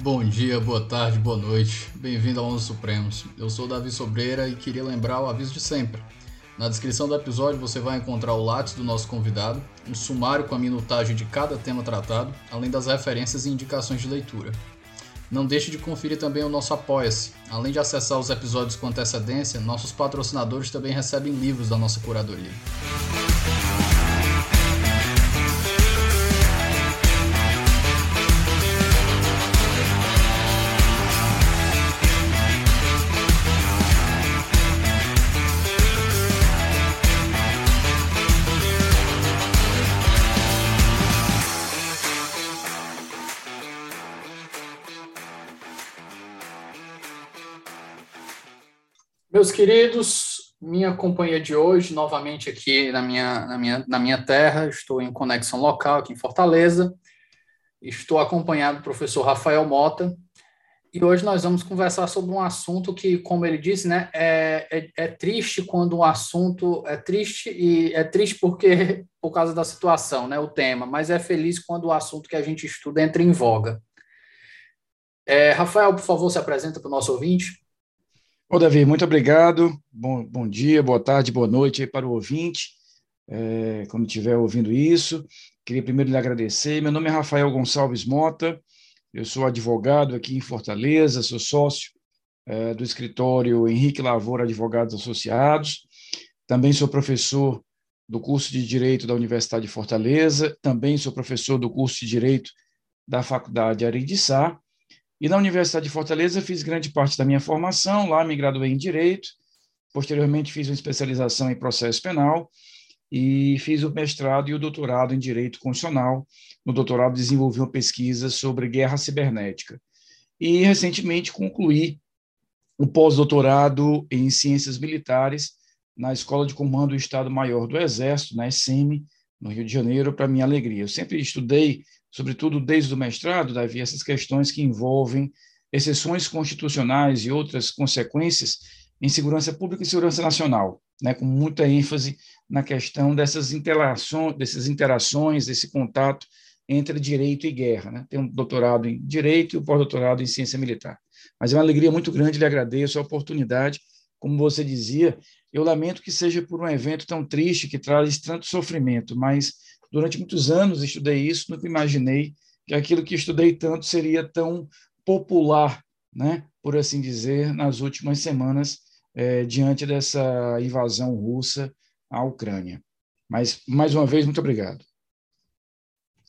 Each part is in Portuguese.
Bom dia, boa tarde, boa noite. Bem-vindo ao Onze Supremos. Eu sou Davi Sobreira e queria lembrar o aviso de sempre. Na descrição do episódio você vai encontrar o lápis do nosso convidado, um sumário com a minutagem de cada tema tratado, além das referências e indicações de leitura. Não deixe de conferir também o nosso Apoia-se. Além de acessar os episódios com antecedência, nossos patrocinadores também recebem livros da nossa curadoria. Meus queridos, minha companhia de hoje, novamente aqui na minha, na minha, na minha terra, estou em conexão local aqui em Fortaleza. Estou acompanhado do professor Rafael Mota. E hoje nós vamos conversar sobre um assunto que, como ele disse, né, é, é, é triste quando o assunto é triste e é triste porque por causa da situação, né, o tema, mas é feliz quando o assunto que a gente estuda entra em voga. É, Rafael, por favor, se apresenta para o nosso ouvinte. Ô, Davi, muito obrigado. Bom, bom dia, boa tarde, boa noite para o ouvinte, é, quando estiver ouvindo isso. Queria primeiro lhe agradecer. Meu nome é Rafael Gonçalves Mota, eu sou advogado aqui em Fortaleza, sou sócio é, do escritório Henrique Lavoura Advogados Associados. Também sou professor do curso de Direito da Universidade de Fortaleza, também sou professor do curso de Direito da Faculdade Sá. E na Universidade de Fortaleza fiz grande parte da minha formação, lá me graduei em Direito, posteriormente fiz uma especialização em processo penal e fiz o mestrado e o doutorado em Direito Constitucional. No doutorado desenvolvi uma pesquisa sobre guerra cibernética. E recentemente concluí o pós-doutorado em Ciências Militares na Escola de Comando do Estado-Maior do Exército, na SM, no Rio de Janeiro, para minha alegria. Eu sempre estudei sobretudo desde o mestrado, Davi, essas questões que envolvem exceções constitucionais e outras consequências em segurança pública e segurança nacional, né, com muita ênfase na questão dessas interações, dessas interações, desse contato entre direito e guerra. Né? Tenho um doutorado em direito e um pós-doutorado em ciência militar. Mas é uma alegria muito grande, lhe agradeço a oportunidade. Como você dizia, eu lamento que seja por um evento tão triste que traz tanto sofrimento, mas Durante muitos anos estudei isso, nunca imaginei que aquilo que estudei tanto seria tão popular, né, por assim dizer, nas últimas semanas, é, diante dessa invasão russa à Ucrânia. Mas, mais uma vez, muito obrigado.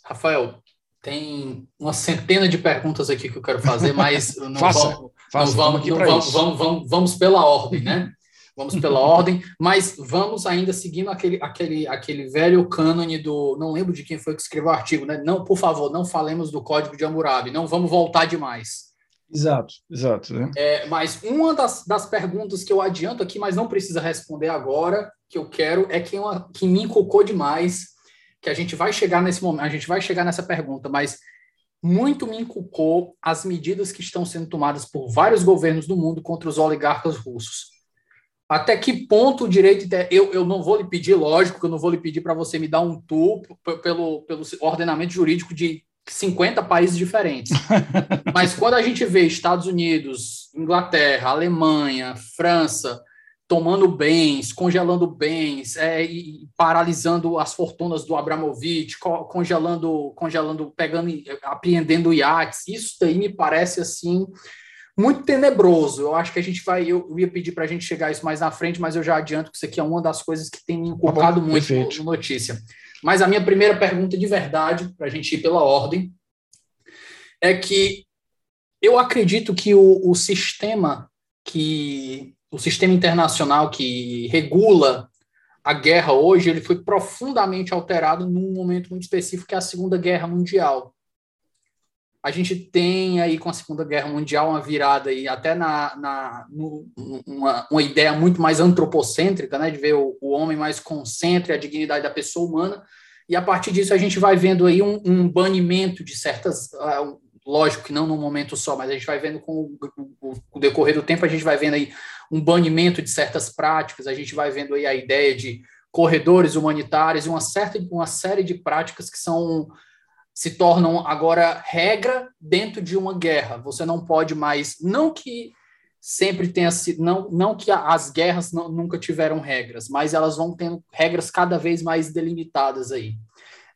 Rafael, tem uma centena de perguntas aqui que eu quero fazer, mas não faça, vamos, faça, não vamos, não vamos, vamos, vamos, vamos, pela ordem, né? Vamos pela ordem, mas vamos ainda seguindo aquele, aquele, aquele velho cânone do. Não lembro de quem foi que escreveu o artigo, né? Não, por favor, não falemos do código de Hammurabi, não vamos voltar demais. Exato, exato. Né? É, mas uma das, das perguntas que eu adianto aqui, mas não precisa responder agora, que eu quero, é que, uma, que me inculcou demais, que a gente vai chegar nesse momento, a gente vai chegar nessa pergunta, mas muito me inculcou as medidas que estão sendo tomadas por vários governos do mundo contra os oligarcas russos até que ponto o direito. Eu, eu não vou lhe pedir, lógico, que eu não vou lhe pedir para você me dar um tour pelo, pelo ordenamento jurídico de 50 países diferentes. Mas quando a gente vê Estados Unidos, Inglaterra, Alemanha, França tomando bens, congelando bens, é, e paralisando as fortunas do Abramovich, congelando, congelando, pegando, apreendendo iates, isso daí me parece assim muito tenebroso. Eu acho que a gente vai. Eu ia pedir para a gente chegar isso mais na frente, mas eu já adianto que isso aqui é uma das coisas que tem me inculcado tá muito no, no notícia. Mas a minha primeira pergunta de verdade, para a gente ir pela ordem, é que eu acredito que o, o sistema que o sistema internacional que regula a guerra hoje ele foi profundamente alterado num momento muito específico que é a Segunda Guerra Mundial a gente tem aí com a Segunda Guerra Mundial uma virada aí até na, na no, uma, uma ideia muito mais antropocêntrica, né, de ver o, o homem mais consciente, a dignidade da pessoa humana, e a partir disso a gente vai vendo aí um, um banimento de certas, uh, lógico que não num momento só, mas a gente vai vendo com o, o, decorrer do tempo, a gente vai vendo aí um banimento de certas práticas, a gente vai vendo aí a ideia de corredores humanitários e uma certa uma série de práticas que são se tornam agora regra dentro de uma guerra. Você não pode mais, não que sempre tenha sido, não, não que as guerras não, nunca tiveram regras, mas elas vão tendo regras cada vez mais delimitadas aí.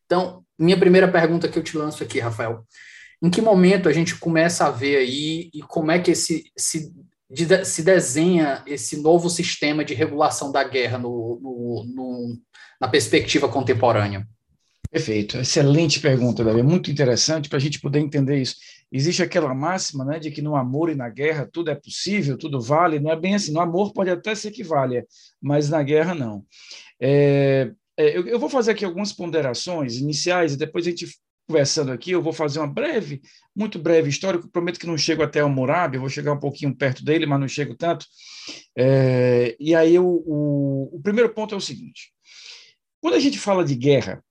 Então, minha primeira pergunta que eu te lanço aqui, Rafael, em que momento a gente começa a ver aí e como é que esse, se, se desenha esse novo sistema de regulação da guerra no, no, no na perspectiva contemporânea? Perfeito, excelente pergunta, Davi, muito interessante para a gente poder entender isso. Existe aquela máxima né, de que no amor e na guerra tudo é possível, tudo vale, não é bem assim, no amor pode até ser que valha, mas na guerra não. É, é, eu, eu, vou fazer aqui algumas ponderações iniciais e depois a gente conversando aqui, eu vou fazer uma breve, muito breve história, prometo que não chego até o Murabi, vou chegar um pouquinho perto dele, mas não chego tanto. É, e aí o, o primeiro ponto é o seguinte, quando a gente fala de guerra,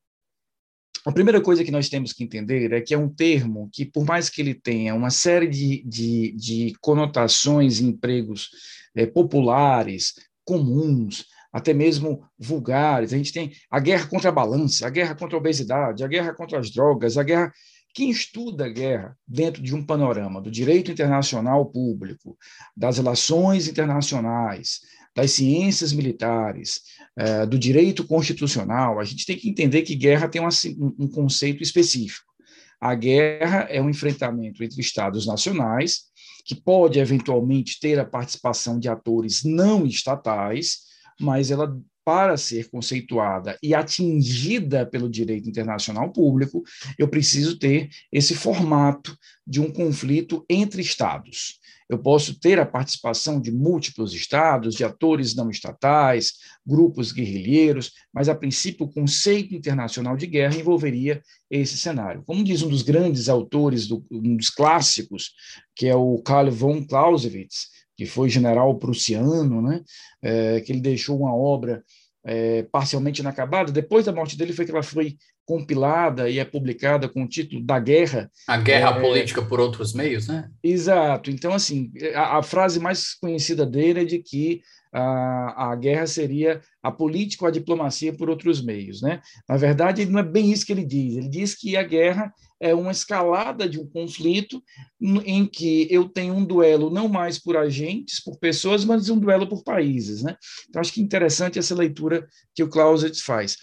a primeira coisa que nós temos que entender é que é um termo que, por mais que ele tenha uma série de, de, de conotações e empregos é, populares, comuns, até mesmo vulgares, a gente tem a guerra contra a balança, a guerra contra a obesidade, a guerra contra as drogas, a guerra. Quem estuda a guerra dentro de um panorama do direito internacional público, das relações internacionais, das ciências militares, é, do direito constitucional, a gente tem que entender que guerra tem uma, um conceito específico. A guerra é um enfrentamento entre estados nacionais, que pode eventualmente ter a participação de atores não estatais, mas ela para ser conceituada e atingida pelo direito internacional público, eu preciso ter esse formato de um conflito entre estados. Eu posso ter a participação de múltiplos estados, de atores não estatais, grupos guerrilheiros, mas a princípio o conceito internacional de guerra envolveria esse cenário. Como diz um dos grandes autores, do, um dos clássicos, que é o Karl von Clausewitz, que foi general prussiano, né, é, que ele deixou uma obra é, parcialmente inacabada. Depois da morte dele foi que ela foi compilada e é publicada com o título da Guerra. A Guerra é, Política por Outros Meios, né? Exato. Então, assim, a, a frase mais conhecida dele é de que a, a guerra seria a política ou a diplomacia por outros meios. Né? Na verdade, não é bem isso que ele diz. Ele diz que a guerra é uma escalada de um conflito em que eu tenho um duelo não mais por agentes, por pessoas, mas um duelo por países. Né? Então, acho que é interessante essa leitura que o Clausewitz faz.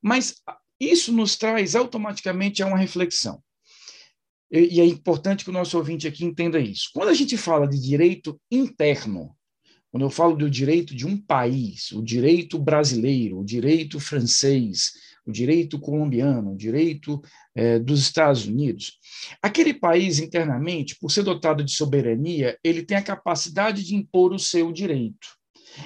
Mas isso nos traz automaticamente a uma reflexão. E é importante que o nosso ouvinte aqui entenda isso. Quando a gente fala de direito interno, quando eu falo do direito de um país, o direito brasileiro, o direito francês, o direito colombiano, o direito eh, dos Estados Unidos, aquele país internamente, por ser dotado de soberania, ele tem a capacidade de impor o seu direito.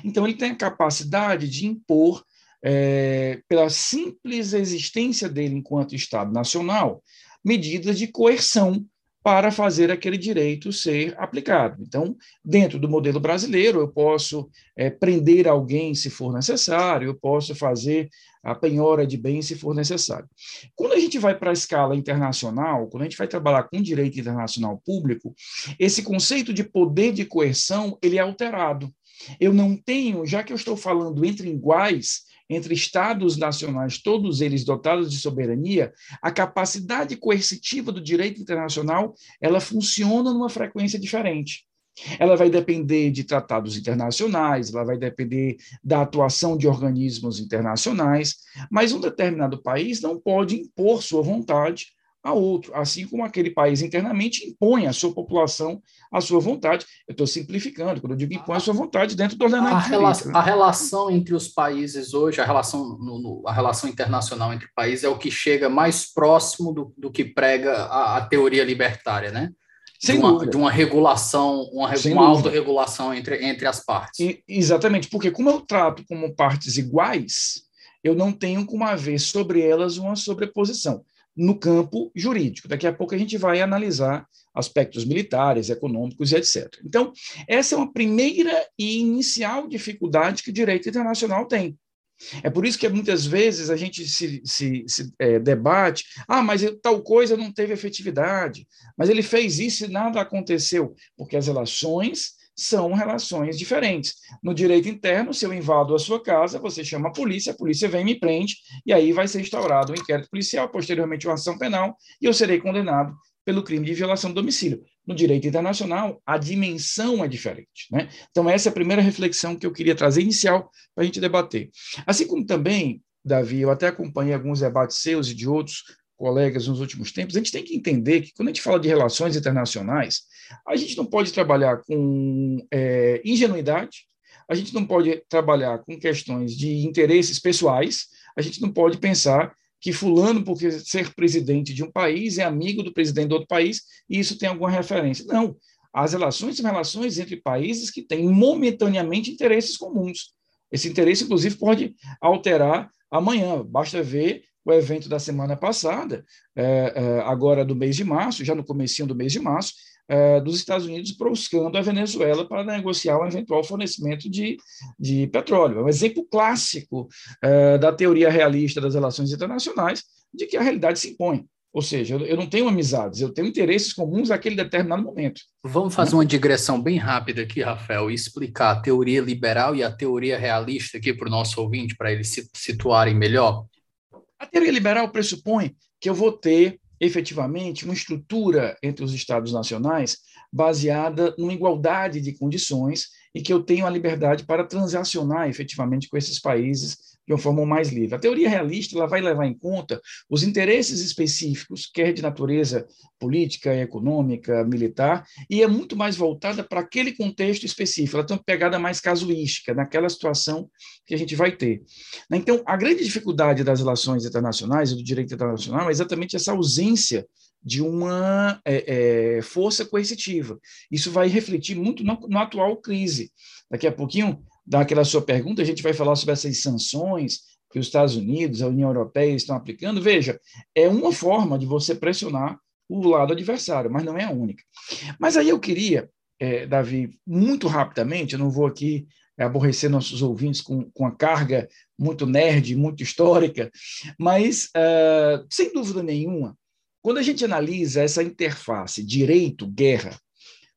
Então, ele tem a capacidade de impor, eh, pela simples existência dele enquanto Estado nacional, medidas de coerção para fazer aquele direito ser aplicado. Então, dentro do modelo brasileiro, eu posso é, prender alguém se for necessário, eu posso fazer a penhora de bens se for necessário. Quando a gente vai para a escala internacional, quando a gente vai trabalhar com direito internacional público, esse conceito de poder de coerção ele é alterado. Eu não tenho, já que eu estou falando entre iguais, entre estados nacionais, todos eles dotados de soberania, a capacidade coercitiva do direito internacional, ela funciona numa frequência diferente. Ela vai depender de tratados internacionais, ela vai depender da atuação de organismos internacionais, mas um determinado país não pode impor sua vontade a outro, assim como aquele país internamente impõe à sua população a sua vontade. Eu estou simplificando, quando eu digo impõe a sua vontade dentro do ordenamento a, rela né? a relação entre os países hoje, a relação, no, no, a relação internacional entre países é o que chega mais próximo do, do que prega a, a teoria libertária, né? De uma, de uma, regulação, uma, uma autorregulação entre, entre as partes. E, exatamente, porque como eu trato como partes iguais, eu não tenho como haver sobre elas uma sobreposição no campo jurídico. Daqui a pouco a gente vai analisar aspectos militares, econômicos e etc. Então, essa é uma primeira e inicial dificuldade que o direito internacional tem. É por isso que muitas vezes a gente se, se, se é, debate, ah, mas tal coisa não teve efetividade, mas ele fez isso e nada aconteceu, porque as relações são relações diferentes. No direito interno, se eu invado a sua casa, você chama a polícia, a polícia vem e me prende, e aí vai ser instaurado um inquérito policial, posteriormente uma ação penal, e eu serei condenado pelo crime de violação do domicílio. No direito internacional, a dimensão é diferente. Né? Então, essa é a primeira reflexão que eu queria trazer inicial para a gente debater. Assim como também, Davi, eu até acompanhei alguns debates seus e de outros colegas nos últimos tempos, a gente tem que entender que quando a gente fala de relações internacionais, a gente não pode trabalhar com é, ingenuidade, a gente não pode trabalhar com questões de interesses pessoais, a gente não pode pensar que fulano, por ser presidente de um país, é amigo do presidente do outro país, e isso tem alguma referência. Não. As relações são relações entre países que têm momentaneamente interesses comuns. Esse interesse, inclusive, pode alterar amanhã. Basta ver o evento da semana passada, é, é, agora do mês de março, já no comecinho do mês de março, é, dos Estados Unidos buscando a Venezuela para negociar um eventual fornecimento de, de petróleo. É um exemplo clássico da teoria realista das relações internacionais de que a realidade se impõe. Ou seja, eu não tenho amizades, eu tenho interesses comuns naquele determinado momento. Vamos fazer uma digressão bem rápida aqui, Rafael, e explicar a teoria liberal e a teoria realista aqui para o nosso ouvinte, para eles se situarem melhor. A teoria liberal pressupõe que eu vou ter efetivamente uma estrutura entre os estados nacionais baseada numa igualdade de condições e que eu tenho a liberdade para transacionar efetivamente com esses países de uma forma mais livre. A teoria realista ela vai levar em conta os interesses específicos, quer de natureza política, econômica, militar, e é muito mais voltada para aquele contexto específico. Ela tem uma pegada mais casuística, naquela situação que a gente vai ter. Então, a grande dificuldade das relações internacionais e do direito internacional é exatamente essa ausência de uma é, é, força coercitiva. Isso vai refletir muito na, na atual crise. Daqui a pouquinho daquela sua pergunta, a gente vai falar sobre essas sanções que os Estados Unidos, a União Europeia estão aplicando. Veja, é uma forma de você pressionar o lado adversário, mas não é a única. Mas aí eu queria, é, Davi, muito rapidamente, eu não vou aqui aborrecer nossos ouvintes com, com a carga muito nerd, muito histórica, mas, uh, sem dúvida nenhuma, quando a gente analisa essa interface direito-guerra,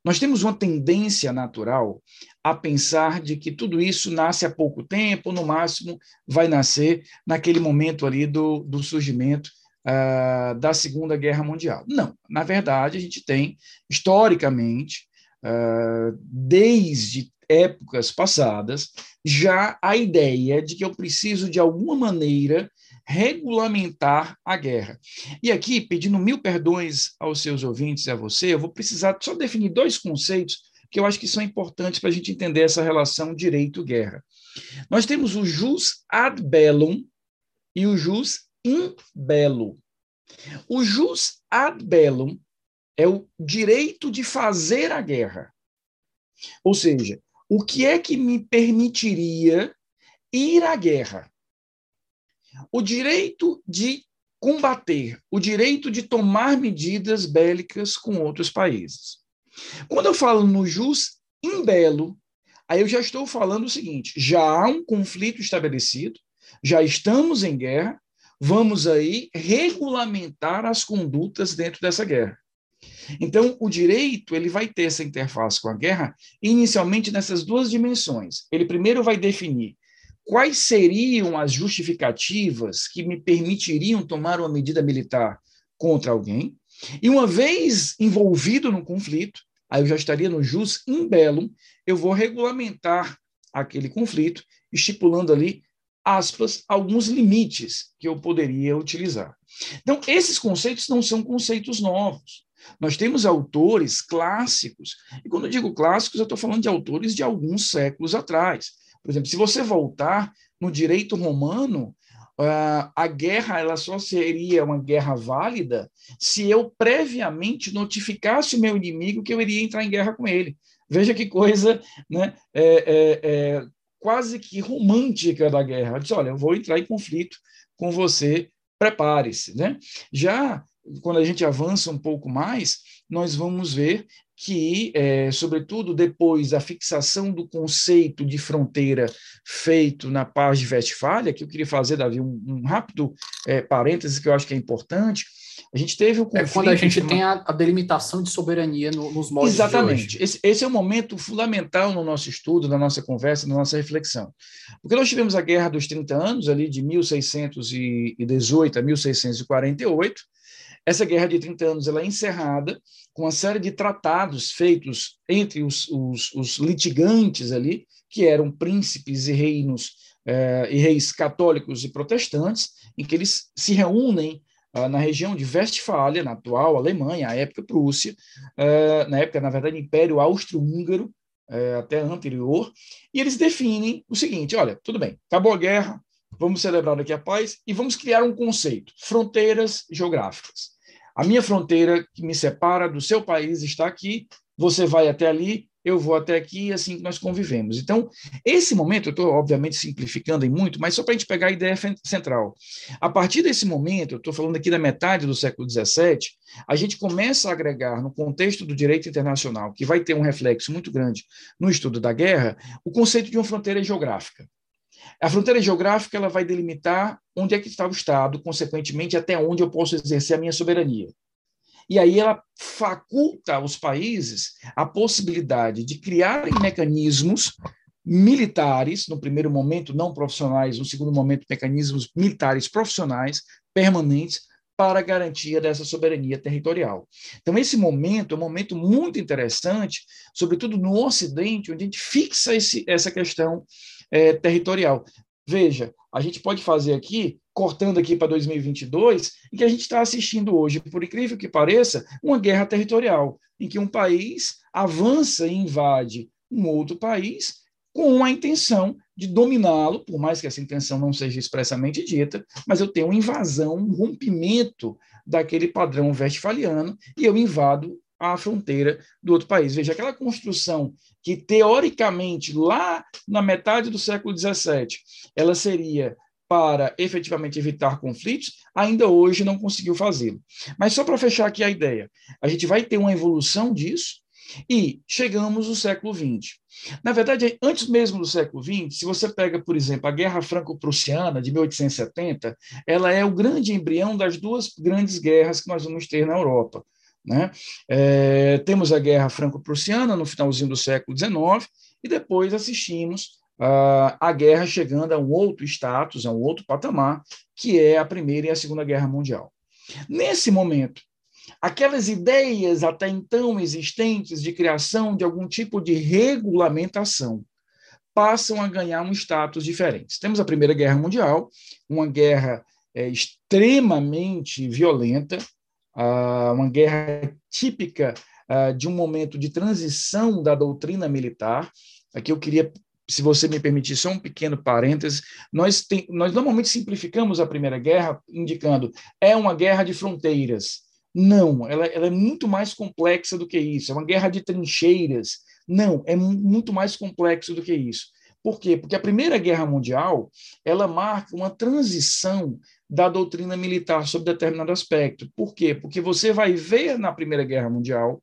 nós temos uma tendência natural a pensar de que tudo isso nasce há pouco tempo, no máximo vai nascer naquele momento ali do, do surgimento uh, da Segunda Guerra Mundial. Não, na verdade, a gente tem, historicamente, uh, desde épocas passadas, já a ideia de que eu preciso, de alguma maneira, regulamentar a guerra. E aqui, pedindo mil perdões aos seus ouvintes e a você, eu vou precisar só definir dois conceitos que eu acho que são importantes para a gente entender essa relação direito-guerra. Nós temos o jus ad bellum e o jus in bello. O jus ad bellum é o direito de fazer a guerra. Ou seja, o que é que me permitiria ir à guerra? O direito de combater, o direito de tomar medidas bélicas com outros países. Quando eu falo no jus in bello, aí eu já estou falando o seguinte: já há um conflito estabelecido, já estamos em guerra, vamos aí regulamentar as condutas dentro dessa guerra. Então, o direito ele vai ter essa interface com a guerra inicialmente nessas duas dimensões. Ele primeiro vai definir quais seriam as justificativas que me permitiriam tomar uma medida militar contra alguém, e uma vez envolvido no conflito, aí eu já estaria no jus in bellum, eu vou regulamentar aquele conflito, estipulando ali, aspas, alguns limites que eu poderia utilizar. Então, esses conceitos não são conceitos novos. Nós temos autores clássicos, e quando eu digo clássicos, eu estou falando de autores de alguns séculos atrás. Por exemplo, se você voltar no direito romano, uh, a guerra ela só seria uma guerra válida se eu previamente notificasse o meu inimigo que eu iria entrar em guerra com ele. Veja que coisa né, é, é, é quase que romântica da guerra. Diz, olha, eu vou entrar em conflito com você, prepare-se. Né? Já quando a gente avança um pouco mais, nós vamos ver que, é, sobretudo depois da fixação do conceito de fronteira feito na paz de Westfália, que eu queria fazer, Davi, um, um rápido é, parêntese que eu acho que é importante, A gente teve o conflito... É quando a gente tem a, a delimitação de soberania no, nos moldes Exatamente. Esse, esse, é um momento fundamental no nosso estudo, na nossa conversa, na nossa reflexão. Porque nós tivemos a Guerra dos 30 Anos, ali de 1618 a 1648, essa guerra de 30 anos ela é encerrada com uma série de tratados feitos entre os, os, os litigantes ali, que eram príncipes e reinos eh, e reis católicos e protestantes, em que eles se reúnem ah, na região de Westfália, na atual Alemanha, à época Prússia, eh, na época, na verdade, Império Austro-Húngaro, eh, até anterior, e eles definem o seguinte: olha, tudo bem, acabou a guerra, vamos celebrar aqui a paz e vamos criar um conceito: fronteiras geográficas. A minha fronteira que me separa do seu país está aqui, você vai até ali, eu vou até aqui e assim nós convivemos. Então, esse momento, eu estou obviamente simplificando em muito, mas só para a gente pegar a ideia central. A partir desse momento, eu estou falando aqui da metade do século XVII, a gente começa a agregar no contexto do direito internacional, que vai ter um reflexo muito grande no estudo da guerra, o conceito de uma fronteira geográfica. A fronteira geográfica ela vai delimitar onde é que está o Estado, consequentemente, até onde eu posso exercer a minha soberania. E aí ela faculta aos países a possibilidade de criarem mecanismos militares, no primeiro momento não profissionais, no segundo momento mecanismos militares profissionais permanentes para a garantia dessa soberania territorial. Então, esse momento é um momento muito interessante, sobretudo no Ocidente, onde a gente fixa esse, essa questão é, territorial. Veja, a gente pode fazer aqui, cortando aqui para 2022, em que a gente está assistindo hoje, por incrível que pareça, uma guerra territorial, em que um país avança e invade um outro país com a intenção de dominá-lo, por mais que essa intenção não seja expressamente dita, mas eu tenho uma invasão, um rompimento daquele padrão westfaliano e eu invado a fronteira do outro país. Veja, aquela construção que, teoricamente, lá na metade do século XVII, ela seria para efetivamente evitar conflitos, ainda hoje não conseguiu fazê-lo. Mas só para fechar aqui a ideia, a gente vai ter uma evolução disso e chegamos no século XX. Na verdade, antes mesmo do século XX, se você pega, por exemplo, a Guerra Franco-Prussiana de 1870, ela é o grande embrião das duas grandes guerras que nós vamos ter na Europa. Né? É, temos a Guerra Franco-Prussiana no finalzinho do século XIX e depois assistimos uh, a guerra chegando a um outro status, a um outro patamar, que é a Primeira e a Segunda Guerra Mundial. Nesse momento, aquelas ideias até então existentes de criação de algum tipo de regulamentação passam a ganhar um status diferente. Temos a Primeira Guerra Mundial, uma guerra é, extremamente violenta, uma guerra típica uh, de um momento de transição da doutrina militar. Aqui eu queria, se você me permitir, só um pequeno parêntese. Nós, tem, nós normalmente simplificamos a Primeira Guerra indicando é uma guerra de fronteiras. Não, ela, ela, é muito mais complexa do que isso. É uma guerra de trincheiras. Não, é muito mais complexo do que isso. Por quê? Porque a Primeira Guerra Mundial ela marca uma transição da doutrina militar sobre determinado aspecto. Por quê? Porque você vai ver na Primeira Guerra Mundial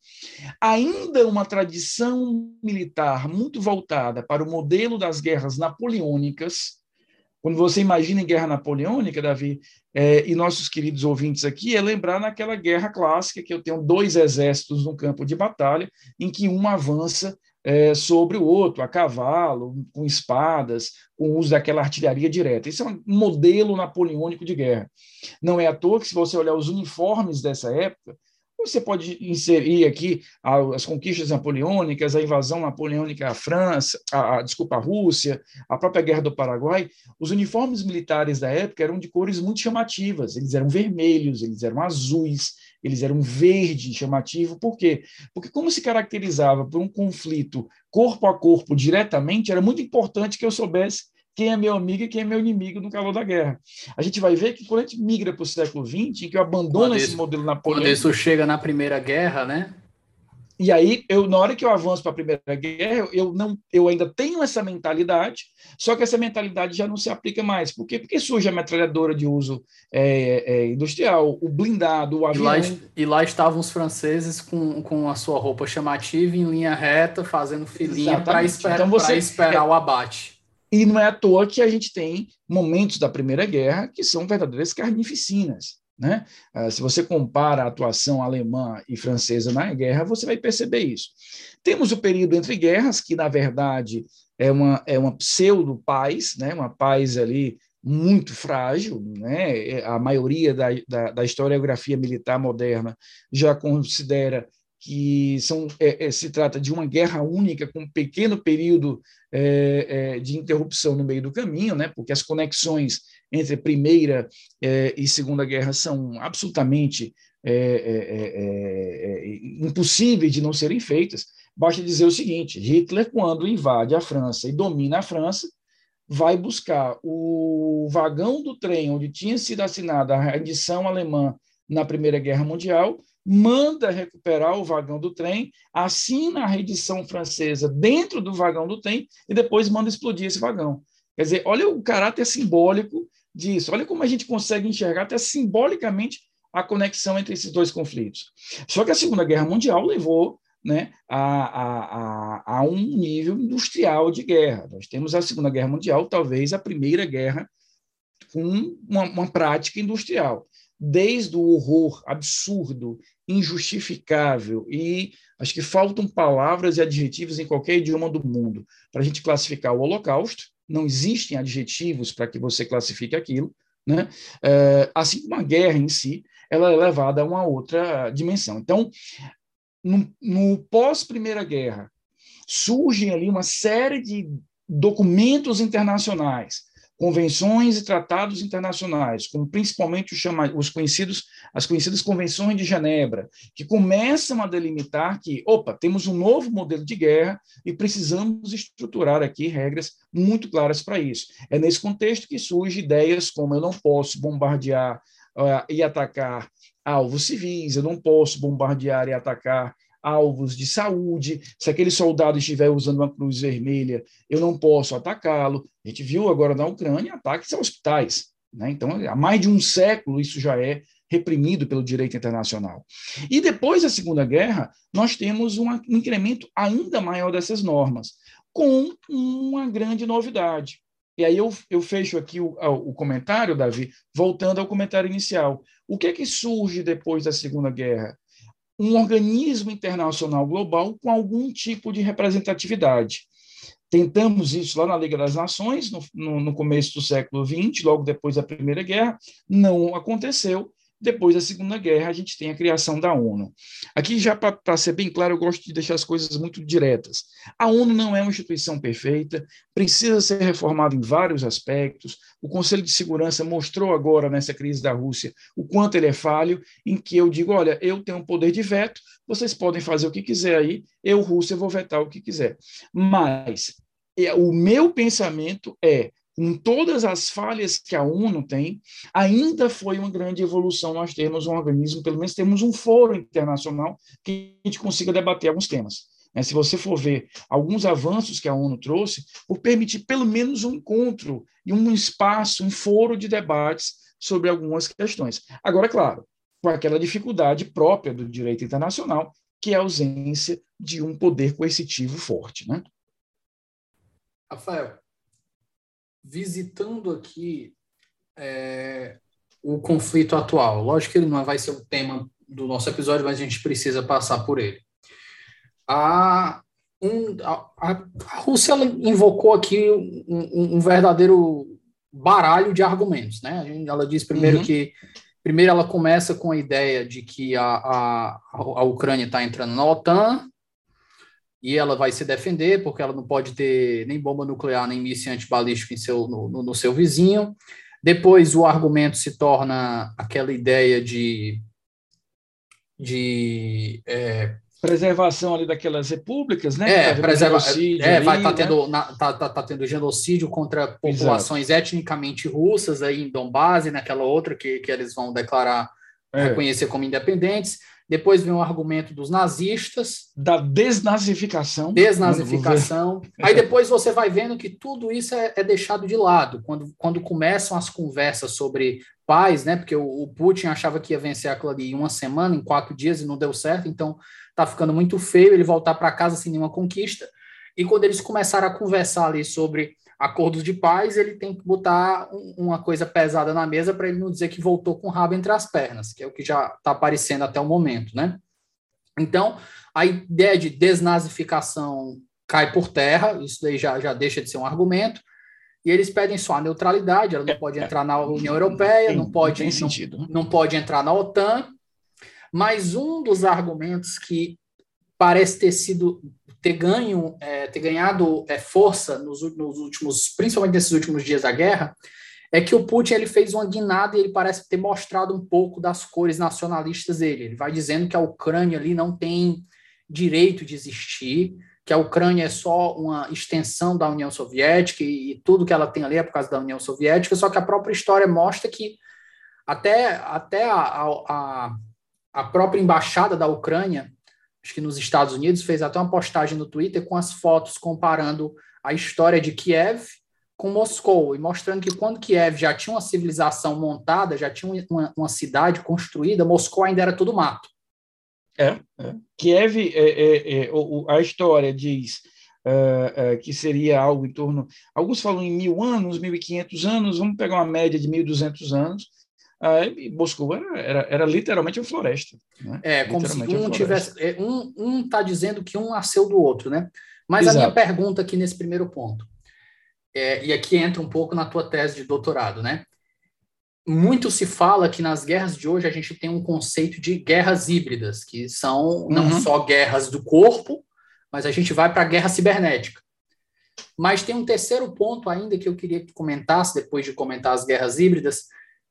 ainda uma tradição militar muito voltada para o modelo das guerras napoleônicas. Quando você imagina em guerra napoleônica, Davi, é, e nossos queridos ouvintes aqui, é lembrar naquela guerra clássica que eu tenho dois exércitos no campo de batalha, em que um avança é, sobre o outro, a cavalo, com espadas, com o uso daquela artilharia direta. Isso é um modelo napoleônico de guerra. Não é à toa que, se você olhar os uniformes dessa época, você pode inserir aqui as conquistas napoleônicas, a invasão napoleônica à França, a, a, desculpa, à Rússia, a própria Guerra do Paraguai. Os uniformes militares da época eram de cores muito chamativas. Eles eram vermelhos, eles eram azuis, eles eram verde chamativo. Por quê? Porque como se caracterizava por um conflito corpo a corpo diretamente, era muito importante que eu soubesse quem é meu amigo e quem é meu inimigo no calor da guerra. A gente vai ver que quando a gente migra para o século XX, em que eu abandono esse modelo napoleônico... Quando isso chega na Primeira Guerra, né? E aí, eu, na hora que eu avanço para a Primeira Guerra, eu, não, eu ainda tenho essa mentalidade, só que essa mentalidade já não se aplica mais. Por quê? Porque surge a metralhadora de uso é, é, industrial, o blindado, o avião. E lá, e lá, estavam os franceses com, com a sua roupa chamativa em linha reta, fazendo filinha para esper então você, esperar é, o abate. E não é à toa que a gente tem momentos da Primeira Guerra que são verdadeiras carnificinas Né? Ah, se você compara a atuação alemã e francesa na guerra, você vai perceber isso. Temos o período entre guerras, que na verdade é uma, é uma pseudo-paz, né? uma paz ali muito frágil, né? a maioria da, da, da historiografia militar moderna já considera que são, é, é, se trata de uma guerra única com um pequeno período é, é de interrupção no meio do caminho, né? porque as conexões entre Primeira é, e Segunda Guerra são absolutamente é, impossíveis de não serem feitas. Basta dizer o seguinte: Hitler, quando invade a França e domina a França, vai buscar o vagão do trem onde tinha sido assinada a rendição alemã na Primeira Guerra Mundial, manda recuperar o vagão do trem, assina a rendição francesa dentro do vagão do trem e depois manda explodir esse vagão. Quer dizer, olha o caráter simbólico disso, olha como a gente consegue enxergar até simbolicamente a conexão entre esses dois conflitos. Só que a Segunda Guerra Mundial levou né, a, a, a, a, um nível industrial de guerra. Nós temos a Segunda Guerra Mundial, talvez a primeira guerra com uma, uma prática industrial. Desde o horror absurdo, injustificável, e acho que faltam palavras e adjetivos em qualquer idioma do mundo para a gente classificar o Holocausto, não existem adjetivos para que você classifique aquilo, né? É, assim como a guerra em si, ela é levada a uma outra dimensão. Então, no, no pós-Primeira Guerra, surgem ali uma série de documentos internacionais, convenções e tratados internacionais, como principalmente os, chama, os conhecidos, as conhecidas convenções de Genebra, que começam a delimitar que, opa, temos um novo modelo de guerra e precisamos estruturar aqui regras muito claras para isso. É nesse contexto que surgem ideias como eu não posso bombardear uh, e atacar alvos civis, eu não posso bombardear e atacar alvos de saúde. Se aquele soldado estiver usando uma cruz vermelha, eu não posso atacá-lo. A gente viu agora na Ucrânia ataques a hospitais. Né? Então, há mais de um século isso já é reprimido pelo direito internacional. E depois da Segunda Guerra, nós temos um incremento ainda maior dessas normas, com uma grande novidade. E aí eu, eu fecho aqui o, o comentário, Davi, voltando ao comentário inicial. O que é que surge depois da Segunda Guerra? Um organismo internacional global com algum tipo de representatividade. Tentamos isso lá na Liga das Nações, no, no, no começo do século XX, logo depois da Primeira Guerra, não aconteceu, depois da Segunda Guerra, a gente tem a criação da ONU. Aqui, já para ser bem claro, eu gosto de deixar as coisas muito diretas. A ONU não é uma instituição perfeita, precisa ser reformada em vários aspectos. O Conselho de Segurança mostrou agora, nessa crise da Rússia, o quanto ele é falho, em que eu digo: olha, eu tenho um poder de veto, vocês podem fazer o que quiser aí, eu, Rússia, vou vetar o que quiser. Mas é, o meu pensamento é com todas as falhas que a ONU tem, ainda foi uma grande evolução nós termos um organismo, pelo menos temos um foro internacional que a gente consiga debater alguns temas. É, se você for ver alguns avanços que a ONU trouxe, por permitir pelo menos um encontro e um espaço, um foro de debates sobre algumas questões. Agora, claro, com aquela dificuldade própria do direito internacional, que é a ausência de um poder coercitivo forte. Né? Rafael, visitando aqui é, o conflito atual. Lógico que ele não vai ser o tema do nosso episódio, mas a gente precisa passar por ele. A, um, a, a Rússia invocou aqui um, um, verdadeiro baralho de argumentos. Né? Ela diz primeiro uhum. que primeiro ela começa com a ideia de que a, a, a Ucrânia está entrando na OTAN, e ela vai se defender, porque ela não pode ter nem bomba nuclear, nem míssil antibalístico em seu, no, no, no seu vizinho. Depois o argumento se torna aquela ideia de, de é, preservação ali daquelas repúblicas, né? É, tá preserva é vai estar tá tendo né? tá, tá, tá, tendo genocídio contra populações Exato. etnicamente russas aí em Donbass e naquela outra que, que eles vão declarar é. reconhecer como independentes. Depois vem o argumento dos nazistas. Da desnazificação. Desnazificação. Aí depois você vai vendo que tudo isso é, é, deixado de lado. Quando, quando começam as conversas sobre paz, né? Porque o, o Putin achava que ia vencer aquilo ali em uma semana, em quatro dias, e não deu certo. Então tá ficando muito feio ele voltar para casa sem nenhuma conquista. E quando eles começaram a conversar ali sobre acordos de paz, ele tem que botar um, uma coisa pesada na mesa para ele não dizer que voltou com o rabo entre as pernas, que é o que já está aparecendo até o momento, né? Então, a ideia de desnazificação cai por terra, isso daí já, já deixa de ser um argumento, e eles pedem só a neutralidade, ela não pode entrar na União Europeia, não pode. Não, não pode entrar na OTAN, mas um dos argumentos que parece ter sido ter ganho, é, ter ganhado é, força nos, nos, últimos, principalmente nesses últimos dias da guerra, é que o Putin ele fez uma guinada e ele parece ter mostrado um pouco das cores nacionalistas dele. Ele vai dizendo que a Ucrânia ali não tem direito de existir, que a Ucrânia é só uma extensão da União Soviética e, e tudo que ela tem ali é por causa da União Soviética, só que a própria história mostra que até, até a, a, a própria embaixada da Ucrânia acho que nos Estados Unidos, fez até uma postagem no Twitter com as fotos comparando a história de Kiev com Moscou e mostrando que quando Kiev já tinha uma civilização montada, já tinha uma, uma cidade construída, Moscou ainda era tudo mato. É, é. Kiev, é, é, é a história diz uh, uh, que seria algo em torno, alguns falam em mil anos, mil e quinhentos anos, vamos pegar uma média de mil e duzentos anos, Aí, Moscou era, era, era, literalmente uma floresta. Né? É, como se um tivesse. É, um está dizendo que um nasceu do outro, né? Mas Exato. a minha pergunta aqui nesse primeiro ponto, é, e aqui entra um pouco na tua tese de doutorado, né? Muito se fala que nas guerras de hoje a gente tem um conceito de guerras híbridas, que são não uhum. só guerras do corpo, mas a gente vai para a guerra cibernética. Mas tem um terceiro ponto ainda que eu queria que comentasse, depois de comentar as guerras híbridas,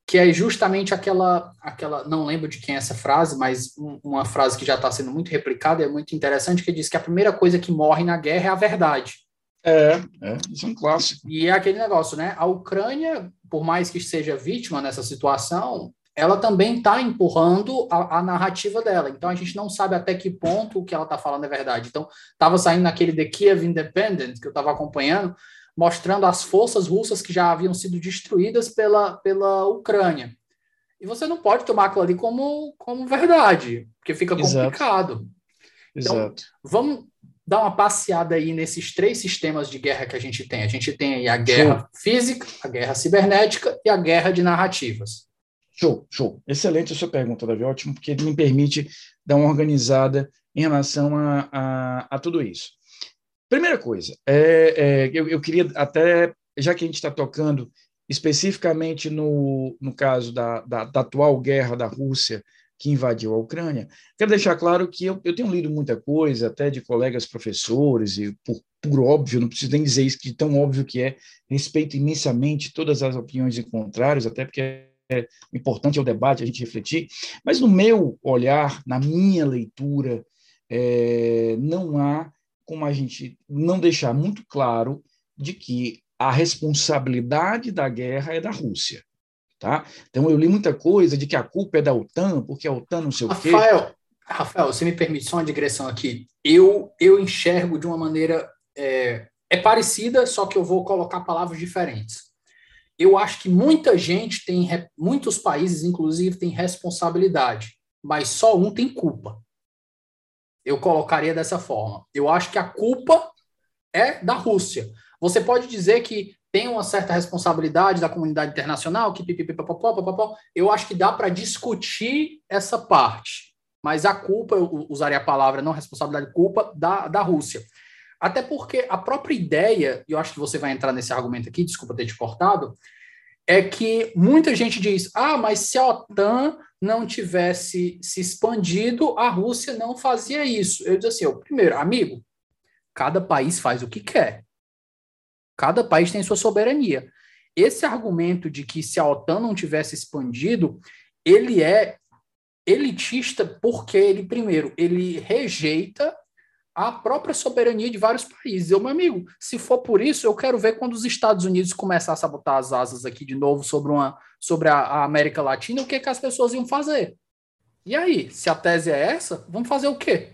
que é justamente aquela, aquela, não lembro de quem é essa frase, mas uma frase que já está sendo muito replicada, é muito interessante, que diz que a primeira coisa que morre na guerra é a verdade. É, é isso é um clássico. E é aquele negócio, né? A Ucrânia, por mais que seja vítima nessa situação, ela também está empurrando a, a, narrativa dela. Então a gente não sabe até que ponto o que ela está falando é verdade. Então estava saindo naquele The Kiev Independent que eu estava acompanhando, mostrando as forças russas que já haviam sido destruídas pela, pela Ucrânia. E você não pode tomar aquilo ali como, como verdade, porque fica complicado. Exato. Então, Exato. vamos dar uma passeada aí nesses três sistemas de guerra que a gente tem. A gente tem aí a guerra show. física, a guerra cibernética e a guerra de narrativas. Show, show. Excelente a sua pergunta, Davi. Ótimo, porque me permite dar uma organizada em relação a, a, a tudo isso. Primeira coisa, é, é, eu, eu, queria até, já que a gente está tocando especificamente no, no caso da, da, da, atual guerra da Rússia que invadiu a Ucrânia, quero deixar claro que eu, eu tenho lido muita coisa, até de colegas professores, e por, por óbvio, não preciso nem dizer isso, que tão óbvio que é, respeito imensamente todas as opiniões contrárias, até porque é, importante é o debate, a gente refletir, mas no meu olhar, na minha leitura, é, não há como a gente não deixar muito claro de que a responsabilidade da guerra é da Rússia. Tá? Então, eu li muita coisa de que a culpa é da OTAN, porque a OTAN não sei Rafael, o quê. Rafael, você me permite só uma digressão aqui. Eu, eu enxergo de uma maneira. É, é parecida, só que eu vou colocar palavras diferentes. Eu acho que muita gente tem, muitos países, inclusive, têm responsabilidade, mas só um tem culpa. Eu colocaria dessa forma. Eu acho que a culpa é da Rússia. Você pode dizer que tem uma certa responsabilidade da comunidade internacional, que pipipipopopopopó. Eu acho que dá para discutir essa parte. Mas a culpa, eu usaria a palavra não responsabilidade, culpa da, da Rússia. Até porque a própria ideia, e eu acho que você vai entrar nesse argumento aqui, desculpa ter te cortado, é que muita gente diz: ah, mas se a OTAN não tivesse se expandido, a Rússia não fazia isso. Eu disse assim: ó, primeiro, amigo, cada país faz o que quer. Cada país tem sua soberania. Esse argumento de que se a OTAN não tivesse expandido, ele é elitista porque ele, primeiro, ele rejeita a própria soberania de vários países. Eu, meu amigo, se for por isso, eu quero ver quando os Estados Unidos começarem a sabotar as asas aqui de novo sobre, uma, sobre a, a América Latina, o que, que as pessoas iam fazer? E aí, se a tese é essa, vamos fazer o quê?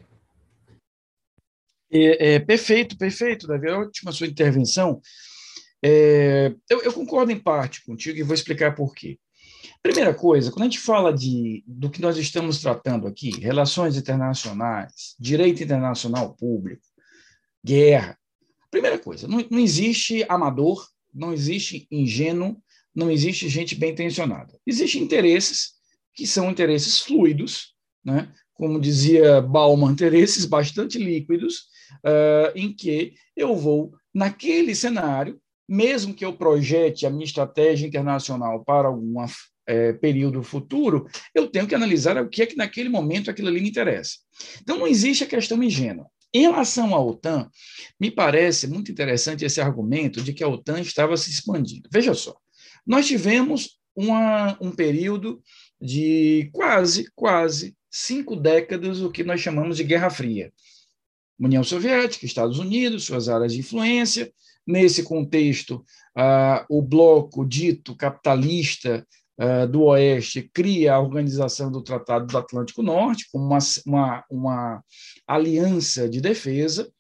É, é, perfeito, perfeito, Davi. É ótima sua intervenção. É, eu, eu, concordo em parte contigo e vou explicar por quê. Primeira coisa, quando a gente fala de, do que nós estamos tratando aqui, relações internacionais, direito internacional público, guerra, Primeira coisa, não, não existe amador, não existe ingênuo, não existe gente bem intencionada. Existem interesses que são interesses fluidos, né? como dizia Bauman, interesses bastante líquidos, uh, em que eu vou, naquele cenário, mesmo que eu projete a minha estratégia internacional para algum é, período futuro, eu tenho que analisar o que é que naquele momento aquilo ali me interessa. Então, não existe a questão ingênua. Em relação à OTAN, me parece muito interessante esse argumento de que a OTAN estava se expandindo. Veja só, nós tivemos uma, um período de quase, quase cinco décadas, o que nós chamamos de Guerra Fria. União Soviética, Estados Unidos, suas áreas de influência. Nesse contexto, ah, o bloco dito capitalista do Oeste cria a organização do Tratado do Atlântico Norte, como uma, uma, uma aliança de defesa.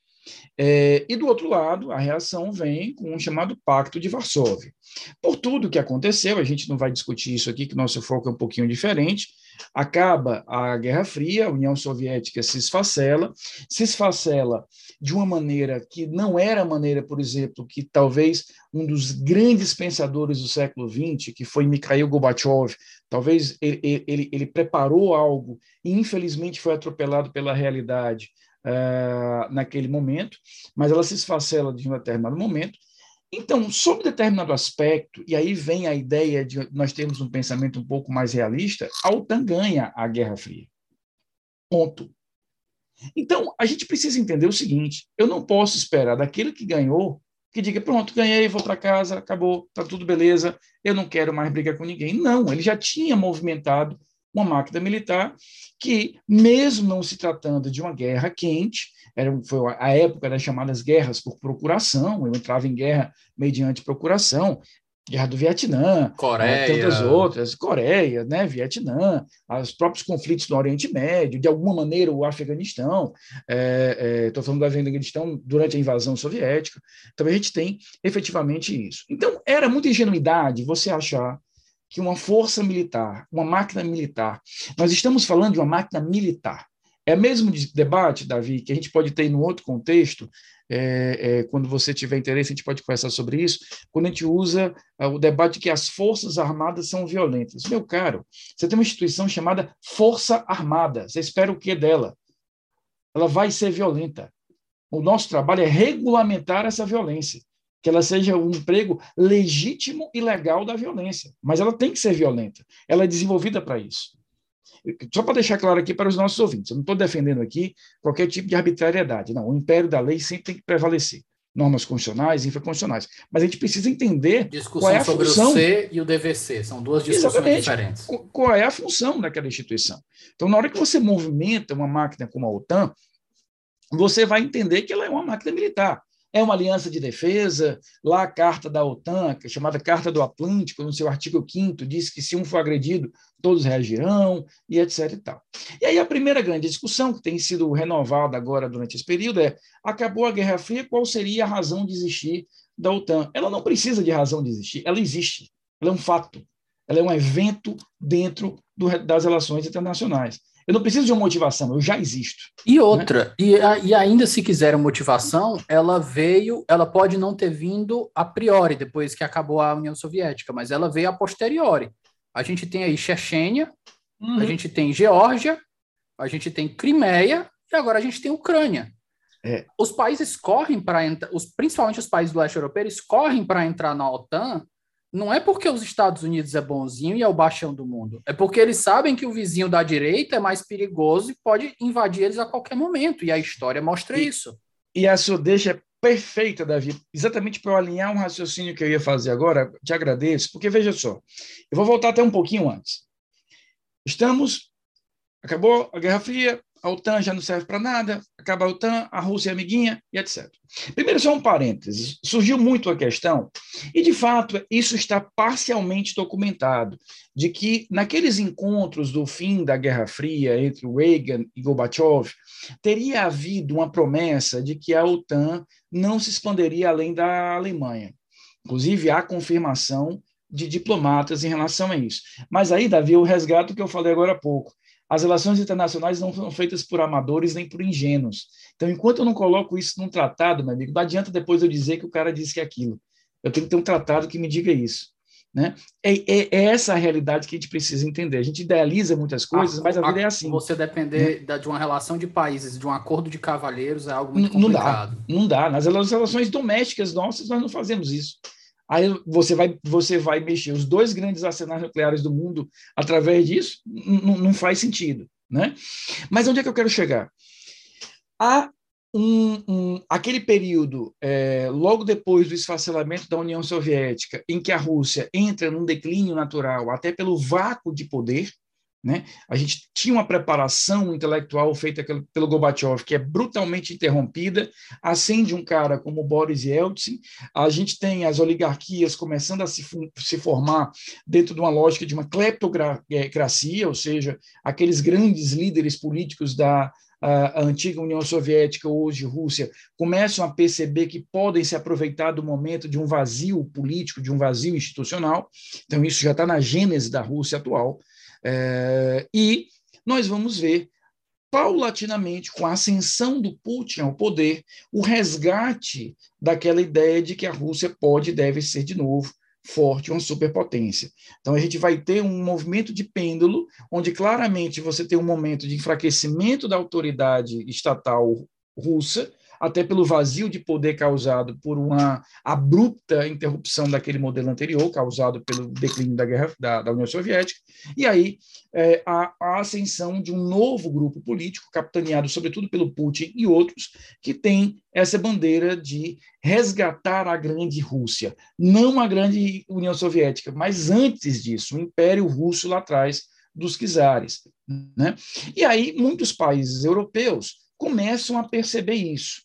É, e do outro lado, a reação vem com o um chamado Pacto de Varsóvia. Por tudo que aconteceu, a gente não vai discutir isso aqui, que nosso foco é um pouquinho diferente, Acaba a Guerra Fria, a União Soviética se esfacela, se esfacela de uma maneira que não era a maneira, por exemplo, que talvez um dos grandes pensadores do século XX, que foi Mikhail Gorbachev, talvez ele, ele, ele preparou algo e infelizmente foi atropelado pela realidade uh, naquele momento, mas ela se esfacela de um determinado momento, então, sob determinado aspecto, e aí vem a ideia de nós termos um pensamento um pouco mais realista, a OTAN ganha a Guerra Fria. Ponto. Então, a gente precisa entender o seguinte: eu não posso esperar daquele que ganhou que diga, pronto, ganhei, vou para casa, acabou, tá tudo beleza, eu não quero mais brigar com ninguém. Não, ele já tinha movimentado uma máquina militar que, mesmo não se tratando de uma guerra quente, era, foi a época das chamadas guerras por procuração, eu entrava em guerra mediante procuração, Guerra do Vietnã, né, Coreia. tantas outras, Coreia, né, Vietnã, os próprios conflitos no Oriente Médio, de alguma maneira o Afeganistão, estou é, é, falando do Afeganistão durante a invasão soviética, então a gente tem efetivamente isso. Então era muita ingenuidade você achar que uma força militar, uma máquina militar, nós estamos falando de uma máquina militar, é mesmo debate, Davi, que a gente pode ter em outro contexto, é, é, quando você tiver interesse, a gente pode conversar sobre isso, quando a gente usa é, o debate que as forças armadas são violentas. Meu caro, você tem uma instituição chamada Força Armada, você espera o que dela? Ela vai ser violenta. O nosso trabalho é regulamentar essa violência, que ela seja um emprego legítimo e legal da violência, mas ela tem que ser violenta, ela é desenvolvida para isso. Só para deixar claro aqui para os nossos ouvintes, eu não estou defendendo aqui qualquer tipo de arbitrariedade. Não, o império da lei sempre tem que prevalecer. Normas constitucionais, infraconstitucionais. Mas a gente precisa entender Discussão qual é a sobre função. o C e o DVC, são duas discussões Exatamente. diferentes. Qual é a função daquela instituição? Então, na hora que você movimenta uma máquina como a OTAN, você vai entender que ela é uma máquina militar é uma aliança de defesa. Lá a carta da OTAN, é chamada Carta do Atlântico, no seu artigo 5 diz que se um for agredido, todos reagirão, e etc. E, tal. e aí a primeira grande discussão, que tem sido renovada agora durante esse período, é: acabou a Guerra Fria, qual seria a razão de existir da OTAN? Ela não precisa de razão de existir, ela existe, ela é um fato, ela é um evento dentro do, das relações internacionais. Eu não preciso de uma motivação, eu já existo. E outra, né? e, a, e ainda se quiser motivação, ela veio, ela pode não ter vindo a priori, depois que acabou a União Soviética, mas ela veio a posteriori. A gente tem aí Chechênia, uhum. a gente tem Geórgia, a gente tem Crimeia e agora a gente tem Ucrânia. É. Os países correm para entrar, principalmente os países do leste europeu, eles correm para entrar na OTAN não é porque os Estados Unidos é bonzinho e é o baixão do mundo. É porque eles sabem que o vizinho da direita é mais perigoso e pode invadir eles a qualquer momento. E a história mostra e, isso. E a sua deixa é perfeita, Davi. Exatamente para eu alinhar um raciocínio que eu ia fazer agora, te agradeço, porque veja só, eu vou voltar até um pouquinho antes. Estamos, acabou a Guerra Fria, a OTAN já não serve para nada, acaba a OTAN, a Rússia é amiguinha e etc. Primeiro, só um parênteses. Surgiu muito a questão, e de fato isso está parcialmente documentado, de que naqueles encontros do fim da Guerra Fria entre Reagan e Gorbachev, teria havido uma promessa de que a OTAN não se expandiria além da Alemanha. Inclusive, há confirmação de diplomatas em relação a isso. Mas aí, Davi, o que eu falei agora há pouco as relações internacionais não são feitas por amadores nem por ingênuos. Então, enquanto eu não coloco isso num tratado, meu amigo, não adianta depois eu dizer que o cara disse que é aquilo. Eu tenho que ter um tratado que me diga isso. Né? É, é, é, essa a realidade que a gente precisa entender. A gente idealiza muitas coisas, a, mas a, a vida é assim. Você depender né? da, de uma relação de países, de um acordo de cavalheiros, é algo muito complicado. Não dá, não dá. Nas relações domésticas nossas, nós não fazemos isso. Aí você vai, você vai mexer os dois grandes arsenais nucleares do mundo através disso, não faz sentido. Né? Mas onde é que eu quero chegar? Há um, um, aquele período, é, logo depois do esfacelamento da União Soviética, em que a Rússia entra num declínio natural, até pelo vácuo de poder, né? A gente tinha uma preparação intelectual feita pelo Gorbachev, que é brutalmente interrompida, acende um cara como Boris Yeltsin, a gente tem as oligarquias começando a se, se formar dentro de uma lógica de uma cleptocracia, ou seja, aqueles grandes líderes políticos da a, antiga União Soviética, hoje Rússia, começam a perceber que podem se aproveitar do momento de um vazio político, de um vazio institucional. Então, isso já está na gênese da Rússia atual. É, e nós vamos ver paulatinamente, com a ascensão do Putin ao poder, o resgate daquela ideia de que a Rússia pode e deve ser de novo forte, uma superpotência. Então a gente vai ter um movimento de pêndulo, onde claramente você tem um momento de enfraquecimento da autoridade estatal russa, até pelo vazio de poder causado por uma abrupta interrupção daquele modelo anterior, causado pelo declínio da guerra da, da União Soviética, e aí é, a, a, ascensão de um novo grupo político, capitaneado sobretudo pelo Putin e outros, que tem essa bandeira de resgatar a grande Rússia, não a grande União Soviética, mas antes disso, o Império Russo lá atrás dos czares. Né? E aí muitos países europeus começam a perceber isso.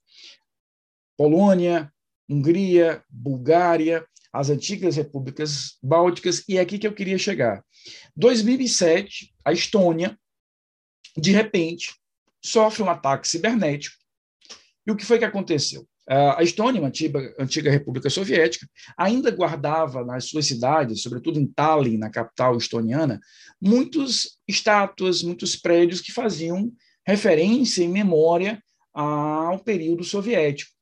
Polônia, Hungria, Bulgária, as antigas repúblicas bálticas, e é aqui que eu queria chegar. 2007, a Estônia, de repente, sofre um ataque cibernético. E o que foi que aconteceu? A Estônia, uma antiga, antiga república soviética, ainda guardava nas suas cidades, sobretudo em Tallinn, na capital estoniana, muitas estátuas, muitos prédios que faziam referência e memória ao período soviético.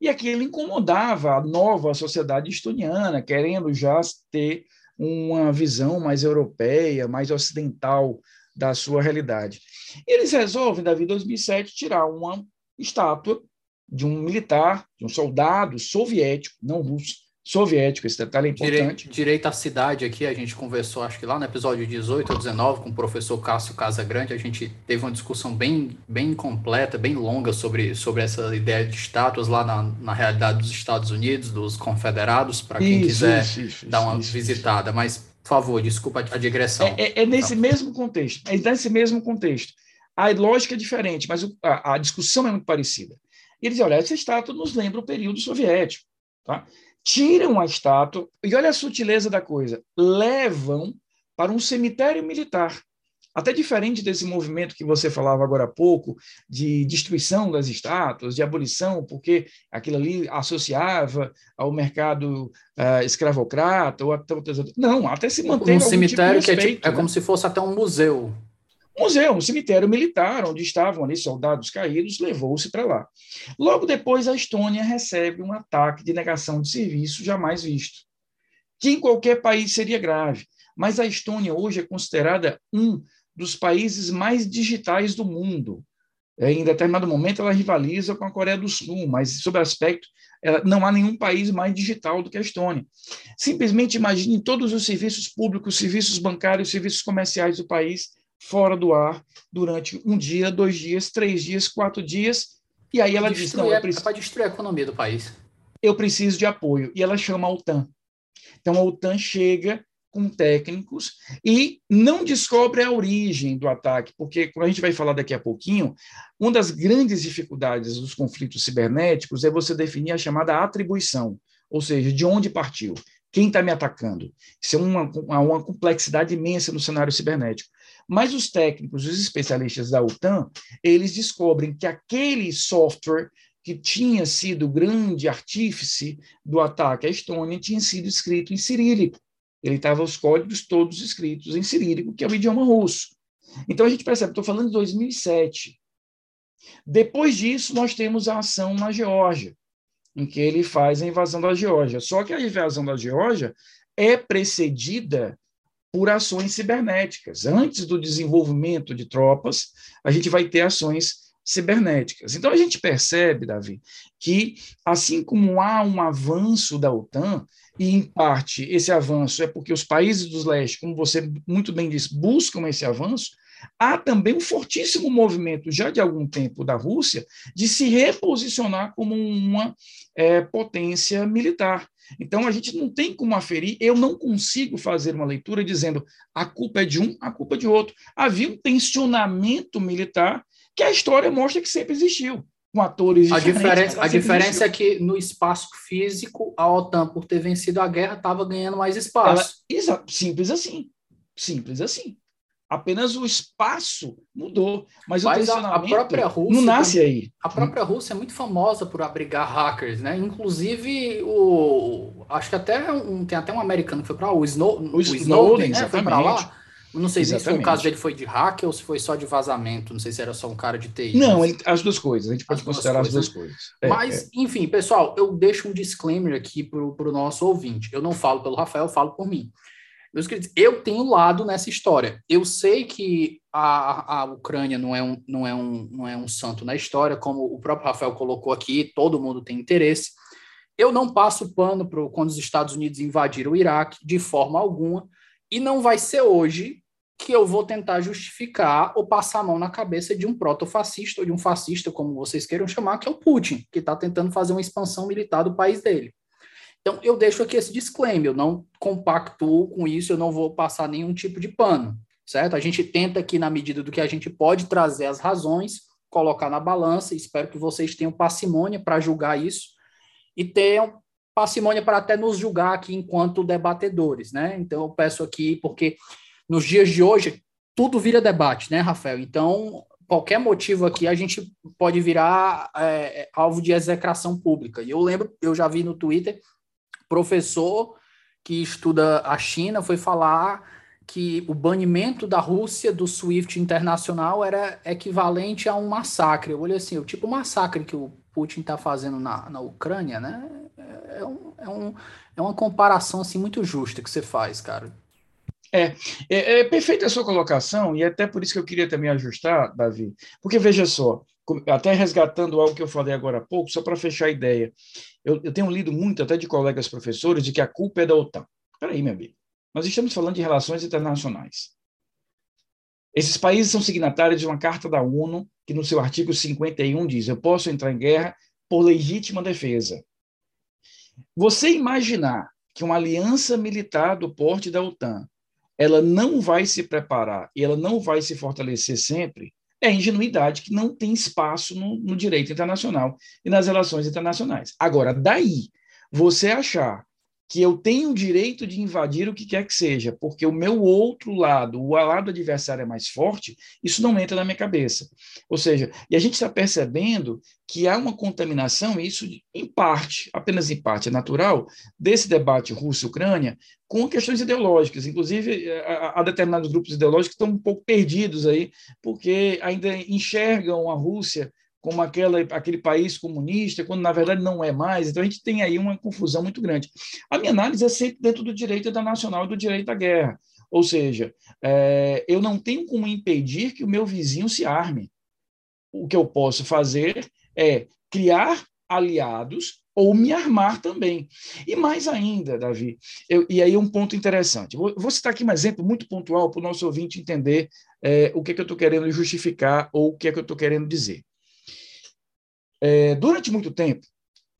E aquilo incomodava a nova sociedade estoniana, querendo já ter uma visão mais europeia, mais ocidental da sua realidade. Eles resolvem, Davi, em 2007, tirar uma estátua de um militar, de um soldado soviético, não russo, soviético, esse detalhe é importante. Direito, à cidade aqui, a gente conversou, acho que lá no episódio 18 ou 19, com o professor Cássio Casagrande, a gente teve uma discussão bem, bem completa, bem longa sobre, sobre essa ideia de estátuas lá na, na realidade dos Estados Unidos, dos confederados, para quem isso, quiser isso, isso, dar uma visitada. Mas, por favor, desculpa a digressão. É, é, é nesse então. mesmo contexto, é nesse mesmo contexto. A lógica é diferente, mas a, a discussão é muito parecida. E eles olha, essa estátua nos lembra o período soviético, tá? Tiram a estátua, e olha a sutileza da coisa, levam para um cemitério militar. Até diferente desse movimento que você falava agora há pouco, de destruição das estátuas, de abolição, porque aquilo ali associava ao mercado uh, escravocrata ou a outras. Não, até se mantém. Um cemitério tipo respeito, que é, tipo, é né? como se fosse até um museu museu, um cemitério militar, onde estavam ali soldados caídos, levou-se para lá. Logo depois, a Estônia recebe um ataque de negação de serviço jamais visto, que em qualquer país seria grave. Mas a Estônia hoje é considerada um dos países mais digitais do mundo. É, em determinado momento, ela rivaliza com a Coreia do Sul, mas, sob aspecto, ela, não há nenhum país mais digital do que a Estônia. Simplesmente imagine todos os serviços públicos, serviços bancários, serviços comerciais do país fora do ar durante um dia, dois dias, três dias, quatro dias. E aí ela diz: Não, eu preciso... para destruir a economia do país. Eu preciso de apoio. E ela chama a OTAN. Então a OTAN chega com técnicos e não descobre a origem do ataque, porque, como a gente vai falar daqui a pouquinho, uma das grandes dificuldades dos conflitos cibernéticos é você definir a chamada atribuição, ou seja, de onde partiu, quem está me atacando. Isso é uma, uma complexidade imensa no cenário cibernético. Mas os técnicos, os especialistas da OTAN, eles descobrem que aquele software que tinha sido grande artífice do ataque à Estônia tinha sido escrito em cirílico. Ele estava os códigos todos escritos em cirílico, que é o idioma russo. Então a gente percebe, estou falando de 2007. Depois disso, nós temos a ação na Geórgia, em que ele faz a invasão da Geórgia. Só que a invasão da Geórgia é precedida por ações cibernéticas. Antes do desenvolvimento de tropas, a gente vai ter ações cibernéticas. Então a gente percebe, Davi, que assim como há um avanço da OTAN, e em parte esse avanço é porque os países dos leste, como você muito bem disse, buscam esse avanço, há também um fortíssimo movimento, já de algum tempo, da Rússia, de se reposicionar como uma é, potência militar. Então, a gente não tem como aferir, eu não consigo fazer uma leitura dizendo a culpa é de um, a culpa é de outro. Havia um tensionamento militar que a história mostra que sempre existiu, com atores a diferença A diferença é que no espaço físico, a OTAN, por ter vencido a guerra, estava ganhando mais espaço. Ela, simples assim. Simples assim. Apenas o espaço mudou, mas, mas o a, a própria Rússia não nasce aí. A própria Rússia é muito famosa por abrigar hackers, né? Inclusive o acho que até um, tem até um americano que foi para lá, o, Snow, o, o Snowden, Snowden né? foi para lá. Não sei Exatamente. se o caso dele foi de hacker ou se foi só de vazamento. Não sei se era só um cara de TI. Não, mas... as duas coisas. A gente pode as considerar as duas coisas. É, mas, é. enfim, pessoal, eu deixo um disclaimer aqui para o nosso ouvinte. Eu não falo pelo Rafael, eu falo por mim. Meus queridos, eu tenho lado nessa história. Eu sei que a, a Ucrânia não é, um, não, é um, não é um santo na história, como o próprio Rafael colocou aqui, todo mundo tem interesse. Eu não passo pano para quando os Estados Unidos invadiram o Iraque, de forma alguma, e não vai ser hoje que eu vou tentar justificar ou passar a mão na cabeça de um protofascista ou de um fascista, como vocês queiram chamar, que é o Putin, que está tentando fazer uma expansão militar do país dele. Então, eu deixo aqui esse disclaimer, eu não compactuo com isso, eu não vou passar nenhum tipo de pano, certo? A gente tenta aqui, na medida do que a gente pode, trazer as razões, colocar na balança, espero que vocês tenham parcimônia para julgar isso e tenham parcimônia para até nos julgar aqui enquanto debatedores, né? Então, eu peço aqui, porque nos dias de hoje, tudo vira debate, né, Rafael? Então, qualquer motivo aqui, a gente pode virar é, alvo de execração pública. E eu lembro, eu já vi no Twitter, professor que estuda a China foi falar que o banimento da Rússia do SWIFT internacional era equivalente a um massacre. Eu olhei assim, o tipo massacre que o Putin está fazendo na, na Ucrânia, né? É, um, é, um, é uma comparação assim muito justa que você faz, cara. É, é, é perfeita a sua colocação, e até por isso que eu queria também ajustar, Davi, porque veja só, até resgatando algo que eu falei agora há pouco, só para fechar a ideia, eu, eu, tenho lido muito, até de colegas professores, de que a culpa é da OTAN. Espera aí, meu amigo, nós estamos falando de relações internacionais. Esses países são signatários de uma carta da ONU, que no seu artigo 51 diz: eu posso entrar em guerra por legítima defesa. Você imaginar que uma aliança militar do porte da OTAN ela não vai se preparar e ela não vai se fortalecer sempre, é ingenuidade que não tem espaço no, no direito internacional e nas relações internacionais. Agora, daí, você achar que eu tenho o direito de invadir o que quer que seja, porque o meu outro lado, o lado adversário é mais forte, isso não entra na minha cabeça. Ou seja, e a gente está percebendo que há uma contaminação, e isso em parte, apenas em parte, é natural, desse debate Rússia-Ucrânia com questões ideológicas. Inclusive, há determinados grupos ideológicos que estão um pouco perdidos aí, porque ainda enxergam a Rússia como aquela, aquele país comunista, quando na verdade não é mais. Então a gente tem aí uma confusão muito grande. A minha análise é sempre dentro do direito internacional e do direito à guerra. Ou seja, é, eu não tenho como impedir que o meu vizinho se arme. O que eu posso fazer é criar aliados ou me armar também. E mais ainda, Davi, eu, e aí um ponto interessante. Vou, vou, citar aqui um exemplo muito pontual para o nosso ouvinte entender é, o que, é que eu estou querendo justificar ou o que é que eu estou querendo dizer. É, durante muito tempo,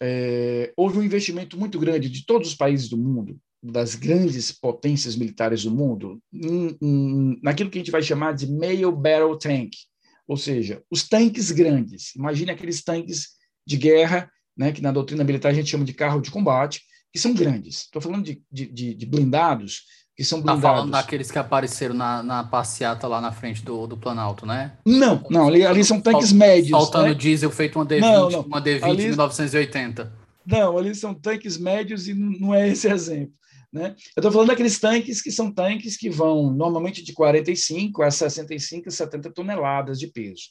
é, houve um investimento muito grande de todos os países do mundo, das grandes potências militares do mundo, em, em, naquilo que a gente vai chamar de male battle tank, ou seja, os tanques grandes. Imagine aqueles tanques de guerra, né, que na doutrina militar a gente chama de carro de combate, que são grandes. Estou falando de, de, de blindados que são blindados. Tá falando daqueles que apareceram na, na passeata lá na frente do, do Planalto, né? Não, não, ali, ali são tanques médios. Faltando né? diesel feito uma D20, não, não. uma D20 ali, 1980. Não, ali são tanques médios e não é esse exemplo. Né? Eu estou falando daqueles tanques que são tanques que vão normalmente de 45 a 65, 70 toneladas de peso.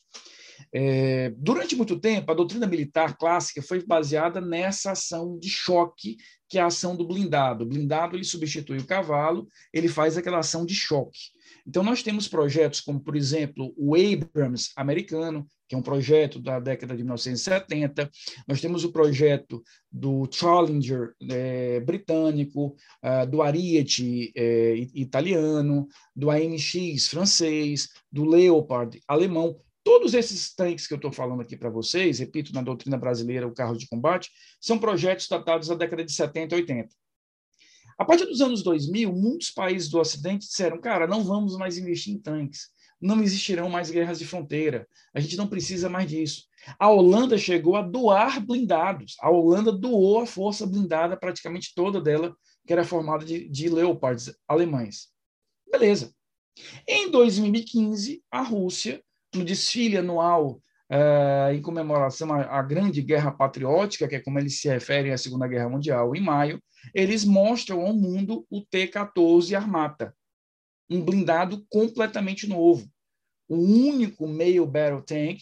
É, durante muito tempo, a doutrina militar clássica foi baseada nessa ação de choque, que é a ação do blindado. O blindado ele substitui o cavalo, ele faz aquela ação de choque. Então, nós temos projetos como, por exemplo, o Abrams americano, que é um projeto da década de 1970. Nós temos o projeto do Challenger é, britânico, uh, do Ariete é, italiano, do AMX francês, do Leopard alemão. Todos esses tanques que eu estou falando aqui para vocês, repito, na doutrina brasileira, o carro de combate, são projetos datados da década de 70 e 80. A partir dos anos 2000, muitos países do Ocidente disseram, cara, não vamos mais investir em tanques, não existirão mais guerras de fronteira, a gente não precisa mais disso. A Holanda chegou a doar blindados, a Holanda doou a força blindada, praticamente toda dela, que era formada de, de leopards alemães. Beleza. Em 2015, a Rússia no desfile anual uh, em comemoração à, à, Grande Guerra Patriótica, que é como eles se referem à Segunda Guerra Mundial, em maio, eles mostram ao mundo o T-14 Armata, um blindado completamente novo, o único meio battle tank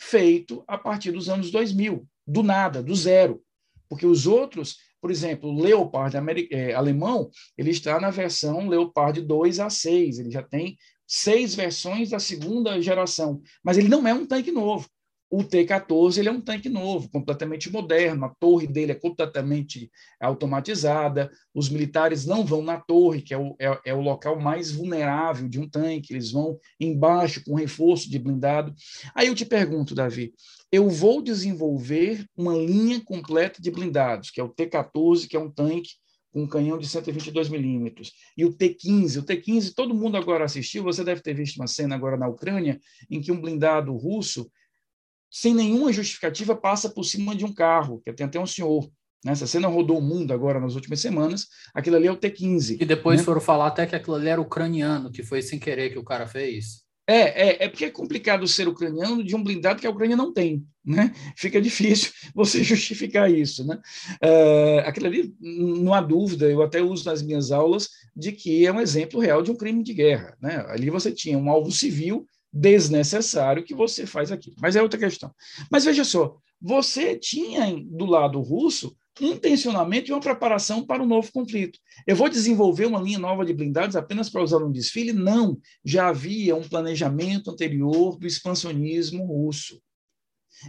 feito a partir dos anos 2000, do nada, do zero, porque os outros, por exemplo, o Leopard é, alemão, ele está na versão Leopard 2 a 6, ele já tem seis versões da segunda geração, mas ele não é um tanque novo. O T-14 ele é um tanque novo, completamente moderno, a torre dele é completamente automatizada, os militares não vão na torre, que é o, é, é o local mais vulnerável de um tanque, eles vão embaixo com reforço de blindado. Aí eu te pergunto, Davi, eu vou desenvolver uma linha completa de blindados, que é o T-14, que é um tanque com um canhão de 122 milímetros. E o T-15, o T-15, todo mundo agora assistiu, você deve ter visto uma cena agora na Ucrânia, em que um blindado russo, sem nenhuma justificativa, passa por cima de um carro, que tem até um senhor. Né? Essa cena rodou o mundo agora nas últimas semanas. Aquilo ali é o T-15. E depois né? foram falar até que aquilo ali era ucraniano, que foi sem querer que o cara fez. É, é, é porque é complicado ser ucraniano de um blindado que a Ucrânia não tem, né? Fica difícil você justificar isso, né? Uh, aquilo ali, não há dúvida, eu até uso nas minhas aulas, de que é um exemplo real de um crime de guerra, né? Ali você tinha um alvo civil desnecessário que você faz aqui, mas é outra questão. Mas veja só, você tinha do lado russo intencionamento e uma preparação para um novo conflito. Eu vou desenvolver uma linha nova de blindados apenas para usar no desfile? Não. Já havia um planejamento anterior do expansionismo russo.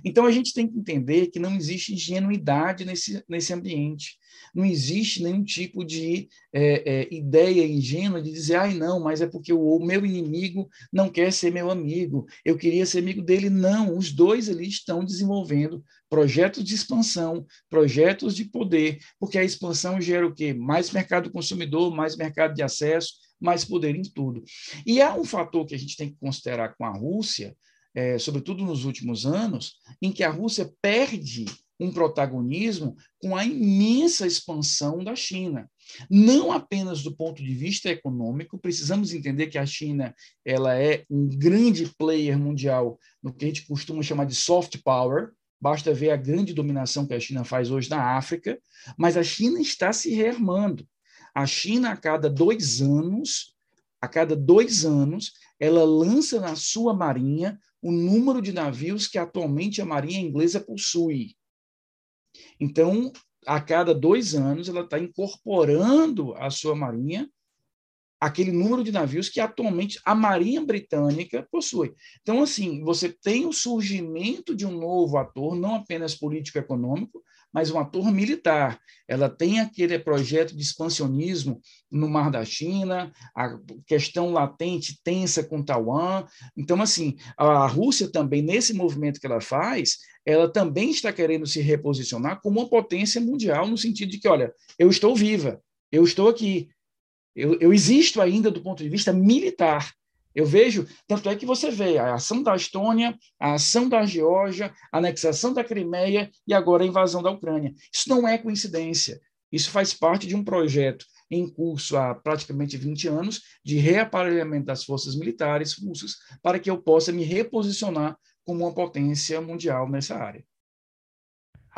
Então a gente tem que entender que não existe ingenuidade nesse, nesse ambiente. Não existe nenhum tipo de é, é, ideia ingênua de dizer, ai, não, mas é porque o, o, meu inimigo não quer ser meu amigo, eu queria ser amigo dele. Não, os dois ali estão desenvolvendo projetos de expansão, projetos de poder, porque a expansão gera o quê? Mais mercado consumidor, mais mercado de acesso, mais poder em tudo. E há um fator que a gente tem que considerar com a Rússia, é, sobretudo nos últimos anos, em que a Rússia perde um protagonismo com a imensa expansão da China. Não apenas do ponto de vista econômico, precisamos entender que a China ela é um grande player mundial no que a gente costuma chamar de soft power, basta ver a grande dominação que a China faz hoje na África, mas a China está se rearmando. A China, a cada dois anos, a cada dois anos, ela lança na sua marinha o número de navios que atualmente a Marinha Inglesa possui. Então, a cada dois anos, ela está incorporando à sua marinha aquele número de navios que atualmente a Marinha Britânica possui. Então, assim, você tem o surgimento de um novo ator, não apenas político-econômico, mas um ator militar. Ela tem aquele projeto de expansionismo no Mar da China, a questão latente tensa com Taiwan. Então, assim, a Rússia também, nesse movimento que ela faz, ela também está querendo se reposicionar como uma potência mundial, no sentido de que, olha, eu estou viva, eu estou aqui, eu, eu existo ainda do ponto de vista militar. Eu vejo, tanto é que você vê a ação da Estônia, a ação da Geórgia, a anexação da Crimeia e agora a invasão da Ucrânia. Isso não é coincidência. Isso faz parte de um projeto em curso há praticamente 20 anos de reaparelhamento das forças militares russas para que eu possa me reposicionar como uma potência mundial nessa área.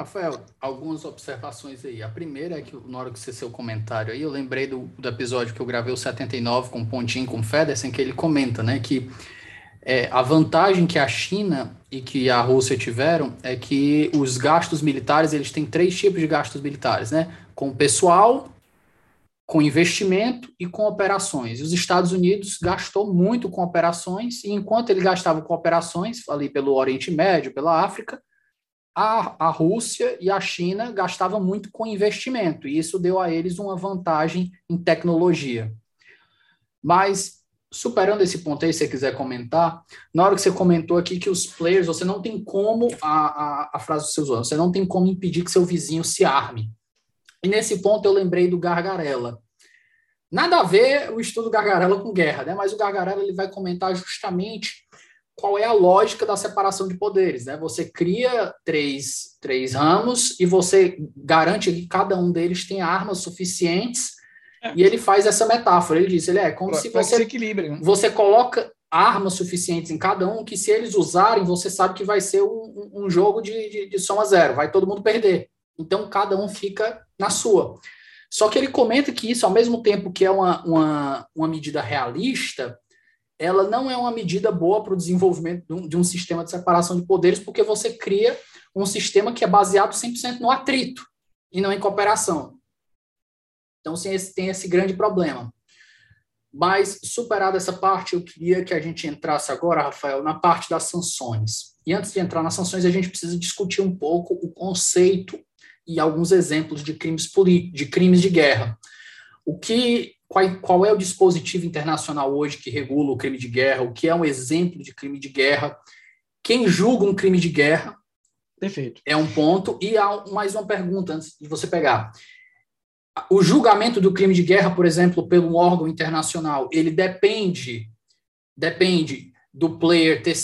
Rafael, algumas observações aí. A primeira é que, na hora que você seu comentário aí, eu lembrei do, do episódio que eu gravei o 79 com o Pontinho com o Federsen, que ele comenta, né, que é, a vantagem que a China e que a Rússia tiveram é que os gastos militares, eles têm três tipos de gastos militares, né? Com pessoal, com investimento e com operações. E os Estados Unidos gastou muito com operações, e enquanto ele gastava com operações, ali pelo Oriente Médio, pela África, a, a Rússia e a China gastavam muito com investimento, e isso deu a eles uma vantagem em tecnologia. Mas, superando esse ponto aí, se você quiser comentar, na hora que você comentou aqui que os players, você não tem como, a, a, a frase dos seus anos, você não tem como impedir que seu vizinho se arme. E nesse ponto eu lembrei do Gargarella. Nada a ver o estudo Gargarella com guerra, né? mas o Gargarella ele vai comentar justamente qual é a lógica da separação de poderes. Né? Você cria três, três ramos e você garante que cada um deles tem armas suficientes. É. E ele faz essa metáfora. Ele diz: ele é como pra, se você, né? você coloca armas suficientes em cada um que, se eles usarem, você sabe que vai ser um, um jogo de, de, de soma zero, vai todo mundo perder. Então, cada um fica na sua. Só que ele comenta que isso, ao mesmo tempo que é uma, uma, uma medida realista, ela não é uma medida boa para o desenvolvimento de um, de um, sistema de separação de poderes, porque você cria um sistema que é baseado 100% no atrito e não em cooperação. Então, sim, esse, tem esse grande problema. Mas, superada essa parte, eu queria que a gente entrasse agora, Rafael, na parte das sanções. E antes de entrar nas sanções, a gente precisa discutir um pouco o conceito e alguns exemplos de crimes de crimes de guerra. O que qual, qual é o dispositivo internacional hoje que regula o crime de guerra? O que é um exemplo de crime de guerra? Quem julga um crime de guerra? Perfeito. É um ponto. E há mais uma pergunta antes de você pegar. O julgamento do crime de guerra, por exemplo, pelo órgão internacional, ele depende depende do player ter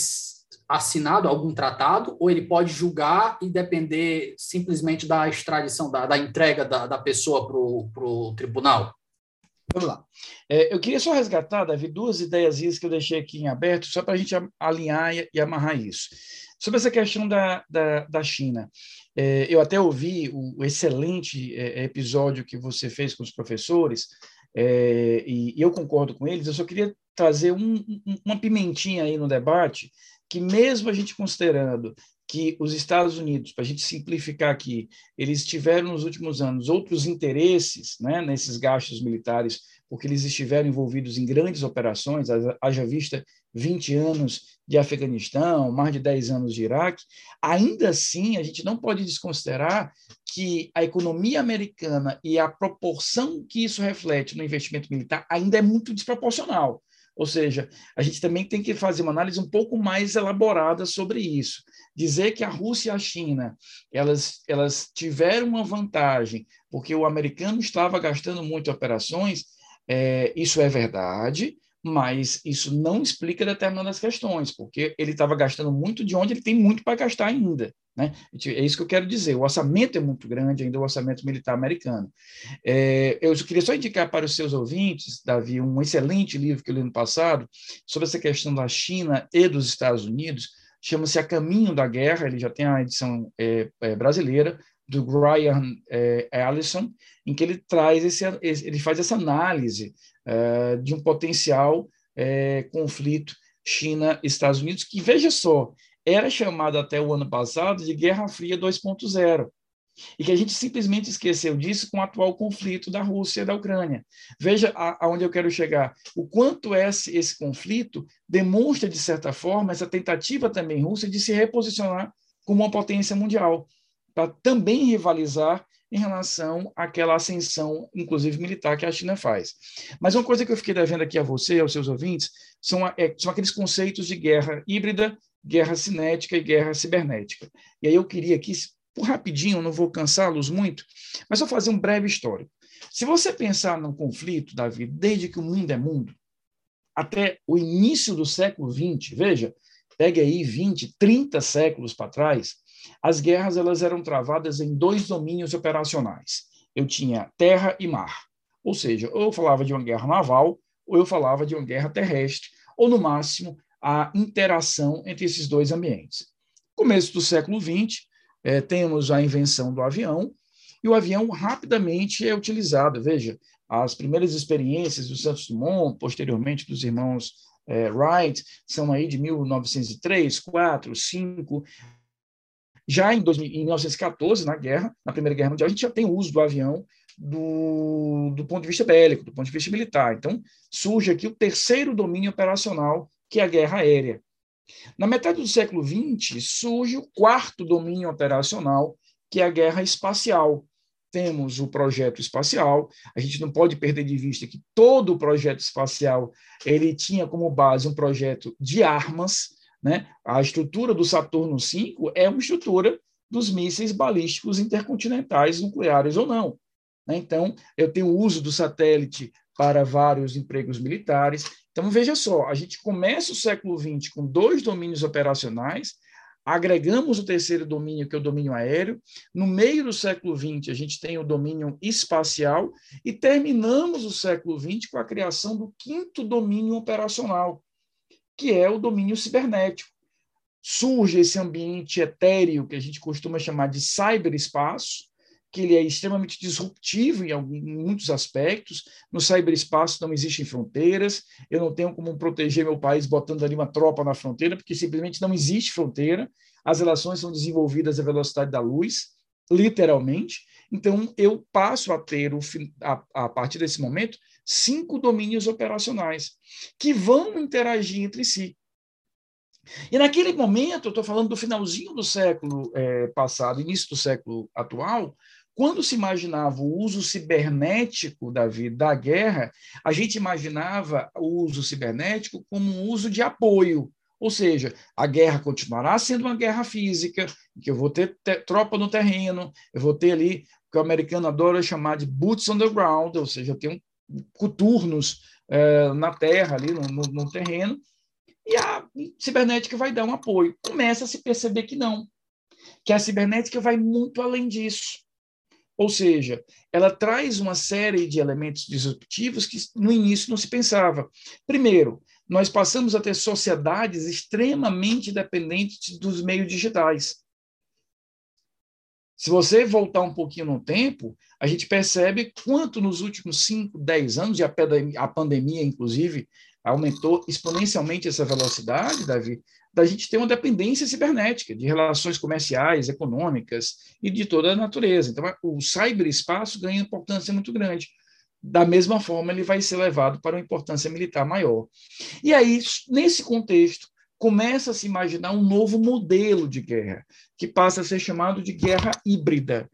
assinado algum tratado, ou ele pode julgar e depender simplesmente da extradição, da, da entrega da, da pessoa para o tribunal? Vamos lá. É, eu queria só resgatar, Davi, duas ideias que eu deixei aqui em aberto, só para a gente alinhar e, amarrar isso. Sobre essa questão da, da, da China, é, eu até ouvi o, o excelente é, episódio que você fez com os professores, é, e, e, eu concordo com eles, eu só queria trazer um, um, uma pimentinha aí no debate, que mesmo a gente considerando que os Estados Unidos, para a gente simplificar aqui, eles tiveram nos últimos anos outros interesses né, nesses gastos militares, porque eles estiveram envolvidos em grandes operações, haja vista 20 anos de Afeganistão, mais de 10 anos de Iraque, ainda assim a gente não pode desconsiderar que a economia americana e a proporção que isso reflete no investimento militar ainda é muito desproporcional. Ou seja, a gente também tem que fazer uma análise um pouco mais elaborada sobre isso. Dizer que a Rússia e a China elas, elas tiveram uma vantagem porque o americano estava gastando muito operações, é, isso é verdade, mas isso não explica determinadas questões, porque ele estava gastando muito de onde ele tem muito para gastar ainda. Né? É isso que eu quero dizer. O orçamento é muito grande, ainda o orçamento militar americano. É, eu queria só indicar para os seus ouvintes, Davi, um excelente livro que eu li no passado sobre essa questão da China e dos Estados Unidos. Chama-se A Caminho da Guerra. Ele já tem a edição é, é, brasileira do Brian é, Allison, em que ele traz esse, ele faz essa análise é, de um potencial é, conflito China-Estados Unidos, que, veja só, era chamado até o ano passado de Guerra Fria 2.0, e que a gente simplesmente esqueceu disso com o atual conflito da Rússia e da Ucrânia. Veja aonde eu quero chegar. O quanto esse, esse conflito demonstra, de certa forma, essa tentativa também russa de se reposicionar como uma potência mundial, para também rivalizar em relação àquela ascensão, inclusive militar, que a China faz. Mas uma coisa que eu fiquei devendo aqui a você aos seus ouvintes são, é, são aqueles conceitos de guerra híbrida, guerra cinética e guerra cibernética. E aí eu queria aqui, por rapidinho, não vou cansá-los muito, mas só fazer um breve histórico. Se você pensar no conflito, Davi, desde que o mundo é mundo, até o início do século XX, veja, pegue aí 20, 30 séculos para trás, as guerras elas eram travadas em dois domínios operacionais. Eu tinha terra e mar. Ou seja, ou eu falava de uma guerra naval, ou eu falava de uma guerra terrestre, ou no máximo a interação entre esses dois ambientes. Começo do século XX, é, temos a invenção do avião, e o avião rapidamente é utilizado. Veja, as primeiras experiências do Santos Dumont, posteriormente dos irmãos é, Wright, são aí de 1903, 4, 5. Já em, 2000, em 1914, na guerra, na Primeira Guerra Mundial, a gente já tem o uso do avião do, do ponto de vista bélico, do ponto de vista militar. Então, surge aqui o terceiro domínio operacional, que é a guerra aérea. Na metade do século XX, surge o quarto domínio operacional, que é a guerra espacial. Temos o projeto espacial, a gente não pode perder de vista que todo o projeto espacial ele tinha como base um projeto de armas, né? A estrutura do Saturno V é uma estrutura dos mísseis balísticos intercontinentais nucleares ou não. Né? Então, eu tenho o uso do satélite para vários empregos militares. Então, veja só, a gente começa o século XX com dois domínios operacionais, agregamos o terceiro domínio, que é o domínio aéreo. No meio do século XX, a gente tem o domínio espacial e terminamos o século XX com a criação do quinto domínio operacional, que é o domínio cibernético. Surge esse ambiente etéreo que a gente costuma chamar de cyberespaço, que ele é extremamente disruptivo em, alguns, em muitos aspectos. No cyberespaço não existem fronteiras, eu não tenho como proteger meu país botando ali uma tropa na fronteira, porque simplesmente não existe fronteira. As relações são desenvolvidas à velocidade da luz, literalmente. Então, eu passo a ter, o, a, a partir desse momento, cinco domínios operacionais que vão interagir entre si. E naquele momento, eu estou falando do finalzinho do século é, passado, início do século atual, quando se imaginava o uso cibernético da vida da guerra, a gente imaginava o uso cibernético como um uso de apoio. Ou seja, a guerra continuará sendo uma guerra física, que eu vou ter tropa no terreno, eu vou ter ali que o americano adora chamar de boots on the ground, ou seja, tenho coturnos é, na terra, ali no, no, no terreno, e a cibernética vai dar um apoio. Começa a se perceber que não, que a cibernética vai muito além disso. Ou seja, ela traz uma série de elementos disruptivos que no início não se pensava. Primeiro, nós passamos a ter sociedades extremamente dependentes dos meios digitais. Se você voltar um pouquinho no tempo, a gente percebe quanto nos últimos 5, 10 anos, e a pandemia, inclusive, aumentou exponencialmente essa velocidade, Davi, da gente ter uma dependência cibernética de relações comerciais, econômicas e de toda a natureza. Então, o cyberespaço ganha importância muito grande. Da mesma forma, ele vai ser levado para uma importância militar maior. E aí, nesse contexto, começa a se imaginar um novo modelo de guerra, que passa a ser chamado de guerra híbrida.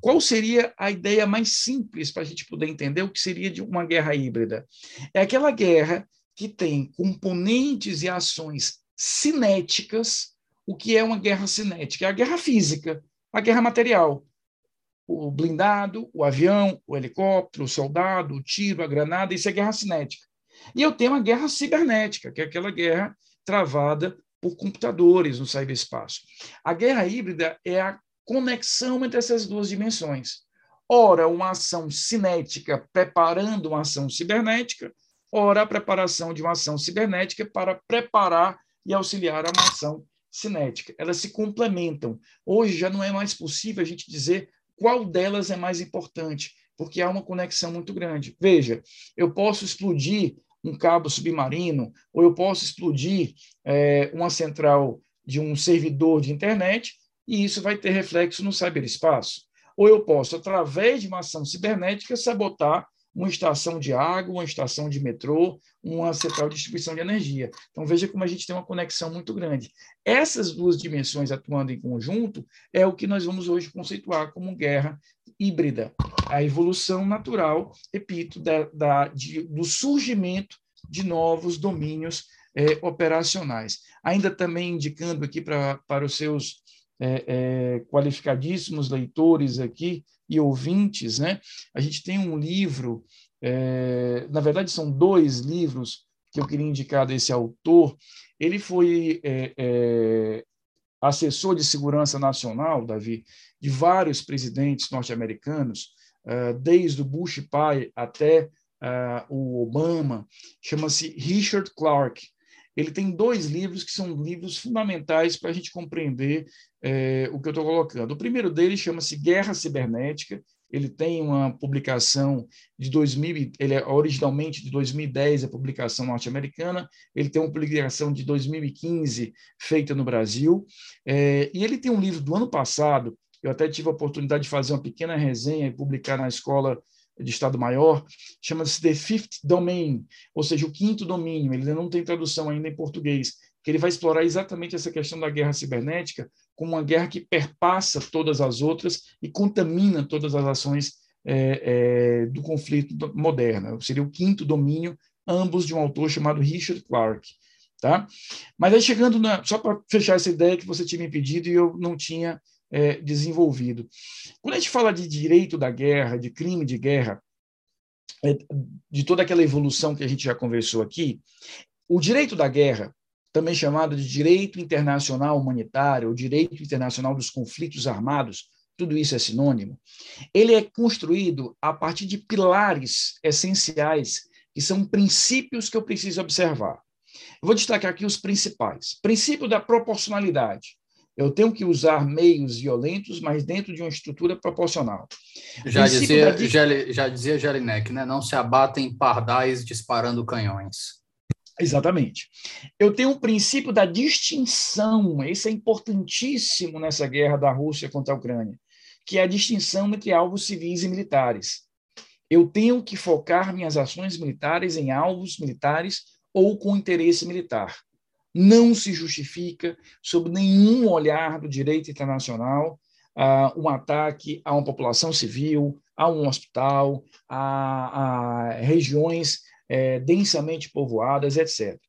Qual seria a ideia mais simples para a gente poder entender o que seria de uma guerra híbrida? É aquela guerra que tem componentes e ações cinéticas. O que é uma guerra cinética? É a guerra física, a guerra material. O blindado, o avião, o helicóptero, o soldado, o tiro, a granada, isso é guerra cinética. E eu tenho a guerra cibernética, que é aquela guerra travada por computadores no ciberespaço. A guerra híbrida é a conexão entre essas duas dimensões. Ora, uma ação cinética preparando uma ação cibernética, ora, a preparação de uma ação cibernética para preparar e auxiliar a uma ação cinética. Elas se complementam. Hoje já não é mais possível a gente dizer qual delas é mais importante, porque há uma conexão muito grande. Veja, eu posso explodir um cabo submarino, ou eu posso explodir é, uma central de um servidor de internet, e isso vai ter reflexo no ciberespaço. Ou eu posso, através de uma ação cibernética, sabotar uma estação de água, uma estação de metrô, uma central de distribuição de energia. Então, veja como a gente tem uma conexão muito grande. Essas duas dimensões atuando em conjunto é o que nós vamos hoje conceituar como guerra híbrida. A evolução natural, repito, da, da de, do surgimento de novos domínios é, operacionais. Ainda também indicando aqui pra, para os seus é, é, qualificadíssimos leitores aqui e ouvintes, né? A gente tem um livro, na verdade são dois livros que eu queria indicar desse autor. Ele foi assessor de segurança nacional, Davi, de vários presidentes norte-americanos, é, desde o Bush pai até o Obama. Chama-se Richard Clarke ele tem dois livros que são livros fundamentais para a gente compreender é, o que eu estou colocando. O primeiro deles chama-se Guerra Cibernética. Ele tem uma publicação de 2000, ele é originalmente de 2010, a publicação norte-americana. Ele tem uma publicação de 2015 feita no Brasil. É, e ele tem um livro do ano passado. Eu até tive a oportunidade de fazer uma pequena resenha e publicar na escola de Estado Maior, chama-se The Fifth Domain, ou seja, o quinto domínio. Ele não tem tradução ainda em português, que ele vai explorar exatamente essa questão da guerra cibernética como uma guerra que perpassa todas as outras e contamina todas as ações é, é, do conflito moderno. Seria o quinto domínio, ambos de um autor chamado Richard Clarke. Tá? Mas aí chegando na, só para fechar essa ideia que você tinha me pedido e eu não tinha é, desenvolvido. Quando a gente fala de direito da guerra, de crime de guerra, é, de toda aquela evolução que a gente já conversou aqui, o direito da guerra, também chamado de direito internacional humanitário, ou direito internacional dos conflitos armados, tudo isso é sinônimo, ele é construído a partir de pilares essenciais, que são princípios que eu preciso observar. Vou destacar aqui os principais. Princípio da proporcionalidade. Eu tenho que usar meios violentos, mas dentro de uma estrutura proporcional. Já dizia, da... já dizia Jelinek, né? Não se abatem pardais disparando canhões. Exatamente. Eu tenho o princípio da distinção, esse é importantíssimo nessa guerra da Rússia contra a Ucrânia, que é a distinção entre alvos civis e militares. Eu tenho que focar minhas ações militares em alvos militares ou com interesse militar não se justifica, sob nenhum olhar do direito internacional, uh, um ataque a uma população civil, a um hospital, a, a regiões é, densamente povoadas, etc.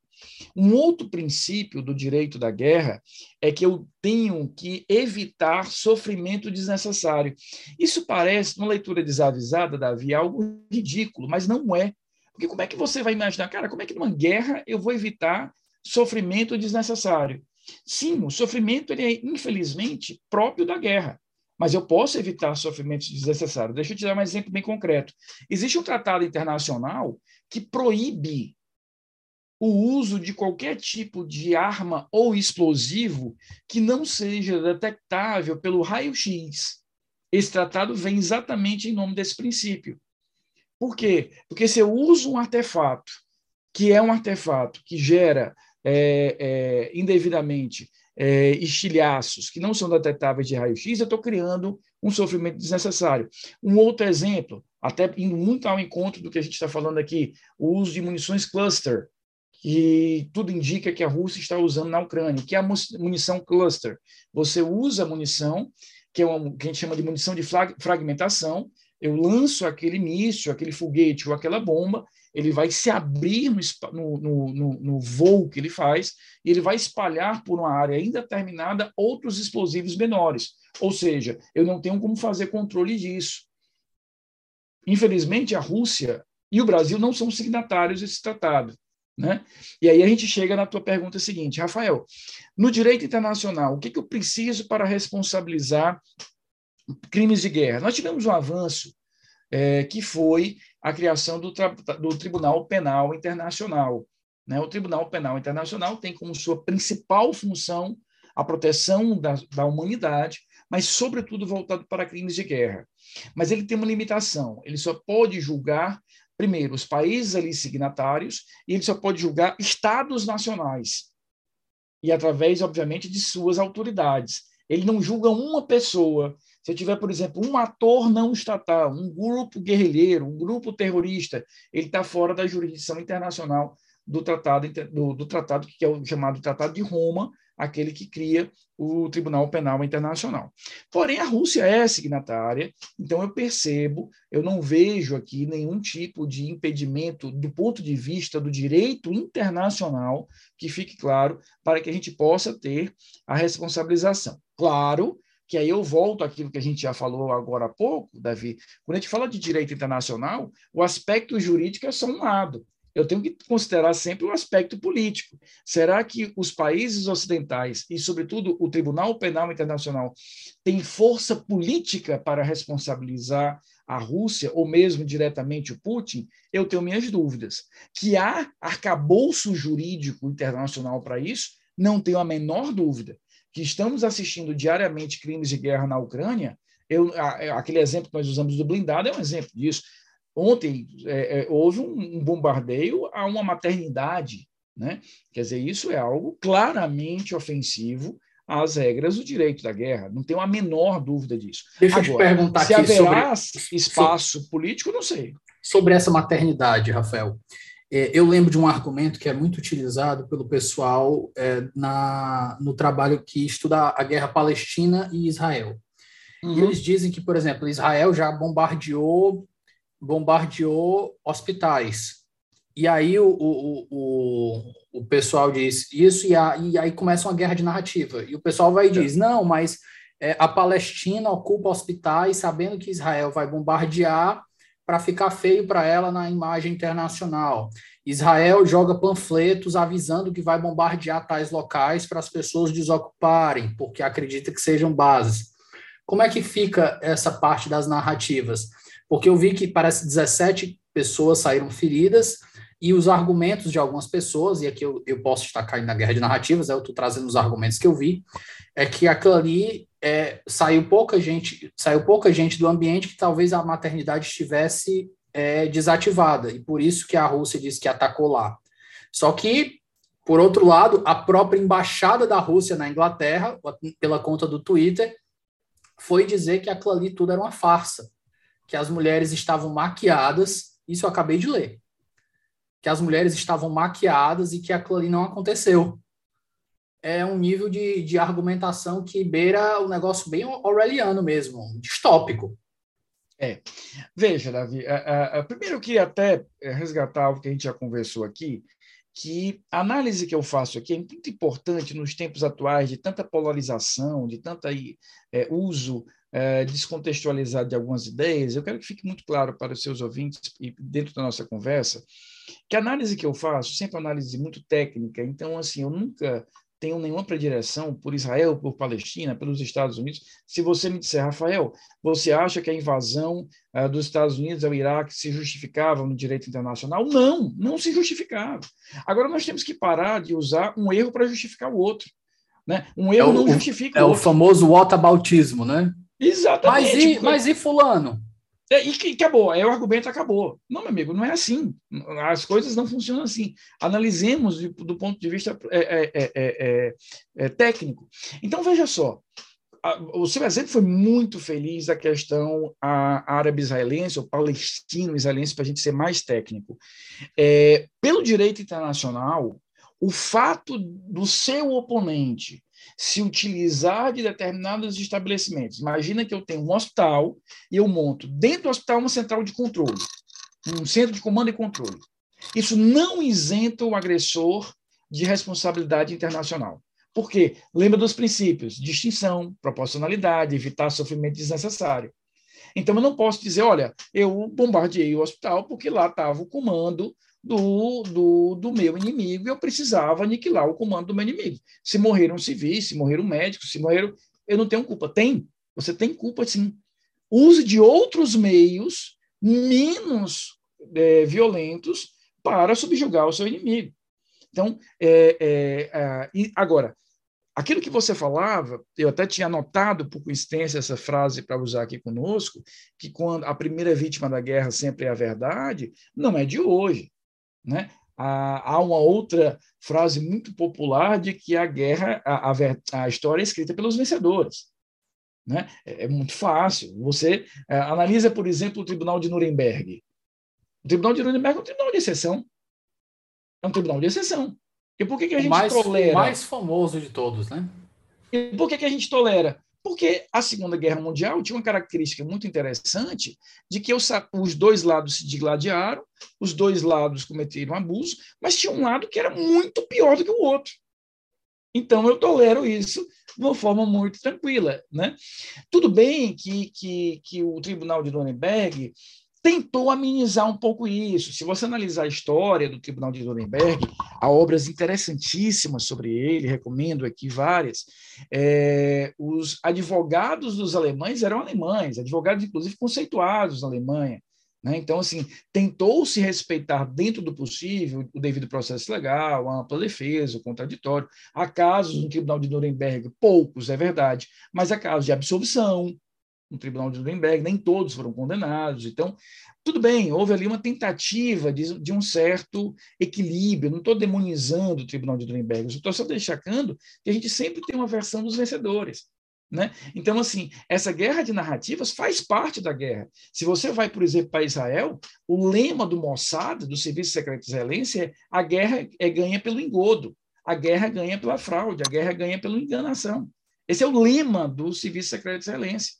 Um outro princípio do direito da guerra é que eu tenho que evitar sofrimento desnecessário. Isso parece, numa leitura desavisada, Davi, algo ridículo, mas não é. Porque como é que você vai imaginar, cara, como é que numa guerra eu vou evitar sofrimento desnecessário. Sim, o sofrimento ele é, infelizmente, próprio da guerra, mas eu posso evitar sofrimento desnecessário. Deixa eu te dar um exemplo bem concreto. Existe um tratado internacional que proíbe o uso de qualquer tipo de arma ou explosivo que não seja detectável pelo raio-x. Esse tratado vem exatamente em nome desse princípio. Por quê? Porque se eu uso um artefato, que é um artefato que gera é, é, indevidamente é, estilhaços que não são detectáveis de raio-x, eu estou criando um sofrimento desnecessário. Um outro exemplo, até indo muito ao encontro do que a gente está falando aqui, o uso de munições cluster, que tudo indica que a Rússia está usando na Ucrânia, que é a munição cluster. Você usa a munição, que é uma, que a gente chama de munição de fragmentação, eu lanço aquele míssil, aquele foguete ou aquela bomba, ele vai se abrir no, no, no, no, voo que ele faz e ele vai espalhar por uma área indeterminada outros explosivos menores. Ou seja, eu não tenho como fazer controle disso. Infelizmente, a Rússia e o Brasil não são signatários desse tratado. Né? E aí a gente chega na tua pergunta seguinte, Rafael, no direito internacional, o que, que eu preciso para responsabilizar crimes de guerra? Nós tivemos um avanço é, que foi a criação do, do Tribunal Penal Internacional. Né? O Tribunal Penal Internacional tem como sua principal função a proteção da, da humanidade, mas, sobretudo, voltado para crimes de guerra. Mas ele tem uma limitação: ele só pode julgar, primeiro, os países ali signatários, e ele só pode julgar estados nacionais, e através, obviamente, de suas autoridades. Ele não julga uma pessoa, se eu tiver, por exemplo, um ator não estatal, um grupo guerrilheiro, um grupo terrorista, ele está fora da jurisdição internacional do tratado, do, do, tratado que é o chamado Tratado de Roma, aquele que cria o Tribunal Penal Internacional. Porém, a Rússia é signatária, então eu percebo, eu não vejo aqui nenhum tipo de impedimento do ponto de vista do direito internacional, que fique claro, para que a gente possa ter a responsabilização. Claro que aí eu volto àquilo que a gente já falou agora há pouco, Davi. Quando a gente fala de direito internacional, o aspecto jurídico é só um lado. eu tenho que considerar sempre o aspecto político. Será que os países ocidentais, e sobretudo o Tribunal Penal Internacional, têm força política para responsabilizar a Rússia, ou mesmo diretamente o Putin? Eu tenho minhas dúvidas. Que há arcabouço jurídico internacional para isso, não tenho a menor dúvida. Que estamos assistindo diariamente crimes de guerra na Ucrânia, eu, aquele exemplo que nós usamos do blindado é um exemplo disso. Ontem é, é, houve um, um, bombardeio a uma maternidade, né? Quer dizer, isso é algo claramente ofensivo às regras do direito da guerra. Não tenho a menor dúvida disso. Deixa Agora, eu te perguntar se aqui haverá sobre, espaço sobre, político, não sei. Sobre essa maternidade, Rafael. É, eu lembro de um argumento que é muito utilizado pelo pessoal é, na, no trabalho que estuda a guerra Palestina e Israel. Uhum. E eles dizem que, por exemplo, Israel já bombardeou bombardeou hospitais. E aí o, o, o, o pessoal diz isso, e, a, e aí começa uma guerra de narrativa. E o pessoal vai e diz: não, mas é, a Palestina ocupa hospitais sabendo que Israel vai bombardear para ficar feio para ela na imagem internacional. Israel joga panfletos avisando que vai bombardear tais locais para as pessoas desocuparem, porque acredita que sejam bases. Como é que fica essa parte das narrativas? porque eu vi que parece 17 pessoas saíram feridas e os argumentos de algumas pessoas, e aqui eu, eu posso caindo na guerra de narrativas, eu estou trazendo os argumentos que eu vi, é que aquilo ali é, saiu pouca gente, saiu pouca gente do ambiente que talvez a maternidade estivesse é, desativada, e por isso que a Rússia disse que atacou lá. Só que, por outro lado, a própria embaixada da Rússia na Inglaterra, pela conta do Twitter, foi dizer que aquilo ali tudo era uma farsa que as mulheres estavam maquiadas, isso eu acabei de ler, que as mulheres estavam maquiadas e que aquilo ali não aconteceu. É um nível de, de argumentação que beira o negócio bem orwelliano mesmo, distópico. É. Veja, Davi, a, a, a, primeiro eu queria até resgatar o que a gente já conversou aqui, que a análise que eu faço aqui é muito importante nos tempos atuais de tanta polarização, de tanto é, uso é, descontextualizado de algumas ideias, eu quero que fique muito claro para os seus ouvintes e dentro da nossa conversa que a análise que eu faço sempre é uma análise muito técnica, então assim eu nunca tenho nenhuma predileção por Israel, por Palestina, pelos Estados Unidos. Se você me disser, Rafael, você acha que a invasão uh, dos Estados Unidos ao Iraque se justificava no direito internacional? Não, não se justificava. Agora nós temos que parar de usar um erro para justificar o outro. Né? Um erro é o, não justifica é o, o famoso whataboutismo, né? Exatamente. Mas e, mas e fulano? É, e acabou, aí o argumento acabou. Não, meu amigo, não é assim. As coisas não funcionam assim. Analisemos do ponto de vista é é, é, é, técnico. Então, veja só, o seu exemplo foi muito feliz da questão árabe-israelense ou palestino-israelense, para a gente ser mais técnico. É, pelo direito internacional, o fato do seu oponente se utilizar de determinados estabelecimentos. Imagina que eu tenho um hospital e eu monto dentro do hospital uma central de controle, um centro de comando e controle. Isso não isenta o agressor de responsabilidade internacional. Por quê? Lembra dos princípios: distinção, proporcionalidade, evitar sofrimento desnecessário. Então, eu não posso dizer, olha, eu bombardeei o hospital porque lá estava o comando do, do, do meu inimigo eu precisava aniquilar o comando do meu inimigo. Se morreram civis, se morreram médicos, se morreram. Eu não tenho culpa. Tem. Você tem culpa, sim. Use de outros meios menos é, violentos para subjugar o seu inimigo. Então, é, é, é, agora, aquilo que você falava, eu até tinha anotado por coincidência essa frase para usar aqui conosco, que quando a primeira vítima da guerra sempre é a verdade, não é de hoje. Né? Há uma outra frase muito popular de que a guerra, a, a, história é escrita pelos vencedores. Né? É, é muito fácil. Você é, analisa, por exemplo, o Tribunal de Nuremberg. O Tribunal de Nuremberg é um tribunal de exceção. É um tribunal de exceção. E por que, que a gente mais, tolera? O mais famoso de todos, né? E por que, que a gente tolera? Porque a Segunda Guerra Mundial tinha uma característica muito interessante de que os, dois lados se digladiaram, os dois lados cometeram abuso, mas tinha um lado que era muito pior do que o outro. Então, eu tolero isso de uma forma muito tranquila. Né? Tudo bem que, que, que o Tribunal de Nuremberg tentou amenizar um pouco isso. Se você analisar a história do Tribunal de Nuremberg, há obras interessantíssimas sobre ele, recomendo aqui várias. É, os advogados dos alemães eram alemães, advogados, inclusive, conceituados na Alemanha. Né? Então, assim, tentou-se respeitar dentro do possível o devido processo legal, a ampla defesa, o contraditório. Há casos no Tribunal de Nuremberg, poucos, é verdade, mas há casos de absolvição, no Tribunal de Nuremberg, nem todos foram condenados. Então, tudo bem, houve ali uma tentativa de, de um certo equilíbrio. Não estou demonizando o Tribunal de Nuremberg, estou só destacando que a gente sempre tem uma versão dos vencedores. Né? Então, assim, essa guerra de narrativas faz parte da guerra. Se você vai, por exemplo, para Israel, o lema do Mossad, do Serviço Secreto Israelense, é a guerra é ganha pelo engodo, a guerra ganha pela fraude, a guerra ganha pela enganação. Esse é o lema do Serviço Secreto Israelense.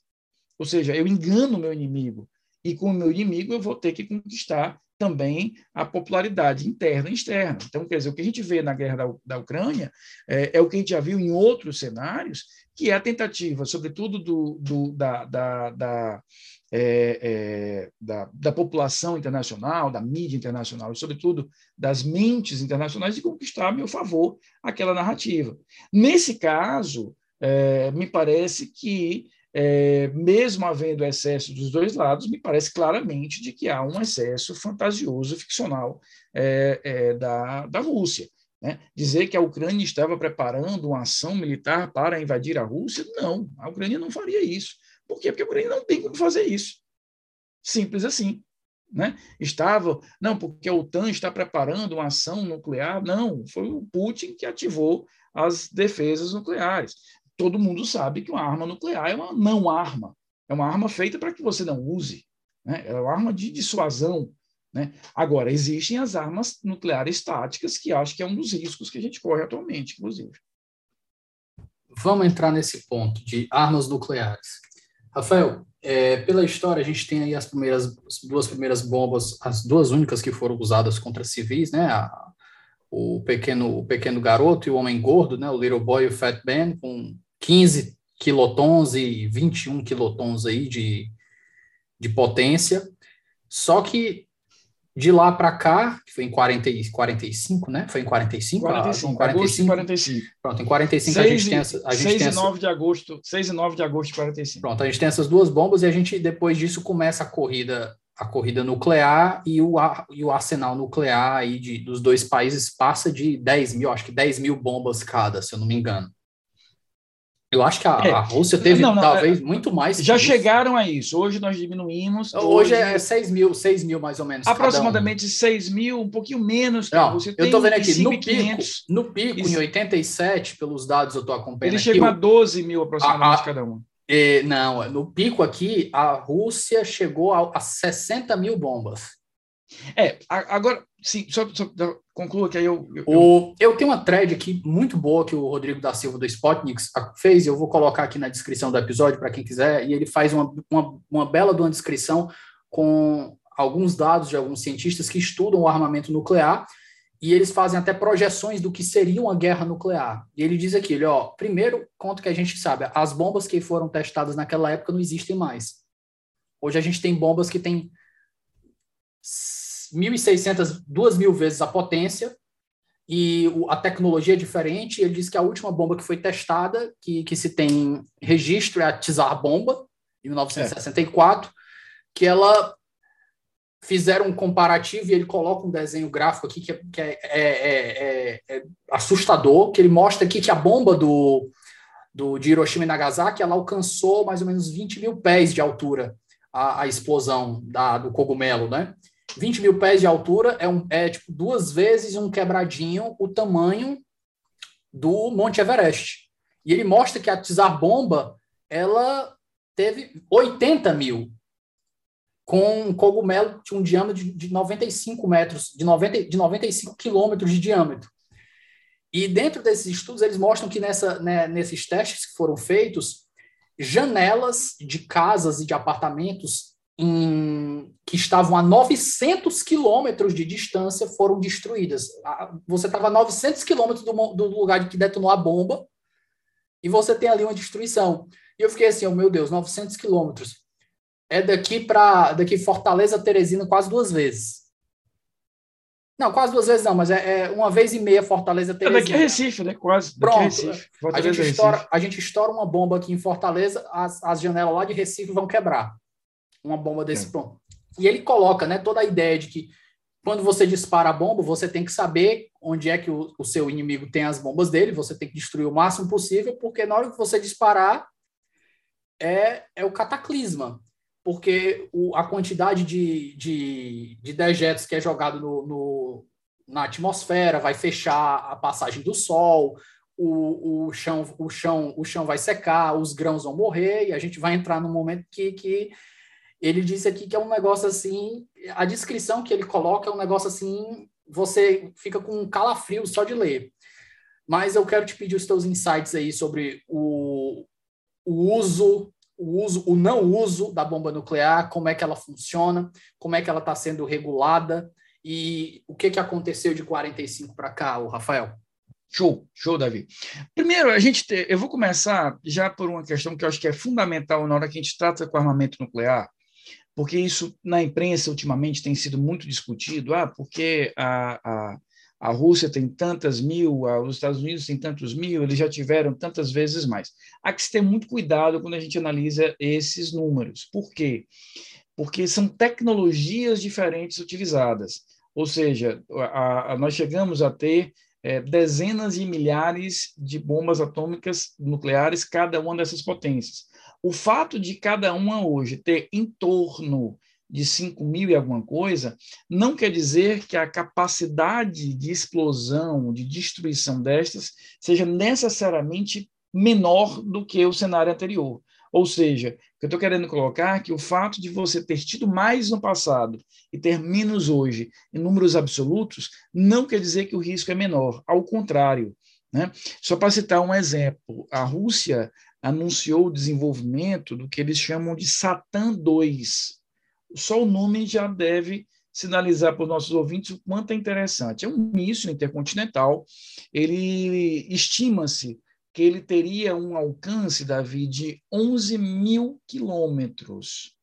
Ou seja, eu engano o meu inimigo. E com o meu inimigo eu vou ter que conquistar também a popularidade interna e externa. Então, quer dizer, o que a gente vê na guerra da, da Ucrânia é, é, o que a gente já viu em outros cenários, que é a tentativa, sobretudo, do, do da, da, da, é, é, da, da, população internacional, da mídia internacional, e, sobretudo, das mentes internacionais, de conquistar a meu favor aquela narrativa. Nesse caso, é, me parece que é, mesmo havendo excesso dos dois lados, me parece claramente de que há um excesso fantasioso, ficcional é, é, da, da Rússia. Né? Dizer que a Ucrânia estava preparando uma ação militar para invadir a Rússia, não, a Ucrânia não faria isso. Por quê? Porque a Ucrânia não tem como fazer isso. Simples assim. Né? Estava, não, porque a OTAN está preparando uma ação nuclear, não, foi o Putin que ativou as defesas nucleares todo mundo sabe que uma arma nuclear é uma não arma. É uma arma feita para que você não use. Né? É uma arma de dissuasão. Né? Agora, existem as armas nucleares táticas, que acho que é um dos riscos que a gente corre atualmente, inclusive. Vamos entrar nesse ponto de armas nucleares. Rafael, é, pela história, a gente tem aí as primeiras as duas primeiras bombas, as duas únicas que foram usadas contra civis, né? A, o pequeno o pequeno garoto e o homem gordo, né? O Little Boy e o Fat Man, com 15 quilotons e 21 quilotons aí de, de potência. Só que de lá para cá, que foi em 40, 45, né? Foi em 45? 45, ah, 45. 45. Pronto, em 45 6, a gente tem essa... A gente 6 tem e 9 essa... de agosto, 6 e 9 de agosto de 45. Pronto, a gente tem essas duas bombas e a gente, depois disso, começa a corrida a corrida nuclear e o, e o arsenal nuclear aí de, dos dois países passa de 10 mil, acho que 10 mil bombas cada, se eu não me engano. Eu acho que a, é. a Rússia teve não, não, talvez é, muito mais. Já isso. chegaram a isso. Hoje nós diminuímos. Hoje, hoje é 6 mil, 6 mil mais ou menos. Aproximadamente um. 6 mil, um pouquinho menos. Não, Rússia eu estou vendo aqui, no pico, no pico, em 87, pelos dados eu estou acompanhando. Ele chegou a 12 mil aproximadamente a, a, cada um. É, não, no pico aqui, a Rússia chegou a, a 60 mil bombas. É, agora, sim, só, só conclua que aí eu, eu, o, eu tenho uma thread aqui muito boa que o Rodrigo da Silva do Spotnik fez, eu vou colocar aqui na descrição do episódio para quem quiser, e ele faz uma, uma, uma bela de uma descrição com alguns dados de alguns cientistas que estudam o armamento nuclear, e eles fazem até projeções do que seria uma guerra nuclear. E ele diz aqui, ele, ó, primeiro conto que a gente sabe, as bombas que foram testadas naquela época não existem mais. Hoje a gente tem bombas que têm 1.600, 2.000 vezes a potência, e a tecnologia é diferente. Ele diz que a última bomba que foi testada, que, que se tem registro, é a Tsar Bomba, em 1964, é. que ela fizeram um comparativo e ele coloca um desenho gráfico aqui que, é, que é, é, é, é, assustador, que ele mostra aqui que a bomba do, do, de Hiroshima e Nagasaki ela alcançou mais ou menos 20 mil pés de altura, a, a explosão da, do cogumelo, né? 20 mil pés de altura é, um, é tipo duas vezes um quebradinho o tamanho do Monte Everest. E ele mostra que a Tsar Bomba ela teve 80 mil com um cogumelo de um diâmetro de, de 95 metros, de, 90, de 95 quilômetros de diâmetro. E dentro desses estudos, eles mostram que nessa, né, nesses testes que foram feitos, janelas de casas e de apartamentos em, que estavam a 900 quilômetros de distância foram destruídas. Você estava a 900 quilômetros do, do lugar que detonou a bomba e você tem ali uma destruição. E eu fiquei assim, oh, meu Deus, 900 quilômetros. é daqui para daqui Fortaleza Teresina quase duas vezes. Não, quase duas vezes não, mas é, é uma vez e meia Fortaleza Teresina. É daqui a Recife, né? Quase. Pronto. Recife, a, gente estoura, a gente estoura uma bomba aqui em Fortaleza, as, as janelas lá de Recife vão quebrar. Uma bomba desse pronto. E ele coloca, né, toda a ideia de que quando você dispara a bomba, você tem que saber onde é que o, o seu inimigo tem as bombas dele, você tem que destruir o máximo possível, porque na hora que você disparar, é, é o cataclisma porque o, a quantidade de, de, de dejetos que é jogado no, no, na atmosfera vai fechar a passagem do sol, o, o, chão, o, chão, o chão vai secar, os grãos vão morrer, e a gente vai entrar num momento que, que ele disse aqui que é um negócio assim, a descrição que ele coloca é um negócio assim, você fica com um calafrio só de ler. Mas eu quero te pedir os teus insights aí sobre o, o uso o uso, o não uso da bomba nuclear, como é que ela funciona, como é que ela está sendo regulada e o que, que aconteceu de 45 para cá, o Rafael? Show, show, Davi. Primeiro, a gente te, eu vou começar já por uma questão que eu acho que é fundamental na hora que a gente trata com armamento nuclear, porque isso na imprensa ultimamente tem sido muito discutido. Ah, porque a, a, a Rússia tem tantas mil, os Estados Unidos têm tantos mil, eles já tiveram tantas vezes mais. Há que se ter muito cuidado quando a gente analisa esses números. Por quê? Porque são tecnologias diferentes utilizadas. Ou seja, a, a, nós chegamos a ter é, dezenas de milhares de bombas atômicas nucleares, cada uma dessas potências. O fato de cada uma hoje ter em torno de 5 mil e alguma coisa, não quer dizer que a capacidade de explosão, de destruição destas, seja necessariamente menor do que o cenário anterior. Ou seja, eu estou querendo colocar é que o fato de você ter tido mais no passado e ter menos hoje, em números absolutos, não quer dizer que o risco é menor. Ao contrário. Né? Só para citar um exemplo, a Rússia anunciou o desenvolvimento do que eles chamam de Satan 2, só o nome já deve sinalizar para os nossos ouvintes o quanto é interessante. É um míssil intercontinental, ele estima-se que ele teria um alcance, Davi, de 11 mil quilômetros.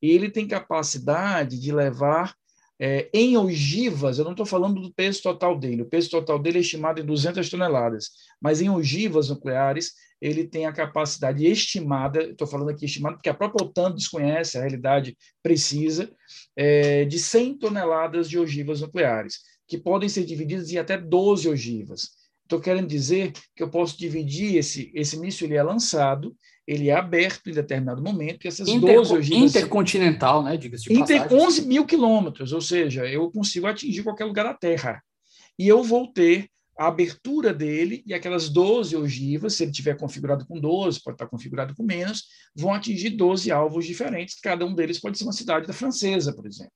Ele tem capacidade de levar é, em ogivas, eu não estou falando do peso total dele, o peso total dele é estimado em 200 toneladas, mas em ogivas nucleares, ele tem a capacidade estimada, estou falando aqui estimada porque a própria OTAN desconhece a realidade precisa, é, de 100 toneladas de ogivas nucleares, que podem ser divididas em até 12 ogivas. Estou querendo dizer que eu posso dividir esse, esse míssil, ele é lançado, ele é aberto em determinado momento, e essas Inter, 12 ogivas... Intercontinental, né, diga-se de Inter, passagem. 11 mil quilômetros, ou seja, eu consigo atingir qualquer lugar da Terra. E eu vou ter a abertura dele e aquelas 12 ogivas, se ele tiver configurado com 12, pode estar configurado com menos, vão atingir 12 alvos diferentes, cada um deles pode ser uma cidade da francesa, por exemplo.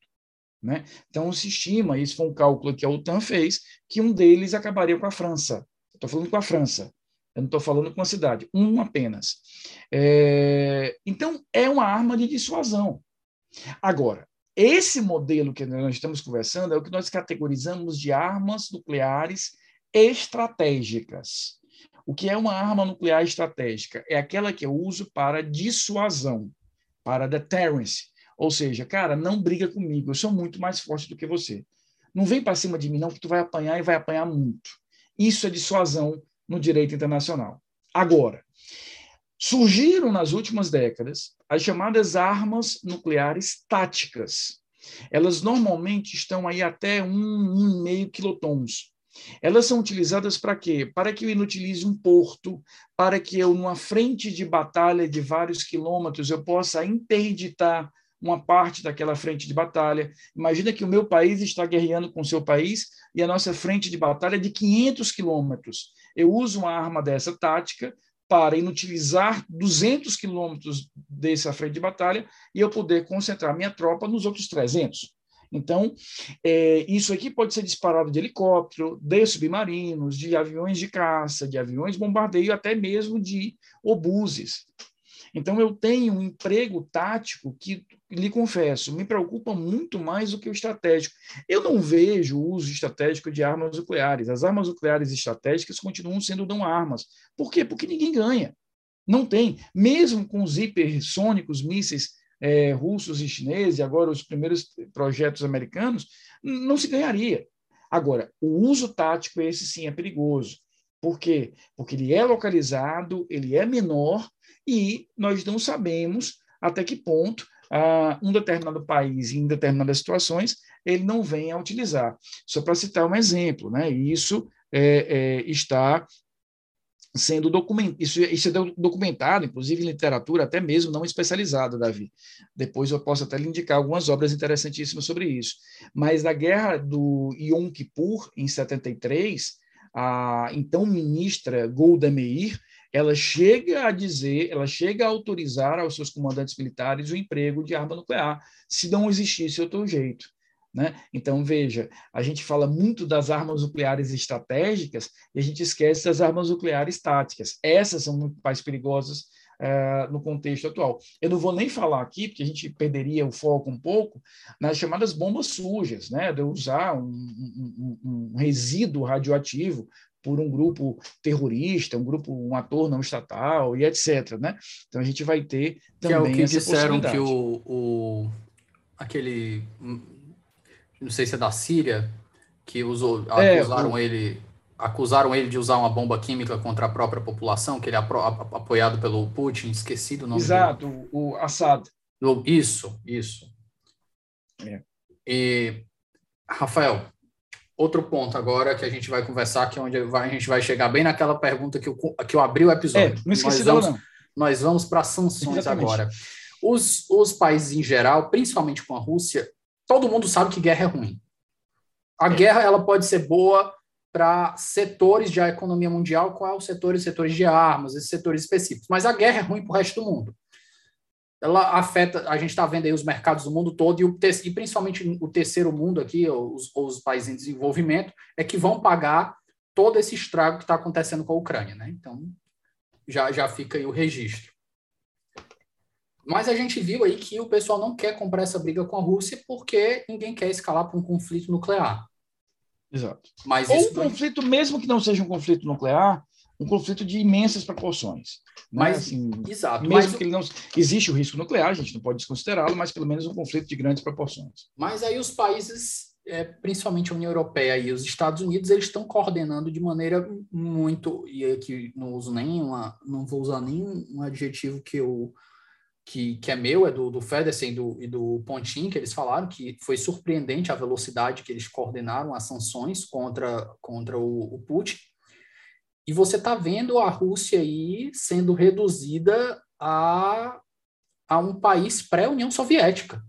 Né? Então, se estima, isso foi um cálculo que a OTAN fez, que um deles acabaria com a França. Estou falando com a França, eu não estou falando com a cidade, um apenas. É... Então, é uma arma de dissuasão. Agora, esse modelo que nós estamos conversando é o que nós categorizamos de armas nucleares estratégicas. O que é uma arma nuclear estratégica? É aquela que eu uso para dissuasão, para deterrence. Ou seja, cara, não briga comigo, eu sou muito mais forte do que você. Não vem para cima de mim, não, que tu vai apanhar e vai apanhar muito. Isso é dissuasão no direito internacional. Agora, surgiram nas últimas décadas as chamadas armas nucleares táticas. Elas normalmente estão aí até um, um meio quilotons. Elas são utilizadas para quê? Para que eu inutilize um porto, para que eu, numa frente de batalha de vários quilômetros, eu possa interditar uma parte daquela frente de batalha. Imagina que o meu país está guerreando com o seu país e a nossa frente de batalha é de 500 quilômetros. Eu uso uma arma dessa tática para inutilizar 200 quilômetros dessa frente de batalha e eu poder concentrar minha tropa nos outros 300. Então, é, isso aqui pode ser disparado de helicóptero, de submarinos, de aviões de caça, de aviões de bombardeio, até mesmo de obuses. Então, eu tenho um emprego tático que, lhe confesso, me preocupa muito mais do que o estratégico. Eu não vejo o uso estratégico de armas nucleares. As armas nucleares estratégicas continuam sendo não armas. Por quê? Porque ninguém ganha. Não tem. Mesmo com os hipersônicos, mísseis é, russos e chineses, e agora os primeiros projetos americanos, não se ganharia. Agora, o uso tático, esse sim é perigoso. Por quê? Porque ele é localizado, ele é menor e nós não sabemos até que ponto ah, um determinado país, em determinadas situações, ele não vem a utilizar. Só para citar um exemplo, né? isso é, é, está sendo documentado, isso, isso, é documentado, inclusive em literatura, até mesmo não especializada, Davi. Depois eu posso até lhe indicar algumas obras interessantíssimas sobre isso. Mas na guerra do Yom Kippur, em 73, a então ministra Golda Meir, ela chega a dizer, ela chega a autorizar aos seus comandantes militares o emprego de arma nuclear, se não existisse outro jeito. Né? Então, veja, a gente fala muito das armas nucleares estratégicas e a gente esquece das armas nucleares táticas. Essas são muito mais perigosas uh, no contexto atual. Eu não vou nem falar aqui, porque a gente perderia o foco um pouco, nas chamadas bombas sujas, né? de usar um, um, um resíduo radioativo por um grupo terrorista, um grupo, um ator não estatal e etc. Né? Então a gente vai ter também que é o que disseram que o, o aquele não sei se é da Síria, que usou, é, acusaram o... ele acusaram ele de usar uma bomba química contra a própria população, que ele é apoiado pelo Putin, esquecido o nome Exato, dele. o Assad. Isso, isso. É. E, Rafael, outro ponto agora que a gente vai conversar, que é onde a gente vai chegar bem naquela pergunta que eu, que eu abri o episódio. É, não esqueci nós vamos, não. Nós vamos para sanções Exatamente. agora. Os, os países em geral, principalmente com a Rússia, todo mundo sabe que guerra é ruim. A é. guerra ela pode ser boa para setores da economia mundial, qual é os setores? Setores de armas, esses setores específicos. Mas a guerra é ruim para o resto do mundo. Ela afeta, a gente está vendo aí os mercados do mundo todo e, o, e principalmente o terceiro mundo aqui, os, os países em desenvolvimento, é que vão pagar todo esse estrago que está acontecendo com a Ucrânia. Né? Então, já, já fica aí o registro. Mas a gente viu aí que o pessoal não quer comprar essa briga com a Rússia porque ninguém quer escalar para um conflito nuclear. Exato. Mas Ou um conflito, mesmo que não seja um conflito nuclear, um conflito de imensas proporções. Né? Mas, assim, exato. Mesmo mas, que ele não existe o risco nuclear, a gente não pode desconsiderá-lo, mas pelo menos um conflito de grandes proporções. Mas aí os países, é, principalmente a União Europeia e os Estados Unidos, eles estão coordenando de maneira muito e aqui não uso nem uma, não vou usar nem um adjetivo que eu que, que é meu, é do, do Federsen do, e do Pontin, que eles falaram que foi surpreendente a velocidade que eles coordenaram as sanções contra, contra o, o Putin. E você está vendo a Rússia aí sendo reduzida a, a um país pré-União Soviética.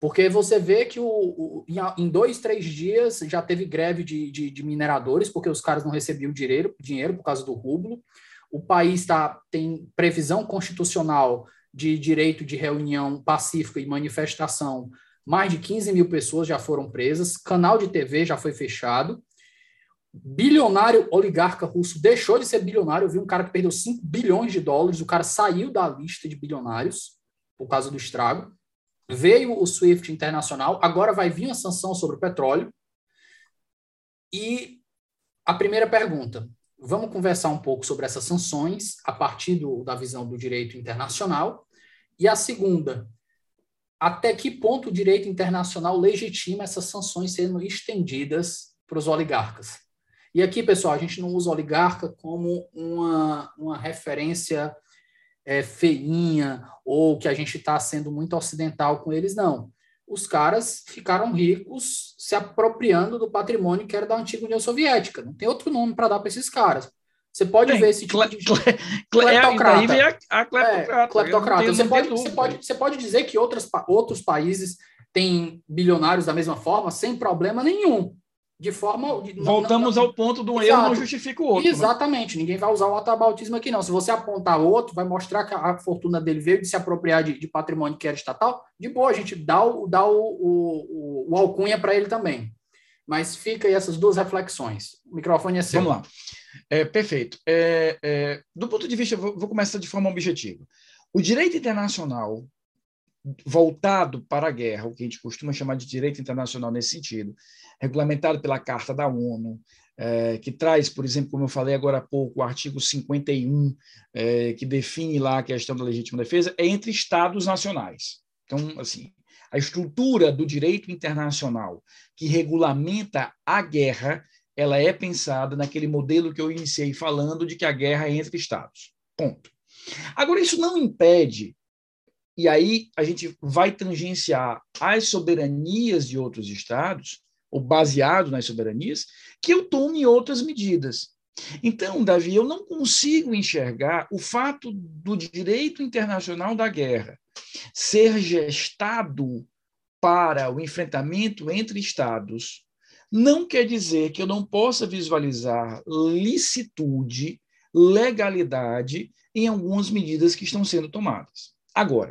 Porque você vê que o, o, em dois, três dias já teve greve de, de, de mineradores, porque os caras não recebiam dinheiro, dinheiro por causa do rublo o país tá, tem previsão constitucional de direito de reunião pacífica e manifestação, mais de 15 mil pessoas já foram presas, canal de TV já foi fechado, bilionário oligarca russo deixou de ser bilionário, eu vi um cara que perdeu 5 bilhões de dólares, o cara saiu da lista de bilionários por causa do estrago, veio o SWIFT internacional, agora vai vir a sanção sobre o petróleo, e a primeira pergunta, vamos conversar um pouco sobre essas sanções a partir do, da visão do direito internacional. E a segunda, até que ponto o direito internacional legitima essas sanções sendo estendidas para os oligarcas? E aqui, pessoal, a gente não usa oligarca como uma, uma referência é, feinha ou que a gente está sendo muito ocidental com eles, não os caras ficaram ricos se apropriando do patrimônio que era da antiga União Soviética. Não tem outro nome para dar para esses caras. Você pode Bem, ver esse tipo de cleptocrata. É, a, a cleptocrata. É, cleptocrata. Você, pode, você, pode, você pode dizer que outras, outros países têm bilionários da mesma forma, sem problema nenhum de forma. De, Voltamos não, não, ao ponto do erro não justifica o outro. Né? Exatamente, né? ninguém vai usar o atabautismo aqui, não. Se você apontar outro, vai mostrar que a fortuna dele veio de se apropriar de, de patrimônio que era estatal. De boa, a gente dá o, dá o, o, o alcunha para ele também. Mas fica aí essas duas reflexões. O microfone é seu. Vamos lá. É, perfeito. É, é, do ponto de vista, vou, vou começar de forma objetiva. O direito internacional voltado para a guerra, o que a gente costuma chamar de direito internacional nesse sentido, regulamentado pela Carta da ONU, é, que traz, por exemplo, como eu falei agora há pouco, o artigo 51, é, que define lá a questão da legítima defesa, é entre Estados nacionais. Então, assim, a estrutura do direito internacional que regulamenta a guerra, ela é pensada naquele modelo que eu iniciei falando de que a guerra é entre Estados. Ponto. Agora, isso não impede, e aí a gente vai tangenciar as soberanias de outros Estados, ou baseado nas soberanias, que eu tome outras medidas. Então, Davi, eu não consigo enxergar o fato do direito internacional da guerra ser gestado para o enfrentamento entre Estados, não quer dizer que eu não possa visualizar licitude, legalidade em algumas medidas que estão sendo tomadas. Agora,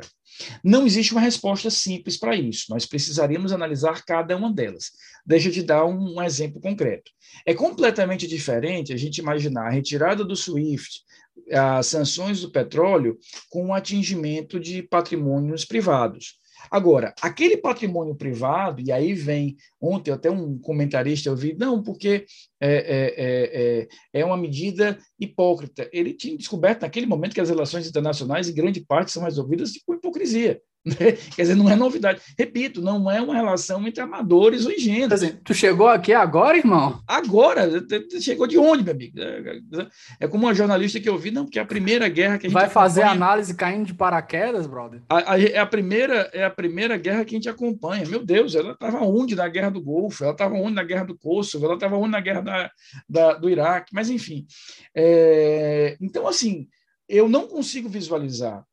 não existe uma resposta simples para isso. Nós precisaríamos analisar cada uma delas. Deixa eu te dar um, um, exemplo concreto. É completamente diferente a gente imaginar a retirada do SWIFT, as sanções do petróleo, com o atingimento de patrimônios privados. Agora, aquele patrimônio privado, e aí vem, ontem até um comentarista eu vi, não, porque é, é, é, é, é uma medida hipócrita. Ele tinha descoberto naquele momento que as relações internacionais, em grande parte, são resolvidas com hipocrisia. Né? Quer dizer, não é novidade. Repito, não é uma relação entre amadores ou engenheiros. Assim, tu chegou aqui agora, irmão? Agora. Chegou de onde, meu amigo? É como uma jornalista que eu vi, não, porque é a primeira guerra que a gente Vai fazer acompanha... análise caindo de paraquedas, brother? A, a, é, a primeira, é a primeira guerra que a gente acompanha. Meu Deus, ela estava onde na guerra do Golfo? Ela estava onde na guerra do Kosovo? Ela estava onde na guerra da, da, do Iraque? Mas, enfim. É... Então, assim, eu não consigo visualizar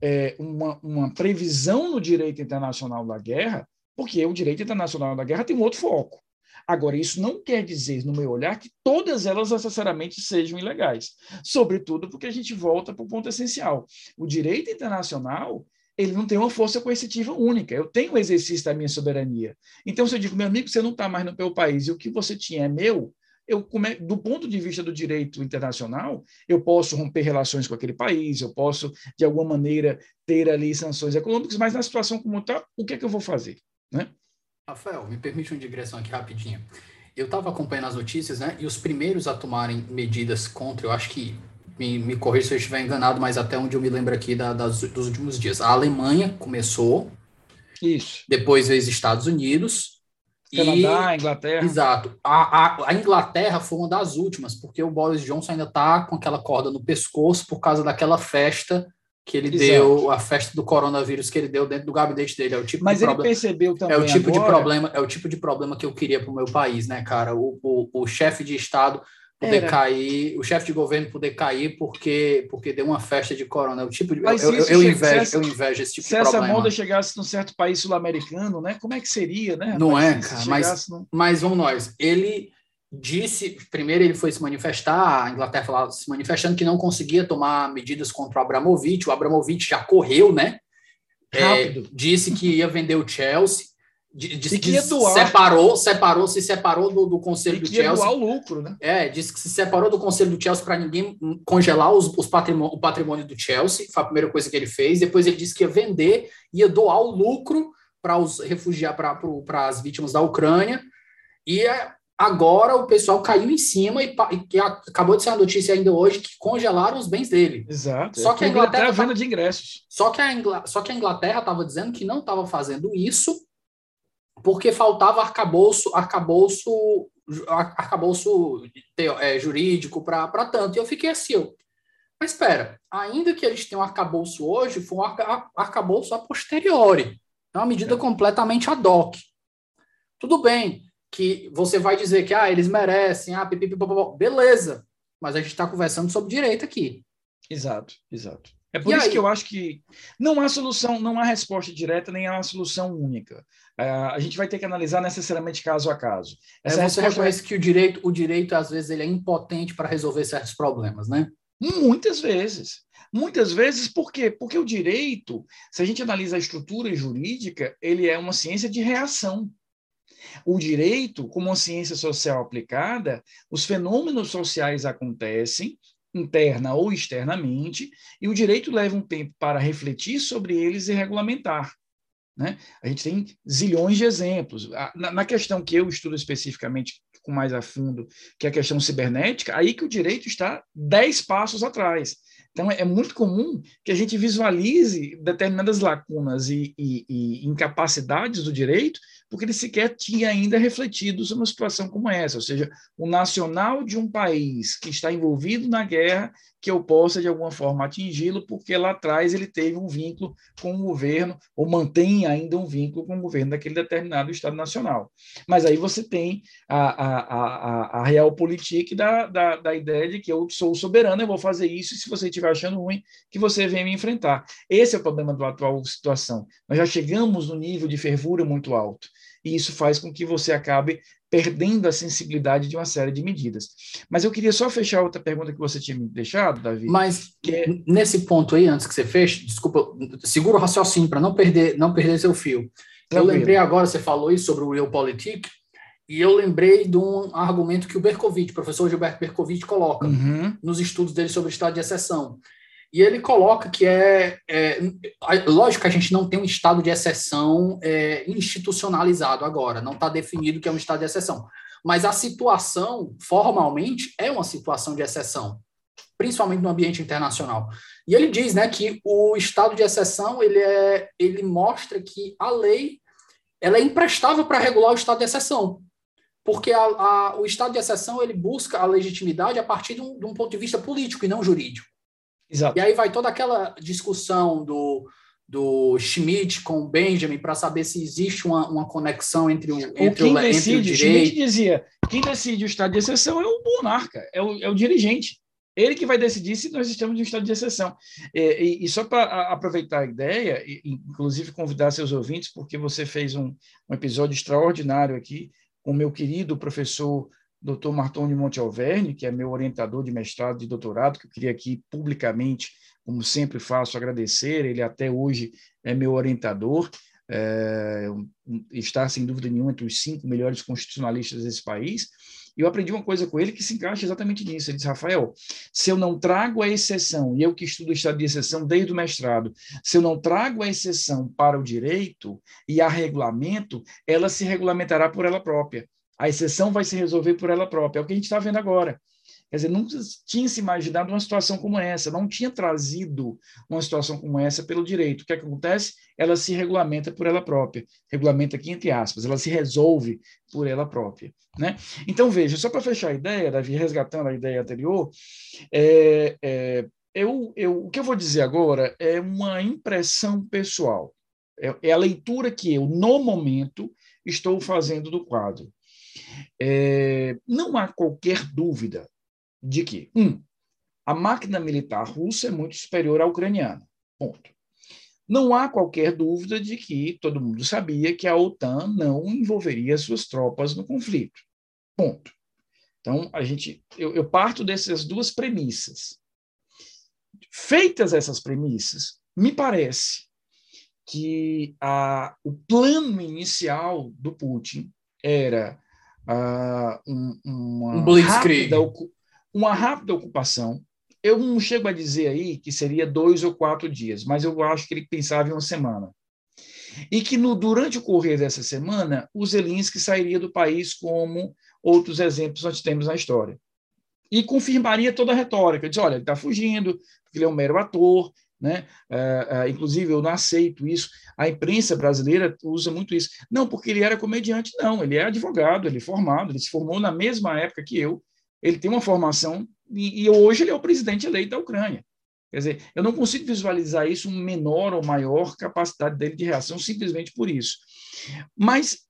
é, uma, uma previsão no direito internacional da guerra, porque o direito internacional da guerra tem um outro foco. Agora, isso não quer dizer, no meu olhar, que todas elas necessariamente sejam ilegais. Sobretudo porque a gente volta para o ponto essencial. O direito internacional ele não tem uma força coercitiva única. Eu tenho o exercício da minha soberania. Então, se eu digo, meu amigo, você não está mais no meu país e o que você tinha é meu, eu, do ponto de vista do direito internacional, eu posso romper relações com aquele país, eu posso, de alguma maneira, ter ali sanções econômicas, mas na situação como está, o que é que eu vou fazer? Né? Rafael, me permite uma digressão aqui rapidinho. Eu estava acompanhando as notícias, né? E os primeiros a tomarem medidas contra, eu acho que, me, me corrija se eu estiver enganado, mas até onde eu me lembro aqui da, das, dos últimos dias. A Alemanha começou. Isso. Depois veio os Estados Unidos, Canadá, e, Inglaterra. Exato. A, a, a, Inglaterra foi uma das últimas, porque o Boris Johnson ainda está com aquela corda no pescoço por causa daquela festa que ele Exato. deu, a festa do coronavírus que ele deu dentro do gabinete dele. É o tipo Mas ele problema, percebeu também. É o tipo agora... de problema, é o tipo de problema que eu queria para o meu país, né, cara? O, o, o chefe de Estado poder Era. cair, o chefe de governo poder cair porque porque deu uma festa de corona. O tipo de Mas eu, eu, eu invejo, essa, eu invejo esse tipo de problema. Se essa moda chegasse num certo país sul-americano, né? Como é que seria, né? Não é, cara, mas, mas vamos nós. Ele disse, primeiro ele foi se manifestar, a Inglaterra falava, se manifestando que não conseguia tomar medidas contra o Abramovich, o Abramovich já correu, né? Rápido. É, disse que ia vender o Chelsea, Disse que, que separou, separou, se separou do, do conselho do Chelsea. doar o lucro, né? É, disse que se separou do conselho do Chelsea para ninguém congelar os, os patrimônio, o patrimônio do Chelsea. Foi a primeira coisa que ele fez. Depois ele disse que ia vender, ia doar o lucro para os refugiar para as vítimas da Ucrânia. E agora o pessoal caiu em cima e, e acabou de ser a notícia ainda hoje que congelaram os bens dele. Exato. Só que a Inglaterra venda de ingressos. Só que a, Ingl... só que a Inglaterra estava dizendo que não estava fazendo isso porque faltava arcabouço, arcabouço, arcabouço é, jurídico para tanto. E eu fiquei assim, eu, mas espera, ainda que eles tenham arcabouço hoje, foi um arcabouço a posteriori. É uma medida é. completamente ad hoc. Tudo bem que você vai dizer que ah, eles merecem, ah, beleza, mas a gente está conversando sobre direito aqui. Exato, exato. É por e isso aí? que eu acho que não há solução, não há resposta direta, nem há uma solução única. Uh, a gente vai ter que analisar necessariamente caso a caso. É, Essa é, você reconhece é... que o direito, o direito, às vezes, ele é impotente para resolver certos problemas, né? Muitas vezes. Muitas vezes, por quê? Porque o direito, se a gente analisa a estrutura jurídica, ele é uma ciência de reação. O direito, como uma ciência social aplicada, os fenômenos sociais acontecem, interna ou externamente, e o direito leva um tempo para refletir sobre eles e regulamentar. Né? A gente tem zilhões de exemplos. Na, questão que eu estudo especificamente com mais a fundo, que é a questão cibernética, aí que o direito está dez passos atrás. Então, é muito comum que a gente visualize determinadas lacunas e, e, e, incapacidades do direito, porque ele sequer tinha ainda refletido sobre uma situação como essa, ou seja, o nacional de um país que está envolvido na guerra que eu possa, de alguma forma, atingi-lo, porque lá atrás ele teve um vínculo com o governo, ou mantém ainda um vínculo com o governo daquele determinado Estado Nacional. Mas aí você tem a, a, a, a da, da, da ideia de que eu sou soberano, eu vou fazer isso, e se você estiver achando ruim, que você venha me enfrentar. Esse é o problema da atual situação. Nós já chegamos no nível de fervura muito alto e isso faz com que você acabe perdendo a sensibilidade de uma série de medidas. Mas eu queria só fechar outra pergunta que você tinha me deixado, Davi. Mas é... nesse ponto aí, antes que você feche, desculpa, segura o raciocínio para não perder, não perder seu fio. Tranquilo. Eu lembrei agora, você falou isso sobre o Realpolitik, e eu lembrei de um argumento que o Berkovitch, professor Gilberto Berkovitch, coloca uhum. nos estudos dele sobre o estado de exceção. E ele coloca que é, é, lógico que a gente não tem um estado de exceção é, institucionalizado agora, não está definido que é um estado de exceção. Mas a situação, formalmente, é uma situação de exceção, principalmente no ambiente internacional. E ele diz né, que o estado de exceção ele, é, ele mostra que a lei ela é imprestável para regular o estado de exceção porque a, a, o estado de exceção ele busca a legitimidade a partir de um, de um ponto de vista político e não jurídico. Exato. E aí vai toda aquela discussão do, do Schmidt com o Benjamin para saber se existe uma, uma conexão entre o, entre quem o, decide, entre o direito. Schmidt dizia, quem decide o estado de exceção é o monarca, é o, é o dirigente. Ele que vai decidir se nós estamos em um estado de exceção. E, e, e só para aproveitar a ideia, e, inclusive convidar seus ouvintes, porque você fez um, um episódio extraordinário aqui com o meu querido professor Dr. Martoni Monte Alverne, que é meu orientador de mestrado e doutorado, que eu queria aqui publicamente, como sempre faço, agradecer. Ele até hoje é meu orientador, é, está sem dúvida nenhuma entre os cinco melhores constitucionalistas desse país. E eu aprendi uma coisa com ele que se encaixa exatamente nisso. Ele disse, Rafael, se eu não trago a exceção, e eu que estudo o estado de exceção desde o mestrado, se eu não trago a exceção para o direito e a regulamento, ela se regulamentará por ela própria. A exceção vai se resolver por ela própria. É o que a gente está vendo agora. Quer dizer, nunca tinha se imaginado uma situação como essa, não tinha trazido uma situação como essa pelo direito. O que, é que acontece? Ela se regulamenta por ela própria. Regulamenta aqui entre aspas, ela se resolve por ela própria. Né? Então, veja, só para fechar a ideia, Davi, resgatando a ideia anterior, é, é, eu, eu, o que eu vou dizer agora é uma impressão pessoal. É, é a leitura que eu, no momento, estou fazendo do quadro. É, não há qualquer dúvida de que, um, a máquina militar russa é muito superior à ucraniana. Ponto. Não há qualquer dúvida de que todo mundo sabia que a OTAN não envolveria suas tropas no conflito. Ponto. Então, a gente, eu, eu parto dessas duas premissas. Feitas essas premissas, me parece que a, o plano inicial do Putin era uh, um, uma, um rápida, uma rápida ocupação. Eu não chego a dizer aí que seria dois ou quatro dias, mas eu acho que ele pensava em uma semana. E que no, durante o correr dessa semana, o Zelensky sairia do país como outros exemplos nós temos na história. E confirmaria toda a retórica. Diz, olha, ele está fugindo, porque ele é um mero ator, né? Uh, uh, inclusive, eu não aceito isso. A imprensa brasileira usa muito isso. Não, porque ele era comediante, não. Ele é advogado, ele é formado, ele se formou na mesma época que eu. Ele tem uma formação e, e hoje ele é o presidente eleito da Ucrânia. Quer dizer, eu não consigo visualizar isso, um menor ou maior capacidade dele de reação simplesmente por isso. Mas,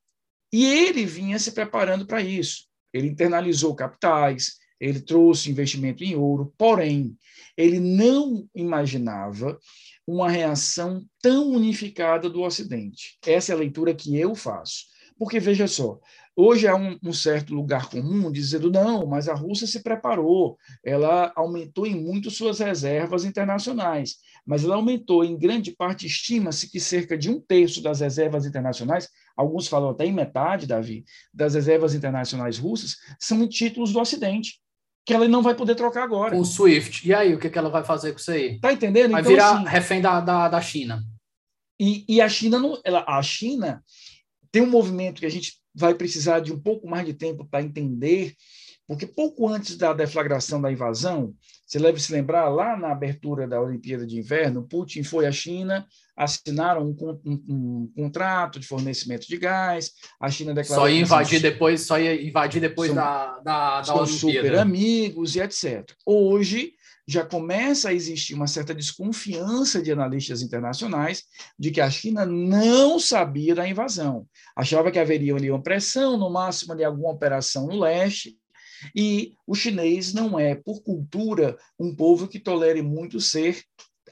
e ele vinha se preparando para isso. Ele internalizou capitais, ele trouxe investimento em ouro, porém, ele não imaginava uma reação tão unificada do Ocidente. Essa é a leitura que eu faço. Porque, veja só, hoje há um, um, certo lugar comum dizendo, não, mas a Rússia se preparou, ela aumentou em muito suas reservas internacionais, mas ela aumentou em grande parte, estima-se que cerca de um terço das reservas internacionais, alguns falam até em metade, Davi, das reservas internacionais russas, são em títulos do Ocidente que ela não vai poder trocar agora. Com o Swift. E aí, o que, que ela vai fazer com isso aí? Tá entendendo? Vai então, virar assim, refém da, da, da China. E, e a China não, ela, a China tem um movimento que a gente vai precisar de um pouco mais de tempo para entender, porque pouco antes da deflagração da invasão, você deve se lembrar, lá na abertura da Olimpíada de Inverno, Putin foi à China, assinaram um, um, um contrato de fornecimento de gás, a China declarou... Só ia invadir depois, só ia invadir depois são, da, da, da são Olimpíada. super amigos e etc. Hoje, já começa a existir uma certa desconfiança de analistas internacionais de que a China não sabia da invasão. Achava que haveria ali uma pressão, no máximo de alguma operação no leste, e o chinês não é, por cultura, um povo que tolere muito ser,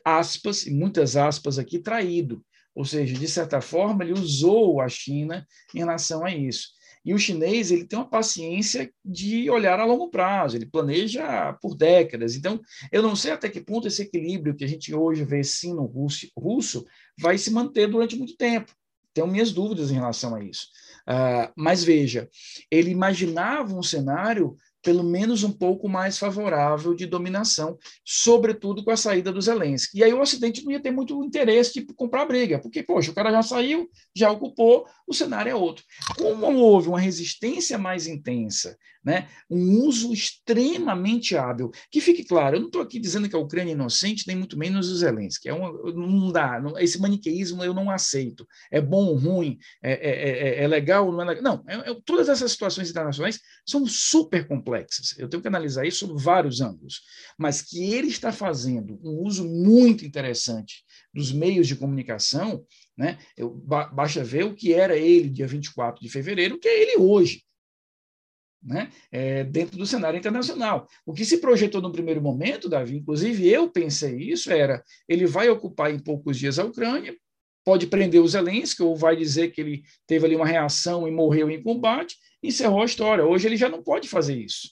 aspas, muitas aspas aqui, traído. Ou seja, de certa forma, ele usou a China em relação a isso. E o chinês ele tem uma paciência de olhar a longo prazo, ele planeja por décadas. Então, eu não sei até que ponto esse equilíbrio que a gente hoje vê sim no russo, russo vai se manter durante muito tempo. Tenho minhas dúvidas em relação a isso. Uh, mas veja, ele imaginava um cenário pelo menos um pouco mais favorável de dominação, sobretudo com a saída do Zelensky. E aí o Ocidente não ia ter muito interesse de comprar briga, porque, poxa, o cara já saiu, já ocupou, o cenário é outro. Como houve uma resistência mais intensa, né, um uso extremamente hábil, que fique claro, eu não estou aqui dizendo que a Ucrânia é inocente, nem muito menos o Zelensky. É uma, não dá, não, esse maniqueísmo eu não aceito. É bom ou ruim, é, é, é, é legal ou não é legal. Não, é, é, todas essas situações internacionais são super complexas complexas. Eu tenho que analisar isso sob vários ângulos, mas que ele está fazendo um uso muito interessante dos meios de comunicação, né? Eu, basta ver o que era ele dia 24 de fevereiro, o que é ele hoje. Né? É, dentro do cenário internacional. O que se projetou no primeiro momento, Davi, inclusive eu pensei isso, era ele vai ocupar em poucos dias a Ucrânia, pode prender o Zelensky, ou vai dizer que ele teve ali uma reação e morreu em combate, encerrou a história. Hoje ele já não pode fazer isso.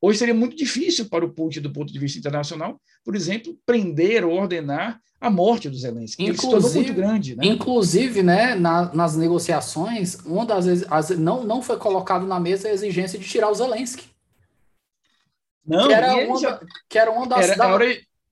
Hoje seria muito difícil para o Putin, do ponto de vista internacional, por exemplo, prender ou ordenar a morte do Zelensky. Inclusive, Ele se muito grande. Né? Inclusive, né, na, nas negociações, uma das as, não, não foi colocado na mesa a exigência de tirar o Zelensky. Não, que era, uma, já... que era uma das. Era, da,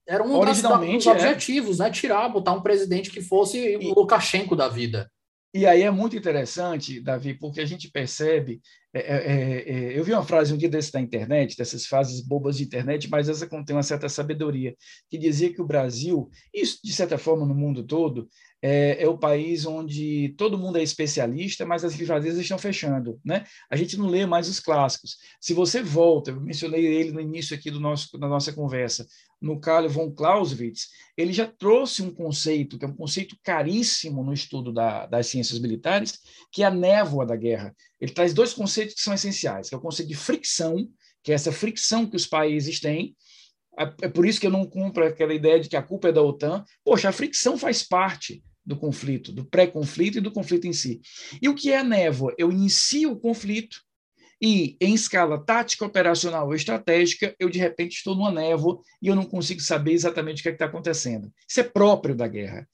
era um dos é. objetivos, né? Tirar, botar um presidente que fosse e, o Lukashenko da vida. E aí é muito interessante, Davi, porque a gente percebe. É, é, é, é, eu vi uma frase um dia desse da internet, dessas frases bobas de internet, mas essa contém uma certa sabedoria, que dizia que o Brasil, isso de certa forma no mundo todo, é, é, o país onde todo mundo é especialista, mas as livrarias estão fechando. Né? A gente não lê mais os clássicos. Se você volta, eu mencionei ele no início aqui do nosso, da nossa conversa, no Carl von Clausewitz, ele já trouxe um conceito, que é um conceito caríssimo no estudo da, das ciências militares, que é a névoa da guerra. Ele traz dois conceitos que são essenciais, que é o conceito de fricção, que é essa fricção que os países têm, é, é por isso que eu não cumpro aquela ideia de que a culpa é da OTAN. Poxa, a fricção faz parte do conflito, do pré-conflito e do conflito em si. E o que é a névoa? Eu inicio o conflito, e em escala tática, operacional ou estratégica, eu de repente estou numa névoa e eu não consigo saber exatamente o que é está acontecendo. Isso é próprio da guerra.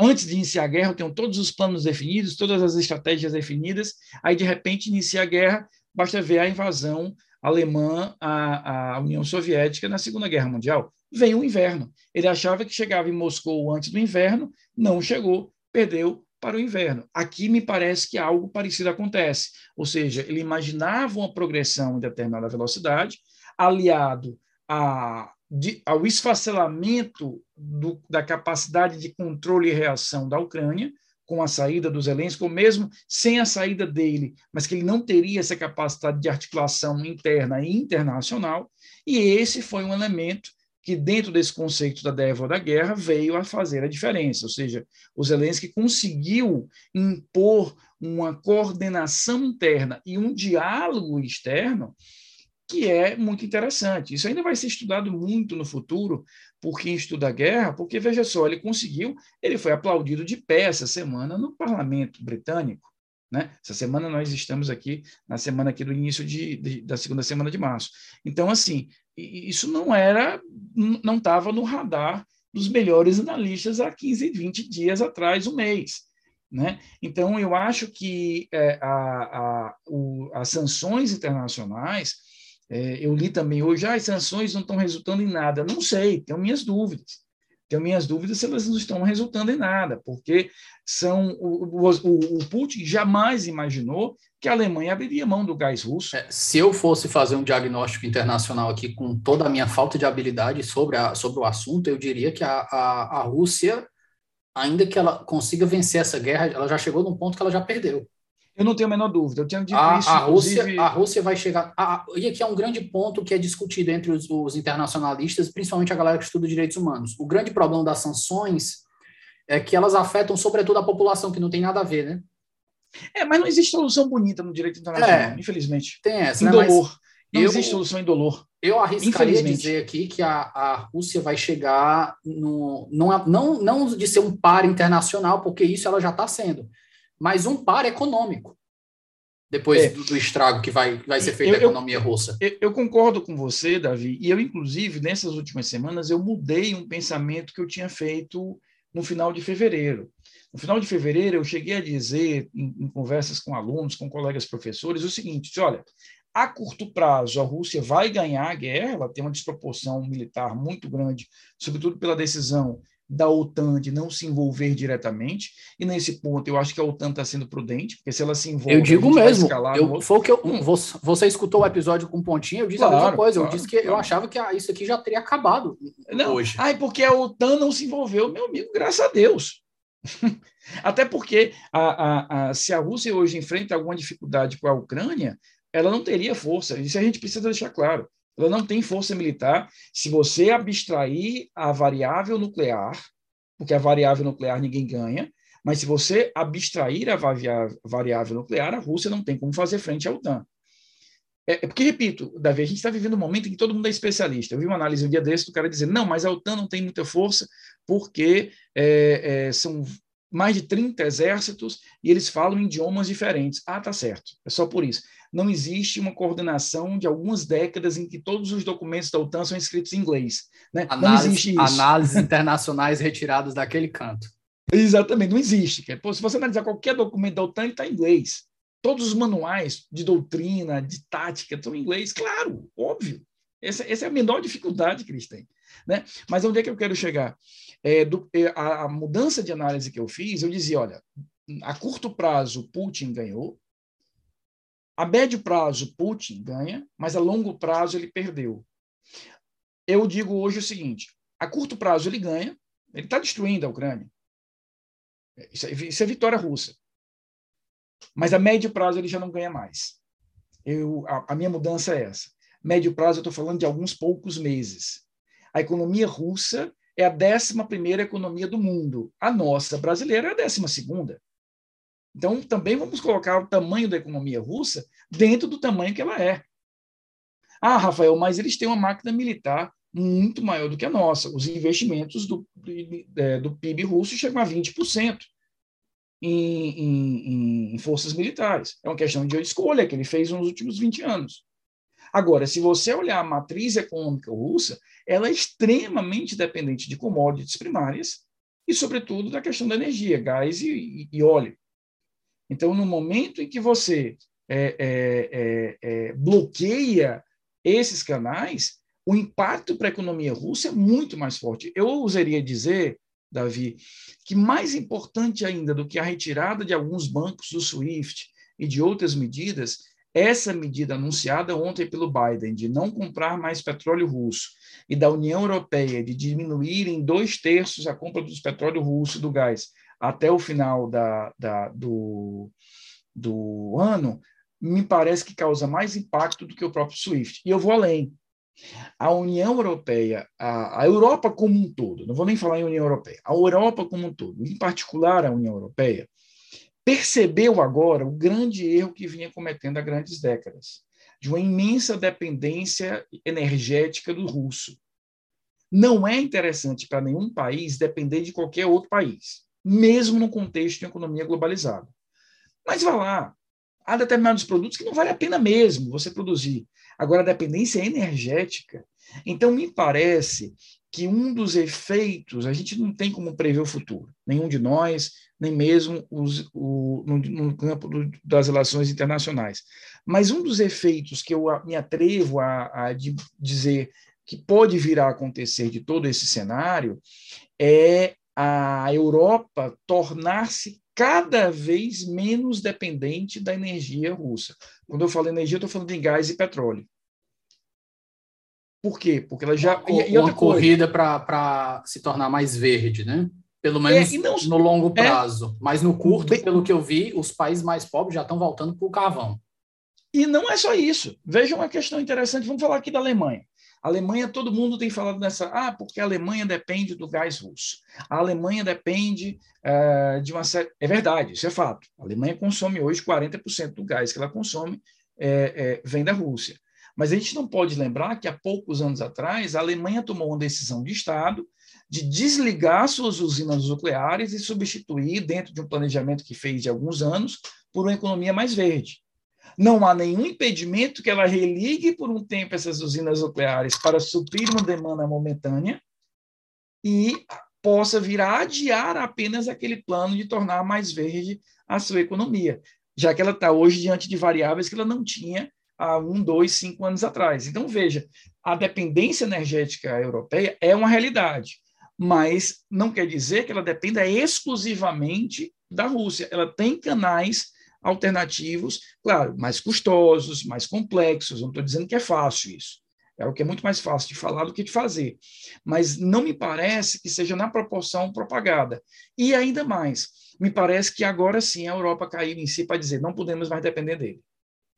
Antes de iniciar a guerra, eu tenho todos os planos definidos, todas as estratégias definidas, aí de repente inicia a guerra, basta ver a invasão alemã à, à União Soviética na Segunda Guerra Mundial. Vem o inverno. Ele achava que chegava em Moscou antes do inverno, não chegou, perdeu para o inverno. Aqui me parece que algo parecido acontece, ou seja, ele imaginava uma progressão em determinada velocidade, aliado a, de, ao esfacelamento do, da capacidade de controle e reação da Ucrânia, com a saída dos Zelensky, ou mesmo sem a saída dele, mas que ele não teria essa capacidade de articulação interna e internacional, e esse foi um elemento que dentro desse conceito da névoa da guerra veio a fazer a diferença, ou seja, o Zelensky conseguiu impor uma coordenação interna e um diálogo externo que é muito interessante. Isso ainda vai ser estudado muito no futuro por quem estuda a guerra, porque veja só, ele conseguiu, ele foi aplaudido de pé essa semana no parlamento britânico. Né? Essa semana nós estamos aqui na semana aqui do início de, de, da segunda semana de março. Então, assim, isso não era, não estava no radar dos melhores analistas há 15, 20 dias atrás, um mês. Né? Então, eu acho que é, a, a, o, as sanções internacionais, é, eu li também hoje, ah, as sanções não estão resultando em nada. Não sei, tenho minhas dúvidas. Tenho minhas dúvidas se elas não estão resultando em nada, porque são o, o, o Putin jamais imaginou que a Alemanha abriria mão do gás russo. É, se eu fosse fazer um diagnóstico internacional aqui com toda a minha falta de habilidade sobre, a, sobre o assunto, eu diria que a, a, a Rússia, ainda que ela consiga vencer essa guerra, ela já chegou num ponto que ela já perdeu. Eu não tenho a menor dúvida. Eu tinha dito a, isso. A Rússia, a Rússia vai chegar. A, e aqui é um grande ponto que é discutido entre os, os, internacionalistas, principalmente a galera que estuda direitos humanos. O grande problema das sanções é que elas afetam, sobretudo, a população, que não tem nada a ver, né? É, mas não existe solução bonita no direito internacional, é, infelizmente. Tem essa, indolor. Né? Não eu, existe solução indolor. Eu arriscaria dizer aqui que a, a Rússia vai chegar no, não, não, não de ser um par internacional, porque isso ela já está sendo, mas um par econômico, depois é. do, do, estrago que vai, vai ser feito na economia russa. Eu, eu, concordo com você, Davi, e eu, inclusive, nessas últimas semanas, eu mudei um pensamento que eu tinha feito no final de fevereiro. No final de fevereiro, eu cheguei a dizer, em, em conversas com alunos, com colegas professores, o seguinte: olha, a curto prazo, a Rússia vai ganhar a guerra, ela tem uma desproporção militar muito grande, sobretudo pela decisão da OTAN de não se envolver diretamente. E nesse ponto, eu acho que a OTAN está sendo prudente, porque se ela se envolve. Eu digo mesmo. Eu, foi o que eu, hum. você escutou o episódio com pontinha, eu disse claro, a mesma coisa. Claro, eu disse que claro. eu achava que isso aqui já teria acabado não, hoje. Ai, porque a OTAN não se envolveu, meu amigo, graças a Deus. Até porque a, a, a, se a Rússia hoje enfrenta alguma dificuldade com a Ucrânia, ela não teria força. Isso a gente precisa deixar claro. Ela não tem força militar. Se você abstrair a variável nuclear, porque a variável nuclear ninguém ganha, mas se você abstrair a variável nuclear, a Rússia não tem como fazer frente à OTAN. É, é porque, repito, Davi, a gente está vivendo um momento em que todo mundo é especialista. Eu vi uma análise um dia desse do cara dizer, não, mas a OTAN não tem muita força porque é, é, são mais de 30 exércitos e eles falam idiomas diferentes. Ah, tá certo. É só por isso não existe uma coordenação de algumas décadas em que todos os documentos da OTAN são escritos em inglês. Né? Análise, não existe isso. Análises internacionais retiradas daquele canto. Exatamente, não existe. Pô, se você analisar qualquer documento da OTAN, ele está em inglês. Todos os manuais de doutrina, de tática, estão em inglês, claro, óbvio. Essa, essa é a menor dificuldade que eles têm. Né? Mas onde é que eu quero chegar? É, do, é, a, a mudança de análise que eu fiz, eu dizia, olha, a curto prazo, Putin ganhou, a médio prazo, Putin ganha, mas a longo prazo ele perdeu. Eu digo hoje o seguinte: a curto prazo ele ganha, ele está destruindo a Ucrânia. Isso é, isso é, vitória russa. Mas a médio prazo ele já não ganha mais. Eu, a, a minha mudança é essa. Médio prazo, eu estou falando de alguns poucos meses. A economia russa é a décima primeira economia do mundo. A nossa brasileira é a décima segunda. Então, também vamos colocar o tamanho da economia russa dentro do tamanho que ela é. Ah, Rafael, mas eles têm uma máquina militar muito maior do que a nossa. Os investimentos do, do PIB russo chegam a 20% em, em, em forças militares. É uma questão de escolha que ele fez nos últimos 20 anos. Agora, se você olhar a matriz econômica russa, ela é extremamente dependente de commodities primárias e, sobretudo, da questão da energia, gás e, e óleo. Então, no momento em que você é, é, é, é, bloqueia esses canais, o impacto para a economia russa é muito mais forte. Eu ousaria dizer, Davi, que mais importante ainda do que a retirada de alguns bancos do SWIFT e de outras medidas, essa medida anunciada ontem pelo Biden de não comprar mais petróleo russo e da União Europeia de diminuir em dois terços a compra dos petróleo russo do gás até o final da, da, do, do ano, me parece que causa mais impacto do que o próprio SWIFT. E eu vou além. A União Europeia, a, a, Europa como um todo, não vou nem falar em União Europeia, a Europa como um todo, em particular a União Europeia, percebeu agora o grande erro que vinha cometendo há grandes décadas, de uma imensa dependência energética do russo. Não é interessante para nenhum país depender de qualquer outro país mesmo no contexto de economia globalizada. Mas vá lá, há determinados produtos que não vale a pena mesmo você produzir. Agora, a dependência é energética. Então, me parece que um dos efeitos, a gente não tem como prever o futuro, nenhum de nós, nem mesmo os, o, no, no, campo do, das relações internacionais. Mas um dos efeitos que eu me atrevo a, a dizer que pode vir a acontecer de todo esse cenário é a Europa tornar-se cada vez menos dependente da energia russa. Quando eu falo energia, eu estou falando de gás e petróleo. Por quê? Porque ela já. Uma, e, e uma corrida para se tornar mais verde, né? Pelo é, menos é, não, no longo é. prazo. É, mas no curto, bem, pelo que eu vi, os países mais pobres já estão voltando para o carvão. E não é só isso. Veja uma questão interessante. Vamos falar aqui da Alemanha. A Alemanha, todo mundo tem falado nessa. Ah, porque a Alemanha depende do gás russo. A Alemanha depende uh, de uma série. É verdade, isso é fato. A Alemanha consome hoje 40% do gás que ela consome é, é, vem da Rússia. Mas a gente não pode lembrar que há poucos anos atrás a Alemanha tomou uma decisão de Estado de desligar suas usinas nucleares e substituir, dentro de um planejamento que fez de alguns anos, por uma economia mais verde. Não há nenhum impedimento que ela religue por um tempo essas usinas nucleares para suprir uma demanda momentânea e possa vir a adiar apenas aquele plano de tornar mais verde a sua economia, já que ela está hoje diante de variáveis que ela não tinha há um, dois, cinco anos atrás. Então, veja, a dependência energética europeia é uma realidade mas não quer dizer que ela dependa exclusivamente da Rússia. Ela tem canais alternativos, claro, mais custosos, mais complexos. Não estou dizendo que é fácil isso. É o que é muito mais fácil de falar do que de fazer. Mas não me parece que seja na proporção propagada. E ainda mais, me parece que agora sim a Europa caiu em si para dizer não podemos mais depender dele.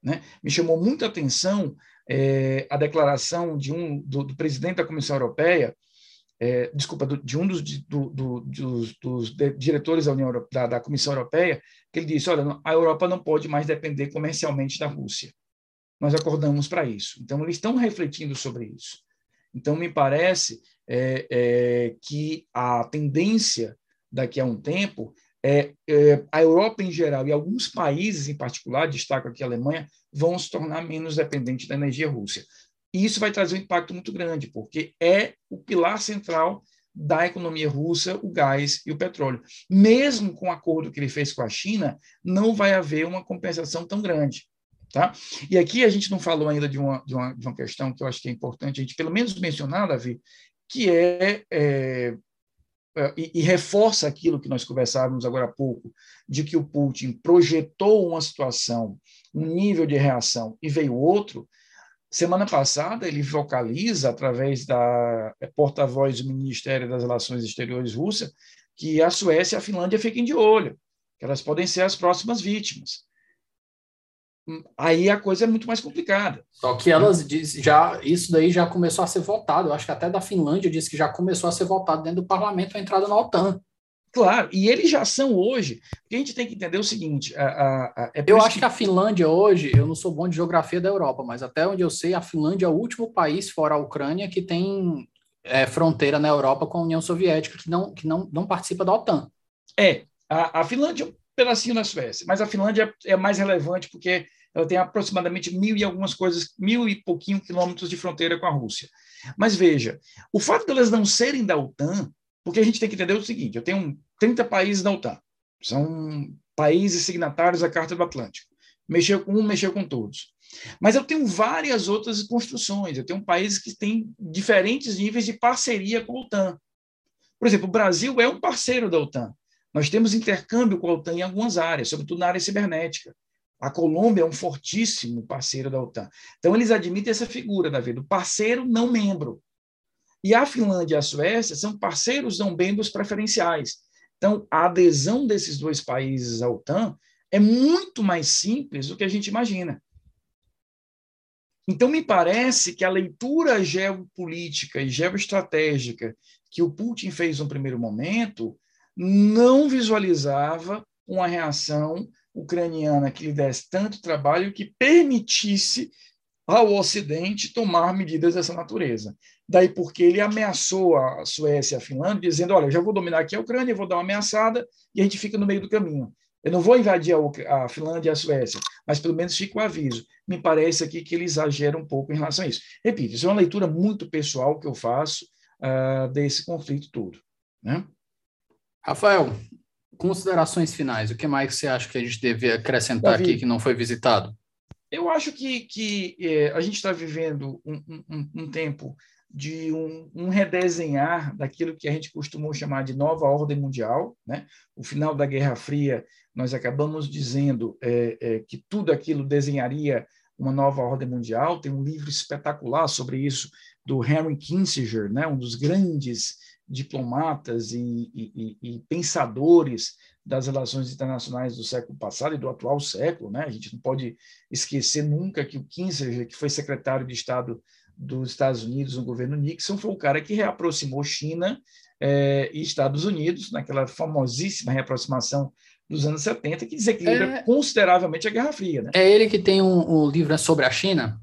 Né? Me chamou muita atenção é, a declaração de um do, do presidente da Comissão Europeia, é, desculpa, do, de um dos, do, do, dos, dos diretores da, União, da, da, Comissão Europeia, que ele disse: olha, a Europa não pode mais depender comercialmente da Rússia. Nós acordamos para isso. Então, eles estão refletindo sobre isso. Então, me parece é, é, que a tendência daqui a um tempo é, é, a Europa em geral e alguns países em particular, destaco aqui a Alemanha, vão se tornar menos dependentes da energia russa. E isso vai trazer um impacto muito grande, porque é o pilar central da economia russa, o gás e o petróleo. Mesmo com o acordo que ele fez com a China, não vai haver uma compensação tão grande. Tá? E aqui a gente não falou ainda de uma, de uma, de uma questão que eu acho que é importante a gente, pelo menos, mencionar, Davi, que é, é, é e, e, reforça aquilo que nós conversávamos agora há pouco, de que o Putin projetou uma situação, um nível de reação e veio outro, Semana passada, ele vocaliza, através da é, porta-voz do Ministério das Relações Exteriores Rússia, que a Suécia e a Finlândia fiquem de olho, que elas podem ser as próximas vítimas. Hum, aí a coisa é muito mais complicada. Só que elas diz, já isso daí já começou a ser votado. Eu acho que até da Finlândia disse que já começou a ser votado dentro do parlamento a entrada na OTAN. Claro, e eles já são hoje. Porque a gente tem que entender o seguinte: a, a, a, é eu acho que... que... a Finlândia hoje, eu não sou bom de geografia da Europa, mas até onde eu sei, a Finlândia é o último país fora a Ucrânia que tem é, fronteira na Europa com a União Soviética, que não, que não, não participa da OTAN. É, a, Finlândia é um pedacinho na Suécia, mas a Finlândia é mais relevante porque ela tem aproximadamente mil e algumas coisas, mil e pouquinho quilômetros de fronteira com a Rússia. Mas veja, o fato delas de não serem da OTAN porque a gente tem que entender o seguinte: eu tenho 30 países na OTAN, são países signatários da Carta do Atlântico. Mexeu com um, mexeu com todos. Mas eu tenho várias outras construções, eu tenho países que têm diferentes níveis de parceria com a OTAN. Por exemplo, o Brasil é um parceiro da OTAN. Nós temos intercâmbio com a OTAN em algumas áreas, sobretudo na área cibernética. A Colômbia é um fortíssimo parceiro da OTAN. Então, eles admitem essa figura, Davi, do parceiro não membro. E a Finlândia e a Suécia são parceiros não membros preferenciais. Então, a adesão desses dois países à OTAN é muito mais simples do que a gente imagina. Então, me parece que a leitura geopolítica e geoestratégica que o Putin fez no primeiro momento não visualizava uma reação ucraniana que lhe desse tanto trabalho que permitisse ao Ocidente tomar medidas dessa natureza. Daí porque ele ameaçou a Suécia e a Finlândia, dizendo: olha, eu já vou dominar aqui a Ucrânia, vou dar uma ameaçada e a gente fica no meio do caminho. Eu não vou invadir a, a Finlândia e a Suécia, mas pelo menos fica o aviso. Me parece aqui que ele exagera um pouco em relação a isso. Repito, isso é uma leitura muito pessoal que eu faço uh, desse conflito todo. Né? Rafael, considerações finais. O que mais você acha que a gente deve acrescentar Davi, aqui que não foi visitado? Eu acho que, que é, a gente está vivendo um, um, um tempo de um, um, redesenhar daquilo que a gente costumou chamar de nova ordem mundial. Né? O final da Guerra Fria, nós acabamos dizendo é, é, que tudo aquilo desenharia uma nova ordem mundial. Tem um livro espetacular sobre isso do Henry Kissinger, né? um dos grandes diplomatas e, e, e, pensadores das relações internacionais do século passado e do atual século. Né? A gente não pode esquecer nunca que o Kissinger, que foi secretário de Estado dos Estados Unidos no governo Nixon, foi o cara que reaproximou China eh, e Estados Unidos, naquela famosíssima reaproximação dos anos 70, que desequilibra é... consideravelmente a Guerra Fria. Né? É ele que tem um, um livro sobre a China?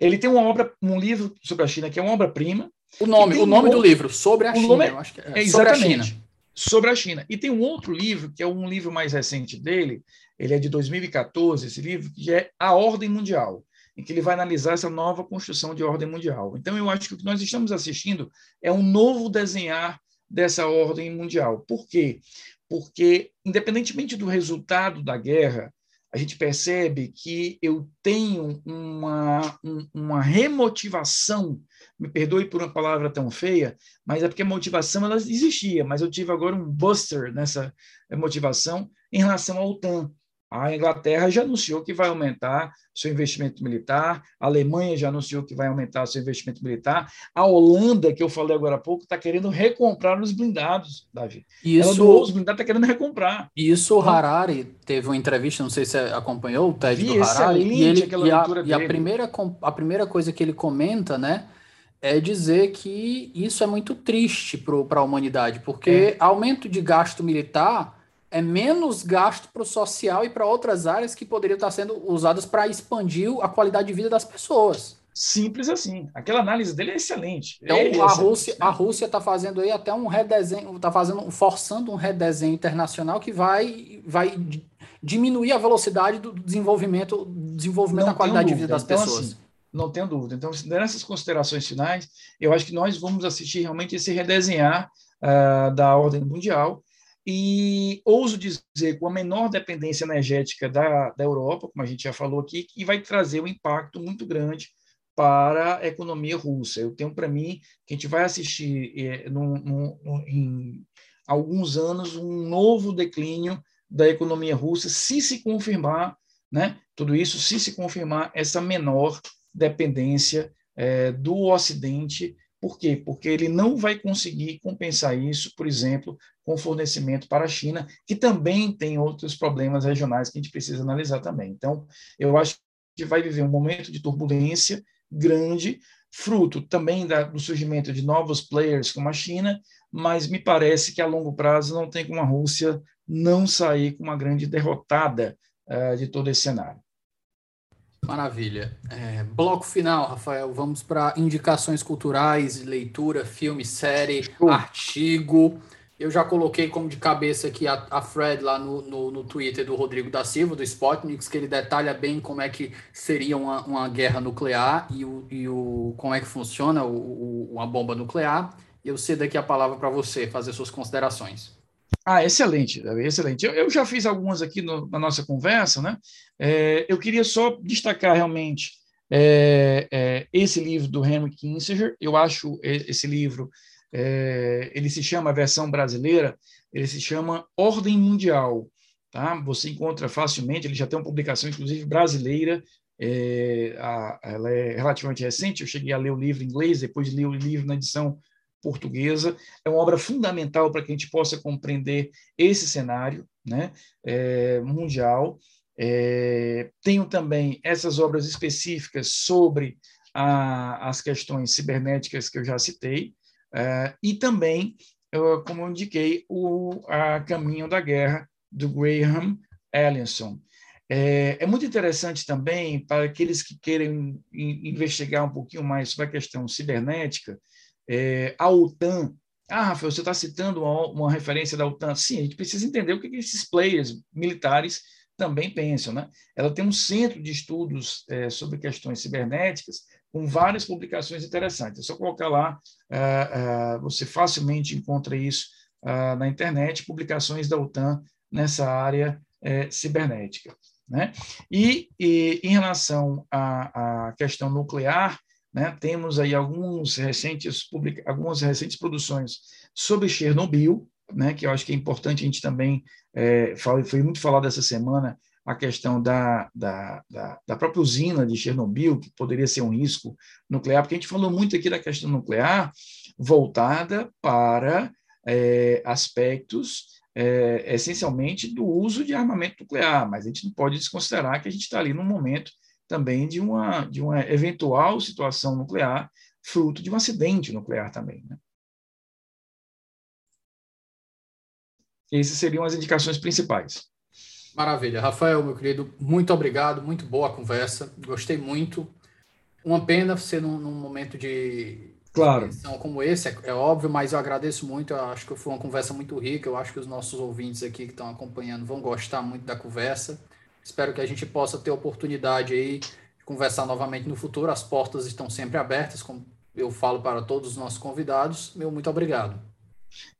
Ele tem uma obra, um livro sobre a China que é uma obra-prima. O nome, o nome um do livro, sobre a China. É, eu acho que é, é exatamente. Sobre a, China. sobre a China. E tem um outro livro, que é um livro mais recente dele, ele é de 2014, esse livro, que é A Ordem Mundial em que ele vai analisar essa nova construção de ordem mundial. Então, eu acho que o que nós estamos assistindo é um novo desenhar dessa ordem mundial. Por quê? Porque, independentemente do resultado da guerra, a gente percebe que eu tenho uma, uma remotivação, me perdoe por uma palavra tão feia, mas é porque a motivação ela existia, mas eu tive agora um buster nessa motivação em relação à OTAN. A Inglaterra já anunciou que vai aumentar seu investimento militar, a Alemanha já anunciou que vai aumentar seu investimento militar, a Holanda, que eu falei agora há pouco, está querendo recomprar os blindados, Davi. Isso, Ela doou os blindados, está querendo recomprar. Isso, o Harari teve uma entrevista, não sei se você acompanhou o TED do Harari, e, ele, e, a, e a, primeira, a primeira coisa que ele comenta, né, é dizer que isso é muito triste para a humanidade, porque é. aumento de gasto militar é menos gasto para o social e para outras áreas que poderiam estar sendo usadas para expandir a qualidade de vida das pessoas. Simples assim. Aquela análise dele é excelente. Então é a Rússia a Rússia está fazendo aí até um redesenho, está fazendo, forçando um redesenho internacional que vai vai diminuir a velocidade do desenvolvimento, desenvolvimento da qualidade de vida das então, pessoas. Assim, não tenho dúvida. Então, nessas considerações finais, eu acho que nós vamos assistir realmente esse redesenhar uh, da ordem mundial e ouso dizer, com a menor dependência energética da, da Europa, como a gente já falou aqui, que vai trazer um impacto muito grande para a economia russa. Eu tenho para mim que a gente vai assistir é, num, num, em alguns anos um novo declínio da economia russa, se se confirmar, né, tudo isso, se se confirmar essa menor dependência é, do Ocidente por quê? Porque ele não vai conseguir compensar isso, por exemplo, com fornecimento para a China, que também tem outros problemas regionais que a gente precisa analisar também. Então, eu acho que vai viver um momento de turbulência grande, fruto também da, do surgimento de novos players como a China, mas me parece que a longo prazo não tem como a Rússia não sair com uma grande derrotada uh, de todo esse cenário. Maravilha. É, bloco final, Rafael. Vamos para indicações culturais, leitura, filme, série, artigo. Eu já coloquei como de cabeça aqui a, a Fred lá no, no, no, Twitter do Rodrigo da Silva, do Spotnix, que ele detalha bem como é que seria uma, uma guerra nuclear e, o, e o, como é que funciona o, o, uma bomba nuclear. Eu cedo aqui a palavra para você fazer suas considerações. Ah, excelente, excelente. Eu, eu já fiz algumas aqui no, na nossa conversa, né? É, eu queria só destacar realmente é, é, esse livro do Henry Kissinger. Eu acho esse livro, é, ele se chama, a versão brasileira, ele se chama Ordem Mundial. Tá? Você encontra facilmente, ele já tem uma publicação, inclusive, brasileira, é, a, ela é relativamente recente, eu cheguei a ler o livro em inglês, depois li o livro na edição portuguesa. É uma obra fundamental para que a gente possa compreender esse cenário né, é, mundial. É, tenho também essas obras específicas sobre a, as questões cibernéticas que eu já citei, é, e também, eu, como eu indiquei, o a Caminho da Guerra, do Graham Allinson. É, é, muito interessante também para aqueles que querem investigar um pouquinho mais sobre a questão cibernética, é, a OTAN. Ah, Rafael, você está citando uma, uma, referência da OTAN. Sim, a gente precisa entender o que, que esses players militares também pensam. Né? Ela tem um centro de estudos é, sobre questões cibernéticas com várias publicações interessantes. É só colocar lá, é, é, você facilmente encontra isso é, na internet, publicações da OTAN nessa área é, cibernética. Né? E, e, em relação à, à questão nuclear, né? Temos aí alguns recentes publica algumas recentes produções sobre Chernobyl, né? Que eu acho que é importante a gente também é, foi muito falado essa semana a questão da, da, da, da, própria usina de Chernobyl, que poderia ser um risco nuclear, porque a gente falou muito aqui da questão nuclear voltada para é, aspectos é, essencialmente do uso de armamento nuclear, mas a gente não pode desconsiderar que a gente está ali num momento também de uma, de uma eventual situação nuclear, fruto de um acidente nuclear também. Né? Essas seriam as indicações principais. Maravilha. Rafael, meu querido, muito obrigado, muito boa a conversa, gostei muito. Uma pena ser num, num momento de claro. como esse, é, é, óbvio, mas eu agradeço muito. Eu acho que foi uma conversa muito rica. Eu acho que os nossos ouvintes aqui que estão acompanhando vão gostar muito da conversa. Espero que a gente possa ter oportunidade aí de conversar novamente no futuro. As portas estão sempre abertas, como eu falo para todos os nossos convidados. Meu muito obrigado.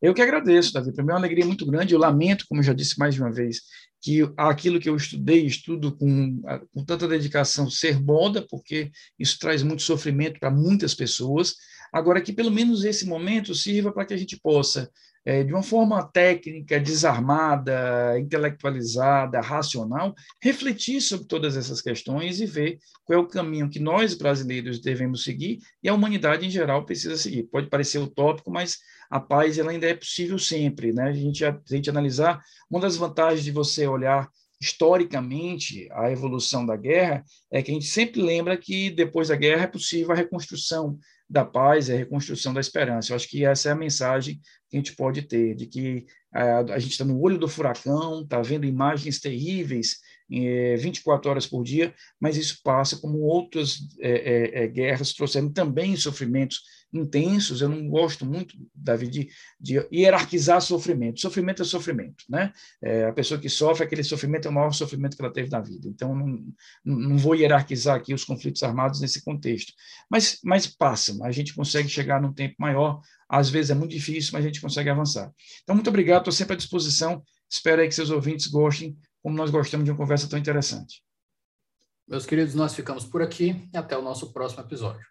Eu que agradeço, Davi. Para mim é uma alegria muito grande. Eu lamento, como eu já disse mais de uma vez, que aquilo que eu estudei, estudo com, com tanta dedicação, ser moda, porque isso traz muito sofrimento para muitas pessoas. Agora, que pelo menos esse momento sirva para que a gente possa, é, de uma forma técnica, desarmada, intelectualizada, racional, refletir sobre todas essas questões e ver qual é o caminho que nós, brasileiros, devemos seguir e a humanidade em geral precisa seguir. Pode parecer utópico, mas a paz ela ainda é possível sempre. Né? A, gente, a gente analisar, uma das vantagens de você olhar historicamente a evolução da guerra é que a gente sempre lembra que depois da guerra é possível a reconstrução da paz, a reconstrução da esperança. Eu acho que essa é a mensagem que a gente pode ter, de que a, eh, a gente está no olho do furacão, está vendo imagens terríveis 24 horas por dia, mas isso passa como outras é, é, guerras trouxeram também sofrimentos intensos. Eu não gosto muito, Davi, de, de hierarquizar sofrimento. Sofrimento é sofrimento, né? A pessoa que sofre, aquele sofrimento é o maior sofrimento que ela teve na vida. Então, não, não vou hierarquizar aqui os conflitos armados nesse contexto. Mas, mas a gente consegue chegar num tempo maior. Às vezes é muito difícil, mas a gente consegue avançar. Então, muito obrigado, estou sempre à disposição. Espero aí que seus ouvintes gostem como nós gostamos de uma conversa tão interessante. Meus queridos, nós ficamos por aqui e até o nosso próximo episódio.